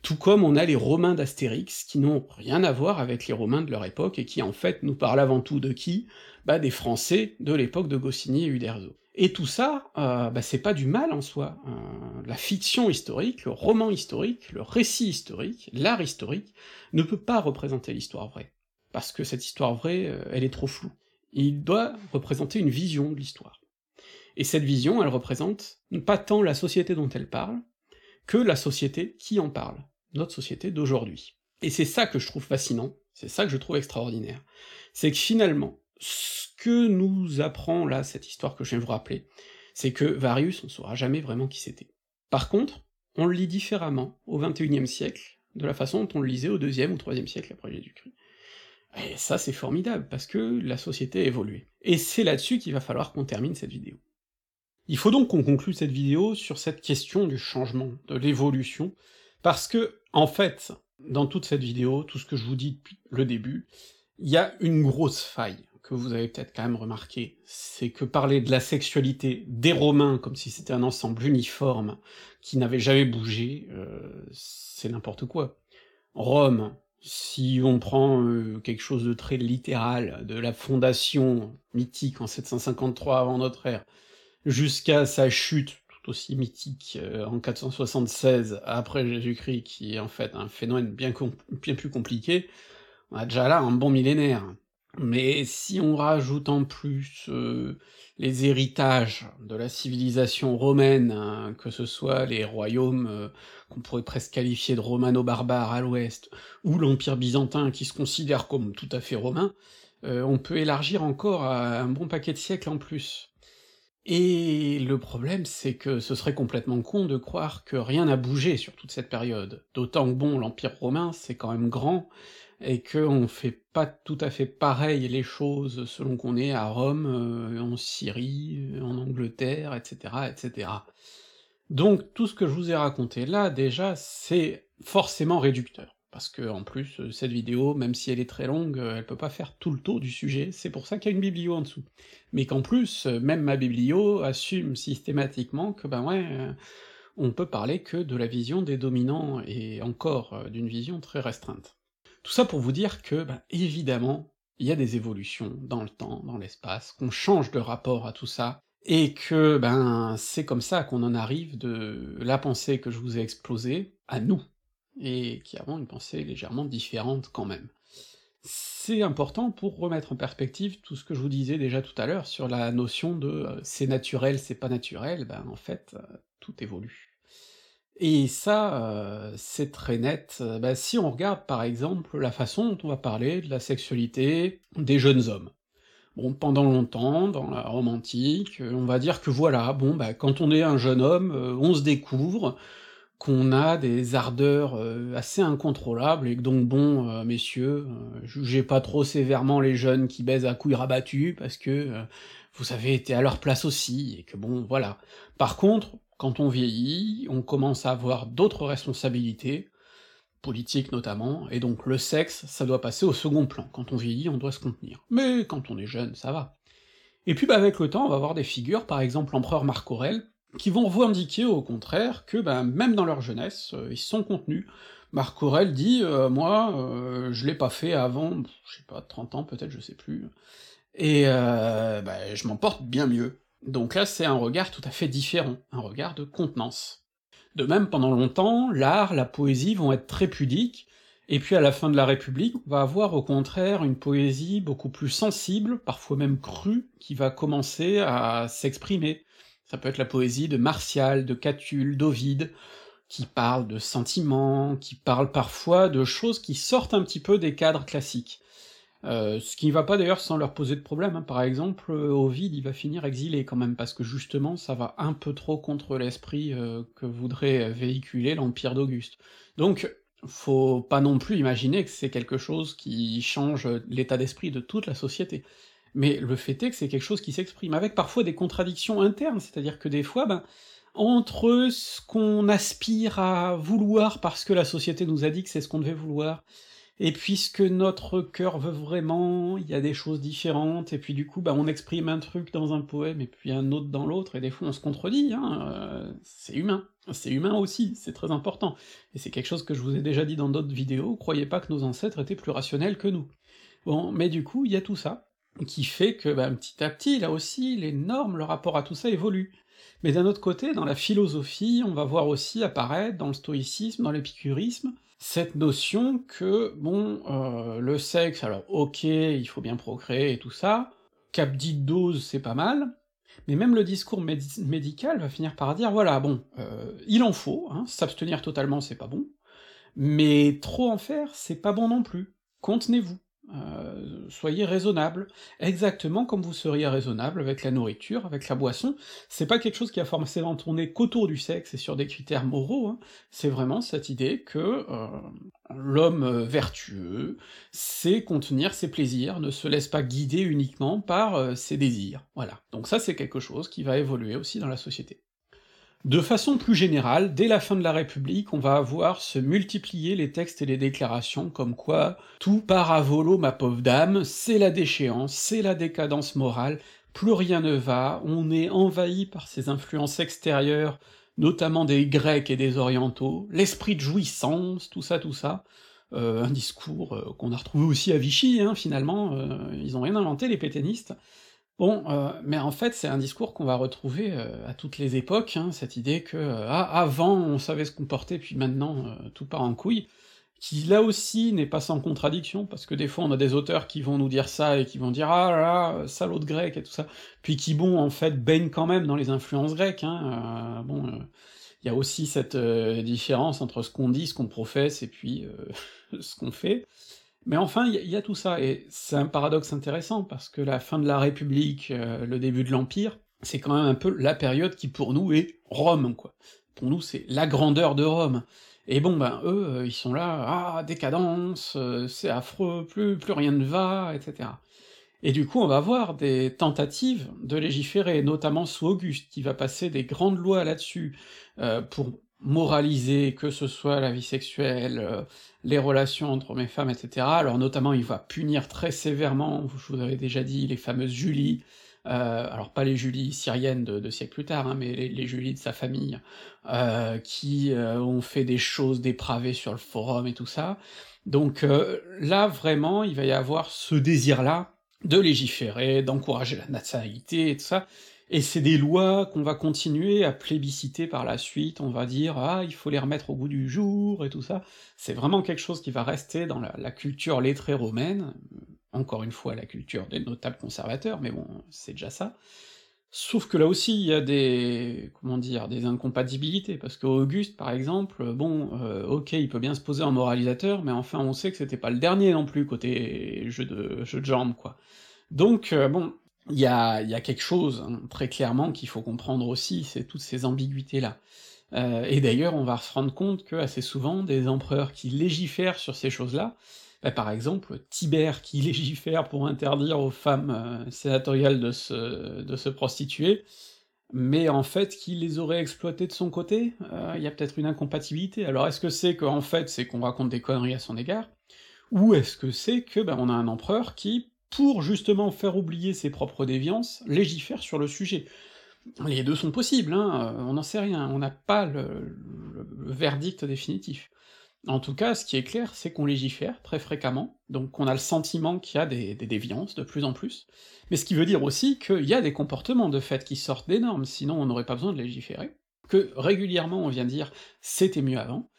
Tout comme on a les Romains d'Astérix, qui n'ont rien à voir avec les Romains de leur époque, et qui en fait nous parlent avant tout de qui? Bah des Français de l'époque de Goscinny et Uderzo. Et tout ça, euh, bah, c'est pas du mal en soi. Euh, la fiction historique, le roman historique, le récit historique, l'art historique, ne peut pas représenter l'histoire vraie. Parce que cette histoire vraie, euh, elle est trop floue. Il doit représenter une vision de l'histoire. Et cette vision, elle représente pas tant la société dont elle parle, que la société qui en parle, notre société d'aujourd'hui. Et c'est ça que je trouve fascinant, c'est ça que je trouve extraordinaire. C'est que finalement, que nous apprend là cette histoire que je viens de vous rappeler, c'est que Varius, on saura jamais vraiment qui c'était. Par contre, on le lit différemment au XXIe siècle, de la façon dont on le lisait au deuxième ou troisième siècle après Jésus-Christ. Et ça c'est formidable, parce que la société a évolué. Et c'est là-dessus qu'il va falloir qu'on termine cette vidéo. Il faut donc qu'on conclue cette vidéo sur cette question du changement, de l'évolution, parce que, en fait, dans toute cette vidéo, tout ce que je vous dis depuis le début, il y a une grosse faille que vous avez peut-être quand même remarqué, c'est que parler de la sexualité des Romains comme si c'était un ensemble uniforme qui n'avait jamais bougé, euh, c'est n'importe quoi. Rome, si on prend euh, quelque chose de très littéral, de la fondation mythique en 753 avant notre ère, jusqu'à sa chute aussi mythique euh, en 476 après Jésus-Christ, qui est en fait un phénomène bien, plus compliqué, on a déjà là un bon millénaire. Mais si on rajoute en plus euh, les héritages de la civilisation romaine, hein, que ce soit les royaumes euh, qu'on pourrait presque qualifier de romano-barbares à l'ouest, ou l'Empire byzantin qui se considère comme tout à fait romain, on peut élargir encore à un bon paquet de siècles en plus. Et le problème, c'est que ce serait complètement con de croire que rien n'a bougé sur toute cette période. D'autant que bon, l'Empire romain, c'est quand même grand, et qu'on fait pas tout à fait pareil les choses selon qu'on est à Rome, euh, en Syrie, euh, en Angleterre, etc., etc. Donc tout ce que je vous ai raconté là, déjà, c'est forcément réducteur, parce que en plus, euh, cette vidéo, même si elle est très longue, elle peut pas faire tout le tour du sujet, c'est pour ça qu'il y a une biblio en dessous. Mais qu'en plus, même ma biblio assume systématiquement que ben ouais, on peut parler que de la vision des dominants, et encore d'une vision très restreinte. Tout ça pour vous dire que, ben, évidemment, il y a des évolutions dans le temps, dans l'espace, qu'on change de rapport à tout ça, et que, ben, c'est comme ça qu'on en arrive de la pensée que je vous ai explosée à nous, et qui avons une pensée légèrement différente quand même. C'est important pour remettre en perspective tout ce que je vous disais déjà tout à l'heure sur la notion de euh, c'est naturel, c'est pas naturel, ben en fait, euh, tout évolue. Et ça, euh, c'est très net. Bah, si on regarde par exemple la façon dont on va parler de la sexualité des jeunes hommes. Bon, pendant longtemps, dans la Rome antique, euh, on va dire que voilà, bon, bah, quand on est un jeune homme, on se découvre, qu'on a des ardeurs assez incontrôlables, et que donc bon, messieurs, jugez pas trop sévèrement les jeunes qui baisent à couilles rabattues, parce que vous avez été à leur place aussi, et que bon, voilà. Par contre, quand on vieillit, on commence à avoir d'autres responsabilités, politiques notamment, et donc le sexe, ça doit passer au second plan. Quand on vieillit, on doit se contenir. Mais quand on est jeune, ça va. Et puis bah, avec le temps, on va avoir des figures, par exemple l'empereur Marc Aurèle, qui vont revendiquer au contraire que ben, même dans leur jeunesse, euh, ils sont contenus, Marc Aurèle dit euh, Moi, euh, je l'ai pas fait avant, je sais pas, 30 ans peut-être, je sais plus, et bah, je m'en porte bien mieux. Donc là, c'est un regard tout à fait différent, un regard de contenance. De même, pendant longtemps, l'art, la poésie vont être très pudiques, et puis à la fin de la République, on va avoir au contraire une poésie beaucoup plus sensible, parfois même crue, qui va commencer à s'exprimer. Ça peut être la poésie de Martial, de Catulle, d'Ovide, qui parle de sentiments, qui parle parfois de choses qui sortent un petit peu des cadres classiques. Euh, ce qui ne va pas d'ailleurs sans leur poser de problème, hein. par exemple, euh, Ovid il va finir exilé quand même, parce que justement ça va un peu trop contre l'esprit euh, que voudrait véhiculer l'Empire d'Auguste. Donc, faut pas non plus imaginer que c'est quelque chose qui change l'état d'esprit de toute la société. Mais le fait est que c'est quelque chose qui s'exprime, avec parfois des contradictions internes, c'est-à-dire que des fois, ben, entre ce qu'on aspire à vouloir parce que la société nous a dit que c'est ce qu'on devait vouloir, et puis ce que notre cœur veut vraiment, il y a des choses différentes, et puis du coup, bah, on exprime un truc dans un poème, et puis un autre dans l'autre, et des fois on se contredit, hein, euh, c'est humain. C'est humain aussi, c'est très important. Et c'est quelque chose que je vous ai déjà dit dans d'autres vidéos, croyez pas que nos ancêtres étaient plus rationnels que nous. Bon, mais du coup, il y a tout ça, qui fait que, bah, petit à petit, là aussi, les normes, le rapport à tout ça évolue. Mais d'un autre côté, dans la philosophie, on va voir aussi apparaître, dans le stoïcisme, dans l'épicurisme, cette notion que, bon, euh, le sexe, alors ok, il faut bien procréer et tout ça, cap dite dose, c'est pas mal, mais même le discours médical va finir par dire, voilà, bon, euh, il en faut, hein, s'abstenir totalement c'est pas bon, mais trop en faire, c'est pas bon non plus, contenez-vous. Euh, soyez raisonnable, exactement comme vous seriez raisonnable avec la nourriture, avec la boisson. C'est pas quelque chose qui a forcément tourné qu'autour du sexe et sur des critères moraux, hein. c'est vraiment cette idée que euh, l'homme euh, vertueux sait contenir ses plaisirs, ne se laisse pas guider uniquement par ses désirs. Voilà. Donc ça c'est quelque chose qui va évoluer aussi dans la société. De façon plus générale, dès la fin de la République, on va avoir se multiplier les textes et les déclarations comme quoi tout part à volo, ma pauvre dame, c'est la déchéance, c'est la décadence morale, plus rien ne va, on est envahi par ces influences extérieures, notamment des Grecs et des Orientaux, l'esprit de jouissance, tout ça, tout ça. Euh, un discours euh, qu'on a retrouvé aussi à Vichy, hein, finalement, euh, ils ont rien inventé, les pétainistes. Bon, euh, mais en fait, c'est un discours qu'on va retrouver euh, à toutes les époques, hein, cette idée que euh, ah, avant on savait se comporter, puis maintenant tout part en couille, qui là aussi n'est pas sans contradiction, parce que des fois on a des auteurs qui vont nous dire ça et qui vont dire ah là, salaud de grec et tout ça, puis qui bon en fait baignent quand même dans les influences grecques, hein, bon, il y a aussi cette différence entre ce qu'on dit, ce qu'on professe, et puis ce qu'on fait. Mais enfin, il y, a tout ça, et c'est un paradoxe intéressant, parce que la fin de la République, euh, le début de l'Empire, c'est quand même un peu la période qui pour nous est Rome, quoi. Pour nous, c'est la grandeur de Rome. Et bon, ben eux, euh, ils sont là, ah, décadence, euh, c'est affreux, plus, plus rien ne va, etc. Et du coup, on va voir des tentatives de légiférer, notamment sous Auguste, qui va passer des grandes lois là-dessus, pour moraliser, que ce soit la vie sexuelle, les relations entre hommes et femmes, etc. Alors notamment, il va punir très sévèrement, je vous avais déjà dit, les fameuses Julie, euh, alors pas les Julie syriennes de, de siècles plus tard, hein, mais les, les, Julie de sa famille, euh, qui ont fait des choses dépravées sur le forum et tout ça. Donc là, vraiment, il va y avoir ce désir-là de légiférer, d'encourager la natalité et tout ça, et c'est des lois qu'on va continuer à plébisciter par la suite, on va dire ah il faut les remettre au goût du jour et tout ça. C'est vraiment quelque chose qui va rester dans la, culture lettrée romaine, encore une fois la culture des notables conservateurs, mais bon, c'est déjà ça. Sauf que là aussi, il y a des... comment dire, des incompatibilités, parce qu'Auguste, par exemple, bon, euh, ok, il peut bien se poser en moralisateur, mais enfin on sait que c'était pas le dernier non plus, côté jeu de, jeu de jambes, quoi. Donc, euh, bon, il y a, quelque chose, hein, très clairement, qu'il faut comprendre aussi, c'est toutes ces ambiguïtés-là. Euh, et d'ailleurs, on va se rendre compte que assez souvent, des empereurs qui légifèrent sur ces choses-là, bah, par exemple, Tibère qui légifère pour interdire aux femmes euh, sénatoriales de se, de prostituer, mais en fait, qui les aurait exploitées de son côté, euh, il y a peut-être une incompatibilité. Alors est-ce que c'est qu'en fait, c'est qu'on raconte des conneries à son égard, ou est-ce que c'est que ben, on a un empereur qui, pour justement faire oublier ses propres déviances, légifère sur le sujet. Les deux sont possibles, hein, euh, on n'en sait rien, on n'a pas le, verdict définitif. En tout cas, ce qui est clair, c'est qu'on légifère très fréquemment, donc on a le sentiment qu'il y a des, des déviances de plus en plus, mais ce qui veut dire aussi qu'il y a des comportements de fait qui sortent des normes, sinon on n'aurait pas besoin de légiférer, que régulièrement on vient dire c'était mieux avant,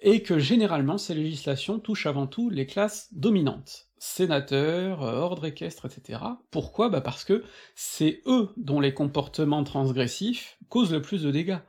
et que généralement ces législations touchent avant tout les classes dominantes, sénateurs, euh, ordre équestre, etc. Pourquoi? Bah parce que c'est eux dont les comportements transgressifs causent le plus de dégâts.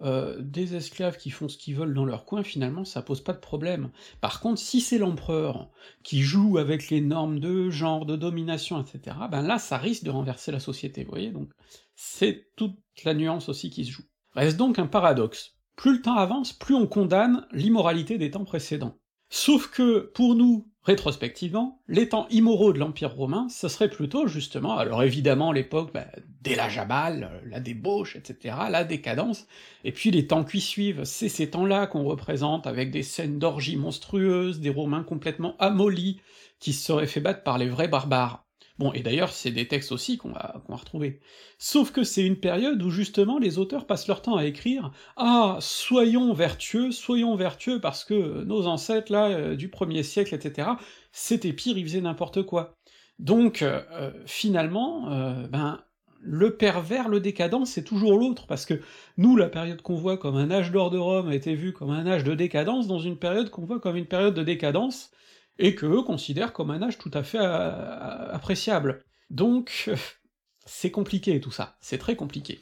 Euh, des esclaves qui font ce qu'ils veulent dans leur coin, finalement, ça pose pas de problème. Par contre, si c'est l'empereur qui joue avec les normes de genre, de domination, etc., ben là, ça risque de renverser la société, vous voyez, donc c'est toute la nuance aussi qui se joue. Reste donc un paradoxe. Plus le temps avance, plus on condamne l'immoralité des temps précédents. Sauf que, pour nous, rétrospectivement, les temps immoraux de l'Empire romain, ce serait plutôt justement, alors évidemment l'époque bah, dès la Jabal, la débauche, etc., la décadence, et puis les temps qui suivent, c'est ces temps-là qu'on représente avec des scènes d'orgies monstrueuses, des Romains complètement amollis, qui se seraient fait battre par les vrais barbares. Bon, et d'ailleurs, c'est des textes aussi qu'on va, qu'on va retrouver. Sauf que c'est une période où justement les auteurs passent leur temps à écrire « Ah, soyons vertueux, soyons vertueux, parce que nos ancêtres, là, euh, du premier siècle, etc., c'était pire, ils faisaient n'importe quoi. » Donc, euh, finalement, euh, ben, le pervers, le décadent, c'est toujours l'autre, parce que nous, la période qu'on voit comme un âge d'or de Rome a été vue comme un âge de décadence, dans une période qu'on voit comme une période de décadence, et que eux considèrent comme un âge tout à fait euh, appréciable. Donc, c'est compliqué tout ça, c'est très compliqué.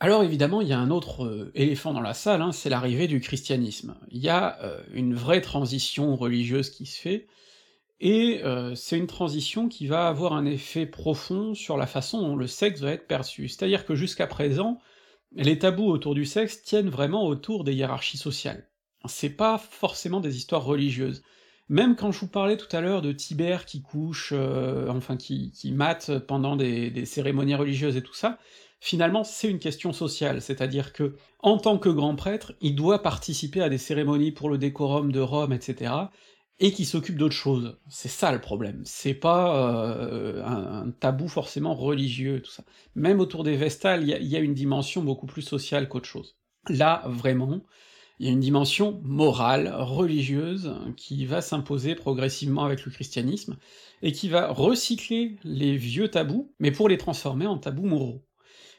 Alors évidemment, il y a un autre euh, éléphant dans la salle, hein, c'est l'arrivée du christianisme. Il y a euh, une vraie transition religieuse qui se fait, et c'est une transition qui va avoir un effet profond sur la façon dont le sexe va être perçu. C'est-à-dire que jusqu'à présent, les tabous autour du sexe tiennent vraiment autour des hiérarchies sociales. C'est pas forcément des histoires religieuses. Même quand je vous parlais tout à l'heure de Tibère qui couche, euh, enfin qui, mate pendant des, cérémonies religieuses et tout ça, finalement c'est une question sociale, c'est-à-dire que, en tant que grand prêtre, il doit participer à des cérémonies pour le décorum de Rome, etc., et qui s'occupe d'autre chose. C'est ça le problème, c'est pas euh, un, tabou forcément religieux, tout ça. Même autour des Vestales, il y a une dimension beaucoup plus sociale qu'autre chose. Là, vraiment, il y a une dimension morale, religieuse, qui va s'imposer progressivement avec le christianisme, et qui va recycler les vieux tabous, mais pour les transformer en tabous moraux.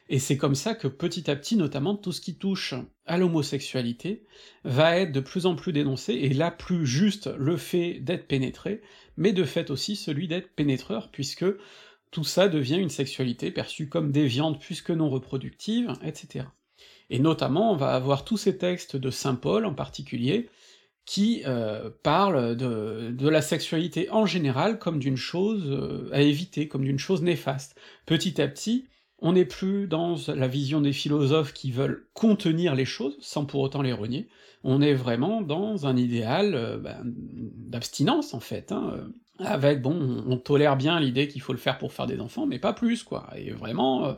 Et c'est comme ça que petit à petit, notamment, tout ce qui touche à l'homosexualité va être de plus en plus dénoncé, et là plus juste le fait d'être pénétré, mais de fait aussi celui d'être pénétreur, puisque tout ça devient une sexualité perçue comme déviante puisque non reproductive, etc. Et notamment, on va avoir tous ces textes de saint Paul en particulier, qui euh, parlent de, la sexualité en général comme d'une chose euh, à éviter, comme d'une chose néfaste. Petit à petit, on n'est plus dans la vision des philosophes qui veulent contenir les choses, sans pour autant les renier, on est vraiment dans un idéal euh, ben, d'abstinence, en fait, hein, avec, bon, on tolère bien l'idée qu'il faut le faire pour faire des enfants, mais pas plus, quoi, et vraiment,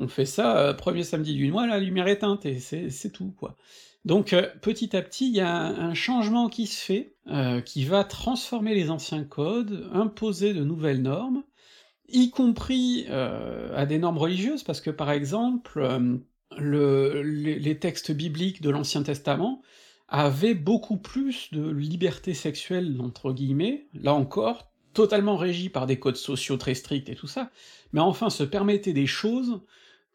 on fait ça, euh, premier samedi du mois, la lumière éteinte, et c'est tout, quoi. Donc euh, petit à petit, il y a un, changement qui se fait, euh, qui va transformer les anciens codes, imposer de nouvelles normes, y compris à des normes religieuses, parce que par exemple, le, les, textes bibliques de l'Ancien Testament avaient beaucoup plus de liberté sexuelle, entre guillemets, là encore, totalement régis par des codes sociaux très stricts et tout ça, mais enfin se permettaient des choses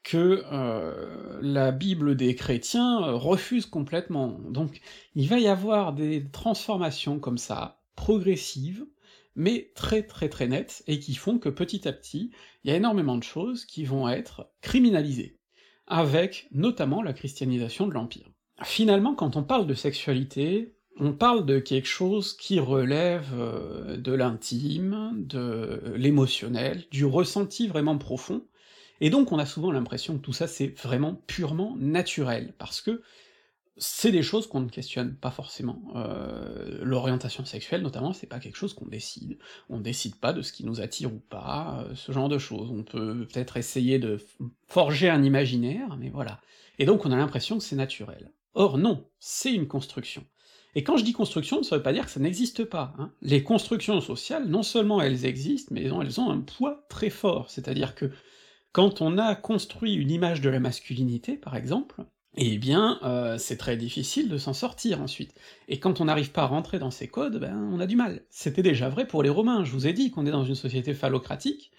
que euh, la Bible des chrétiens euh, refuse complètement. Donc il va y avoir des transformations comme ça, progressives, mais très très très nettes, et qui font que petit à petit, il y a énormément de choses qui vont être criminalisées, avec notamment la christianisation de l'Empire. Finalement, quand on parle de sexualité, on parle de quelque chose qui relève euh, de l'intime, de l'émotionnel, du ressenti vraiment profond, et donc on a souvent l'impression que tout ça c'est vraiment purement naturel, parce que c'est des choses qu'on ne questionne pas forcément. Euh, L'orientation sexuelle, notamment, c'est pas quelque chose qu'on décide. On décide pas de ce qui nous attire ou pas, euh, ce genre de choses. On peut peut-être essayer de forger un imaginaire, mais voilà. Et donc on a l'impression que c'est naturel. Or non, c'est une construction. Et quand je dis construction, ça veut pas dire que ça n'existe pas. Hein. Les constructions sociales, non seulement elles existent, mais elles ont un poids très fort, c'est-à-dire que quand on a construit une image de la masculinité, par exemple, eh bien, heu, c'est très difficile de s'en sortir ensuite. Et quand on n'arrive pas à rentrer dans ces codes, ben, on a du mal. C'était déjà vrai pour les Romains, je vous ai dit qu'on est dans une société phallocratique,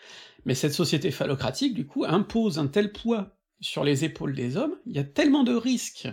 mais cette société phallocratique, du coup, impose un tel poids sur les épaules des hommes, il y a tellement de risques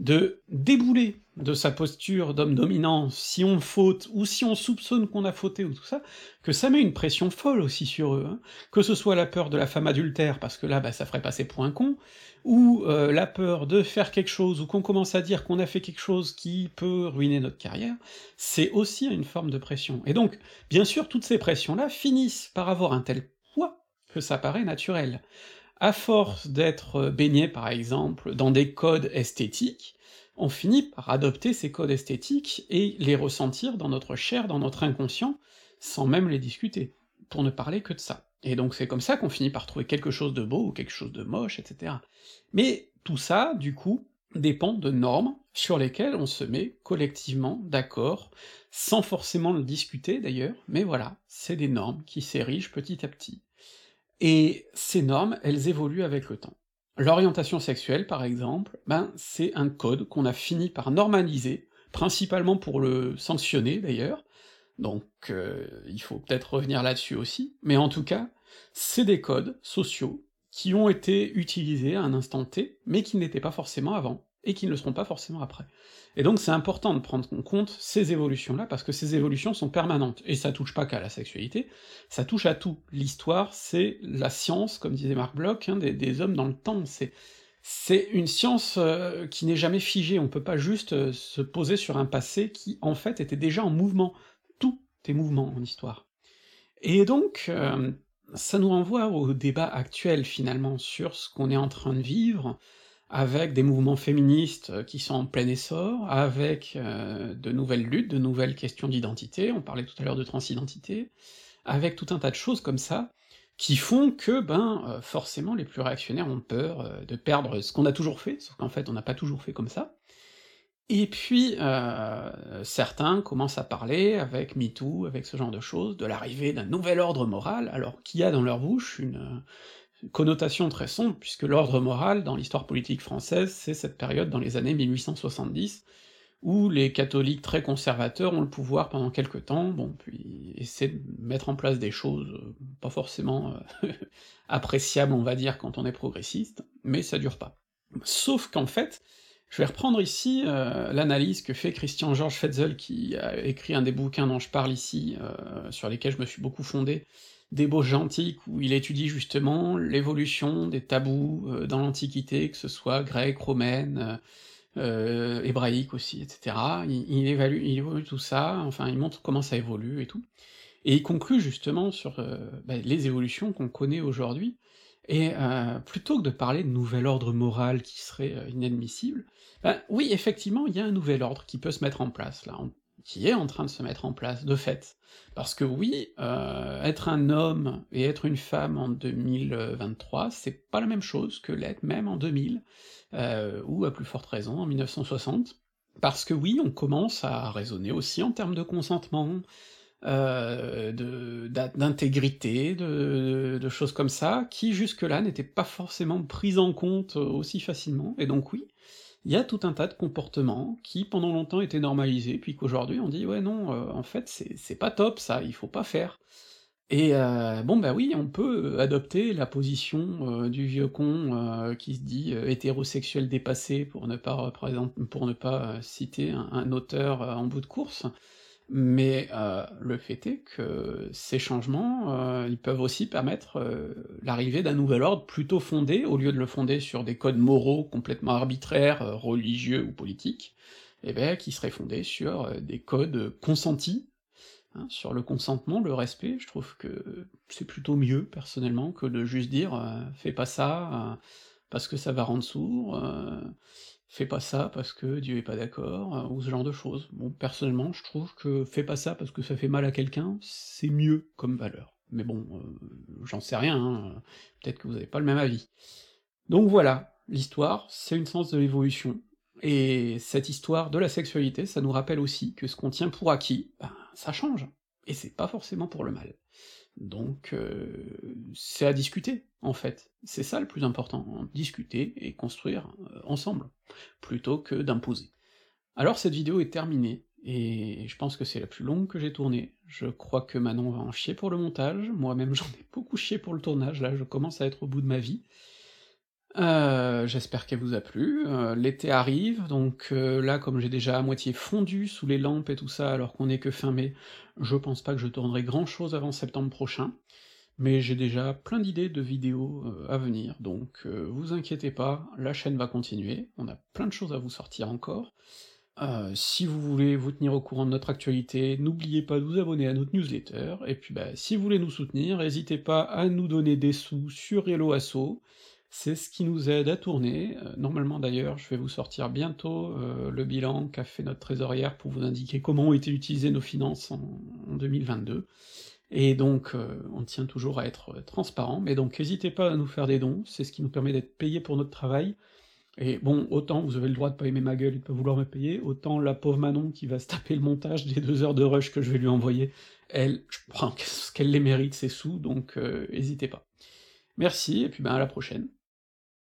de débouler de sa posture d'homme dominant si on faute, ou si on soupçonne qu'on a fauté ou tout ça, que ça met une pression folle aussi sur eux, hein. Que ce soit la peur de la femme adultère, parce que là, bah, ça ferait passer pour un con, ou euh, la peur de faire quelque chose, ou qu'on commence à dire qu'on a fait quelque chose qui peut ruiner notre carrière, c'est aussi une forme de pression. Et donc, bien sûr, toutes ces pressions-là finissent par avoir un tel poids que ça paraît naturel à force d'être baigné, par exemple, dans des codes esthétiques, on finit par adopter ces codes esthétiques et les ressentir dans notre chair, dans notre inconscient, sans même les discuter, pour ne parler que de ça. Et donc c'est comme ça qu'on finit par trouver quelque chose de beau ou quelque chose de moche, etc. Mais tout ça, du coup, dépend de normes sur lesquelles on se met collectivement d'accord, sans forcément le discuter d'ailleurs, mais voilà, c'est des normes qui s'érigent petit à petit. Et ces normes, elles évoluent avec le temps. L'orientation sexuelle, par exemple, ben c'est un code qu'on a fini par normaliser, principalement pour le sanctionner d'ailleurs, donc euh, il faut peut-être revenir là-dessus aussi, mais en tout cas, c'est des codes sociaux qui ont été utilisés à un instant T, mais qui n'étaient pas forcément avant, et qui ne le seront pas forcément après. Et donc c'est important de prendre en compte ces évolutions-là, parce que ces évolutions sont permanentes, et ça touche pas qu'à la sexualité, ça touche à tout. L'histoire, c'est la science, comme disait Marc Bloch, hein, des, hommes dans le temps, c'est... C'est une science euh, qui n'est jamais figée, on peut pas juste euh, se poser sur un passé qui, en fait, était déjà en mouvement. Tout est mouvement en histoire. Et donc, euh, ça nous renvoie au débat actuel, finalement, sur ce qu'on est en train de vivre, avec des mouvements féministes euh, qui sont en plein essor, avec euh, de nouvelles luttes, de nouvelles questions d'identité, on parlait tout à l'heure de transidentité, avec tout un tas de choses comme ça, qui font que, ben, euh, forcément, les plus réactionnaires ont peur de perdre ce qu'on a toujours fait, sauf qu'en fait, on n'a pas toujours fait comme ça, et puis, certains commencent à parler, avec MeToo, avec ce genre de choses, de l'arrivée d'un nouvel ordre moral, alors qu'il y a dans leur bouche une connotation très sombre, puisque l'ordre moral, dans l'histoire politique française, c'est cette période dans les années 1870, où les catholiques très conservateurs ont le pouvoir pendant quelque temps, bon, puis essaient de mettre en place des choses euh, pas forcément euh, appréciables, on va dire, quand on est progressiste, mais ça dure pas. Sauf qu'en fait, je vais reprendre ici euh, l'analyse que fait Christian Georges Fetzel, qui a écrit un des bouquins dont je parle ici, sur lesquels je me suis beaucoup fondé, d'ébauche antique où il étudie justement l'évolution des tabous euh, dans l'Antiquité, que ce soit grecque, romaine, euh, hébraïque aussi, etc. Il, évalue, il tout ça, enfin il montre comment ça évolue et tout. Et il conclut justement sur euh, bah, les évolutions qu'on connaît aujourd'hui, et plutôt que de parler de nouvel ordre moral qui serait inadmissible, ben oui, effectivement, il y a un nouvel ordre qui peut se mettre en place, là qui est en train de se mettre en place, de fait. Parce que oui, euh, être un homme et être une femme en 2023, c'est pas la même chose que l'être même en 2000, euh, ou à plus forte raison en 1960, parce que oui, on commence à raisonner aussi en termes de consentement, euh, d'intégrité, de, de, choses comme ça, qui jusque-là n'étaient pas forcément prises en compte aussi facilement, et donc oui, il y a tout un tas de comportements qui pendant longtemps étaient normalisés, puis qu'aujourd'hui on dit ouais non, euh, en fait c'est pas top ça, il faut pas faire. Et euh, bon bah oui, on peut adopter la position euh, du vieux con qui se dit hétérosexuel dépassé pour ne pas pour ne pas citer un auteur en bout de course, mais euh, le fait est que ces changements, euh, ils peuvent aussi permettre euh, l'arrivée d'un nouvel ordre plutôt fondé, au lieu de le fonder sur des codes moraux complètement arbitraires, religieux ou politiques, eh ben, qui serait fondé sur des codes consentis, hein, sur le consentement, le respect, je trouve que c'est plutôt mieux, personnellement, que de juste dire fais pas ça, parce que ça va rendre sourd, fais pas ça parce que Dieu est pas d'accord, euh, ou ce genre de choses. Bon, personnellement, je trouve que fais pas ça parce que ça fait mal à quelqu'un, c'est mieux comme valeur. Mais bon, euh, j'en sais rien, hein, peut-être que vous avez pas le même avis. Donc voilà, l'histoire, c'est une sens de l'évolution, et cette histoire de la sexualité, ça nous rappelle aussi que ce qu'on tient pour acquis, ben, ça change, et c'est pas forcément pour le mal. Donc, euh, c'est à discuter, en fait. C'est ça le plus important, discuter et construire, heu, ensemble, plutôt que d'imposer. Alors cette vidéo est terminée, et je pense que c'est la plus longue que j'ai tournée. Je crois que Manon va en chier pour le montage, moi-même j'en ai beaucoup chié pour le tournage, là je commence à être au bout de ma vie. Heu, j'espère qu'elle vous a plu, heu, l'été arrive, donc heu, là comme j'ai déjà à moitié fondu sous les lampes et tout ça alors qu'on est que fin mai, je pense pas que je tournerai grand chose avant septembre prochain, mais j'ai déjà plein d'idées de vidéos, à venir, donc vous inquiétez pas, la chaîne va continuer, on a plein de choses à vous sortir encore. Si vous voulez vous tenir au courant de notre actualité, n'oubliez pas de vous abonner à notre newsletter, et puis bah, si vous voulez nous soutenir, hésitez pas à nous donner des sous sur Helloasso, c'est ce qui nous aide à tourner, heu, normalement d'ailleurs je vais vous sortir bientôt, heu, le bilan qu'a fait notre trésorière pour vous indiquer comment ont été utilisées nos finances en en 2022, et donc heu, on tient toujours à être, transparent, mais donc hésitez pas à nous faire des dons, c'est ce qui nous permet d'être payés pour notre travail, et bon, autant vous avez le droit de pas aimer ma gueule et de pas vouloir me payer, autant la pauvre Manon qui va se taper le montage des 2 heures de rush que je vais lui envoyer, elle, je pense qu'elle les mérite ces sous, donc heu, hésitez pas. Merci, et puis ben à la prochaine.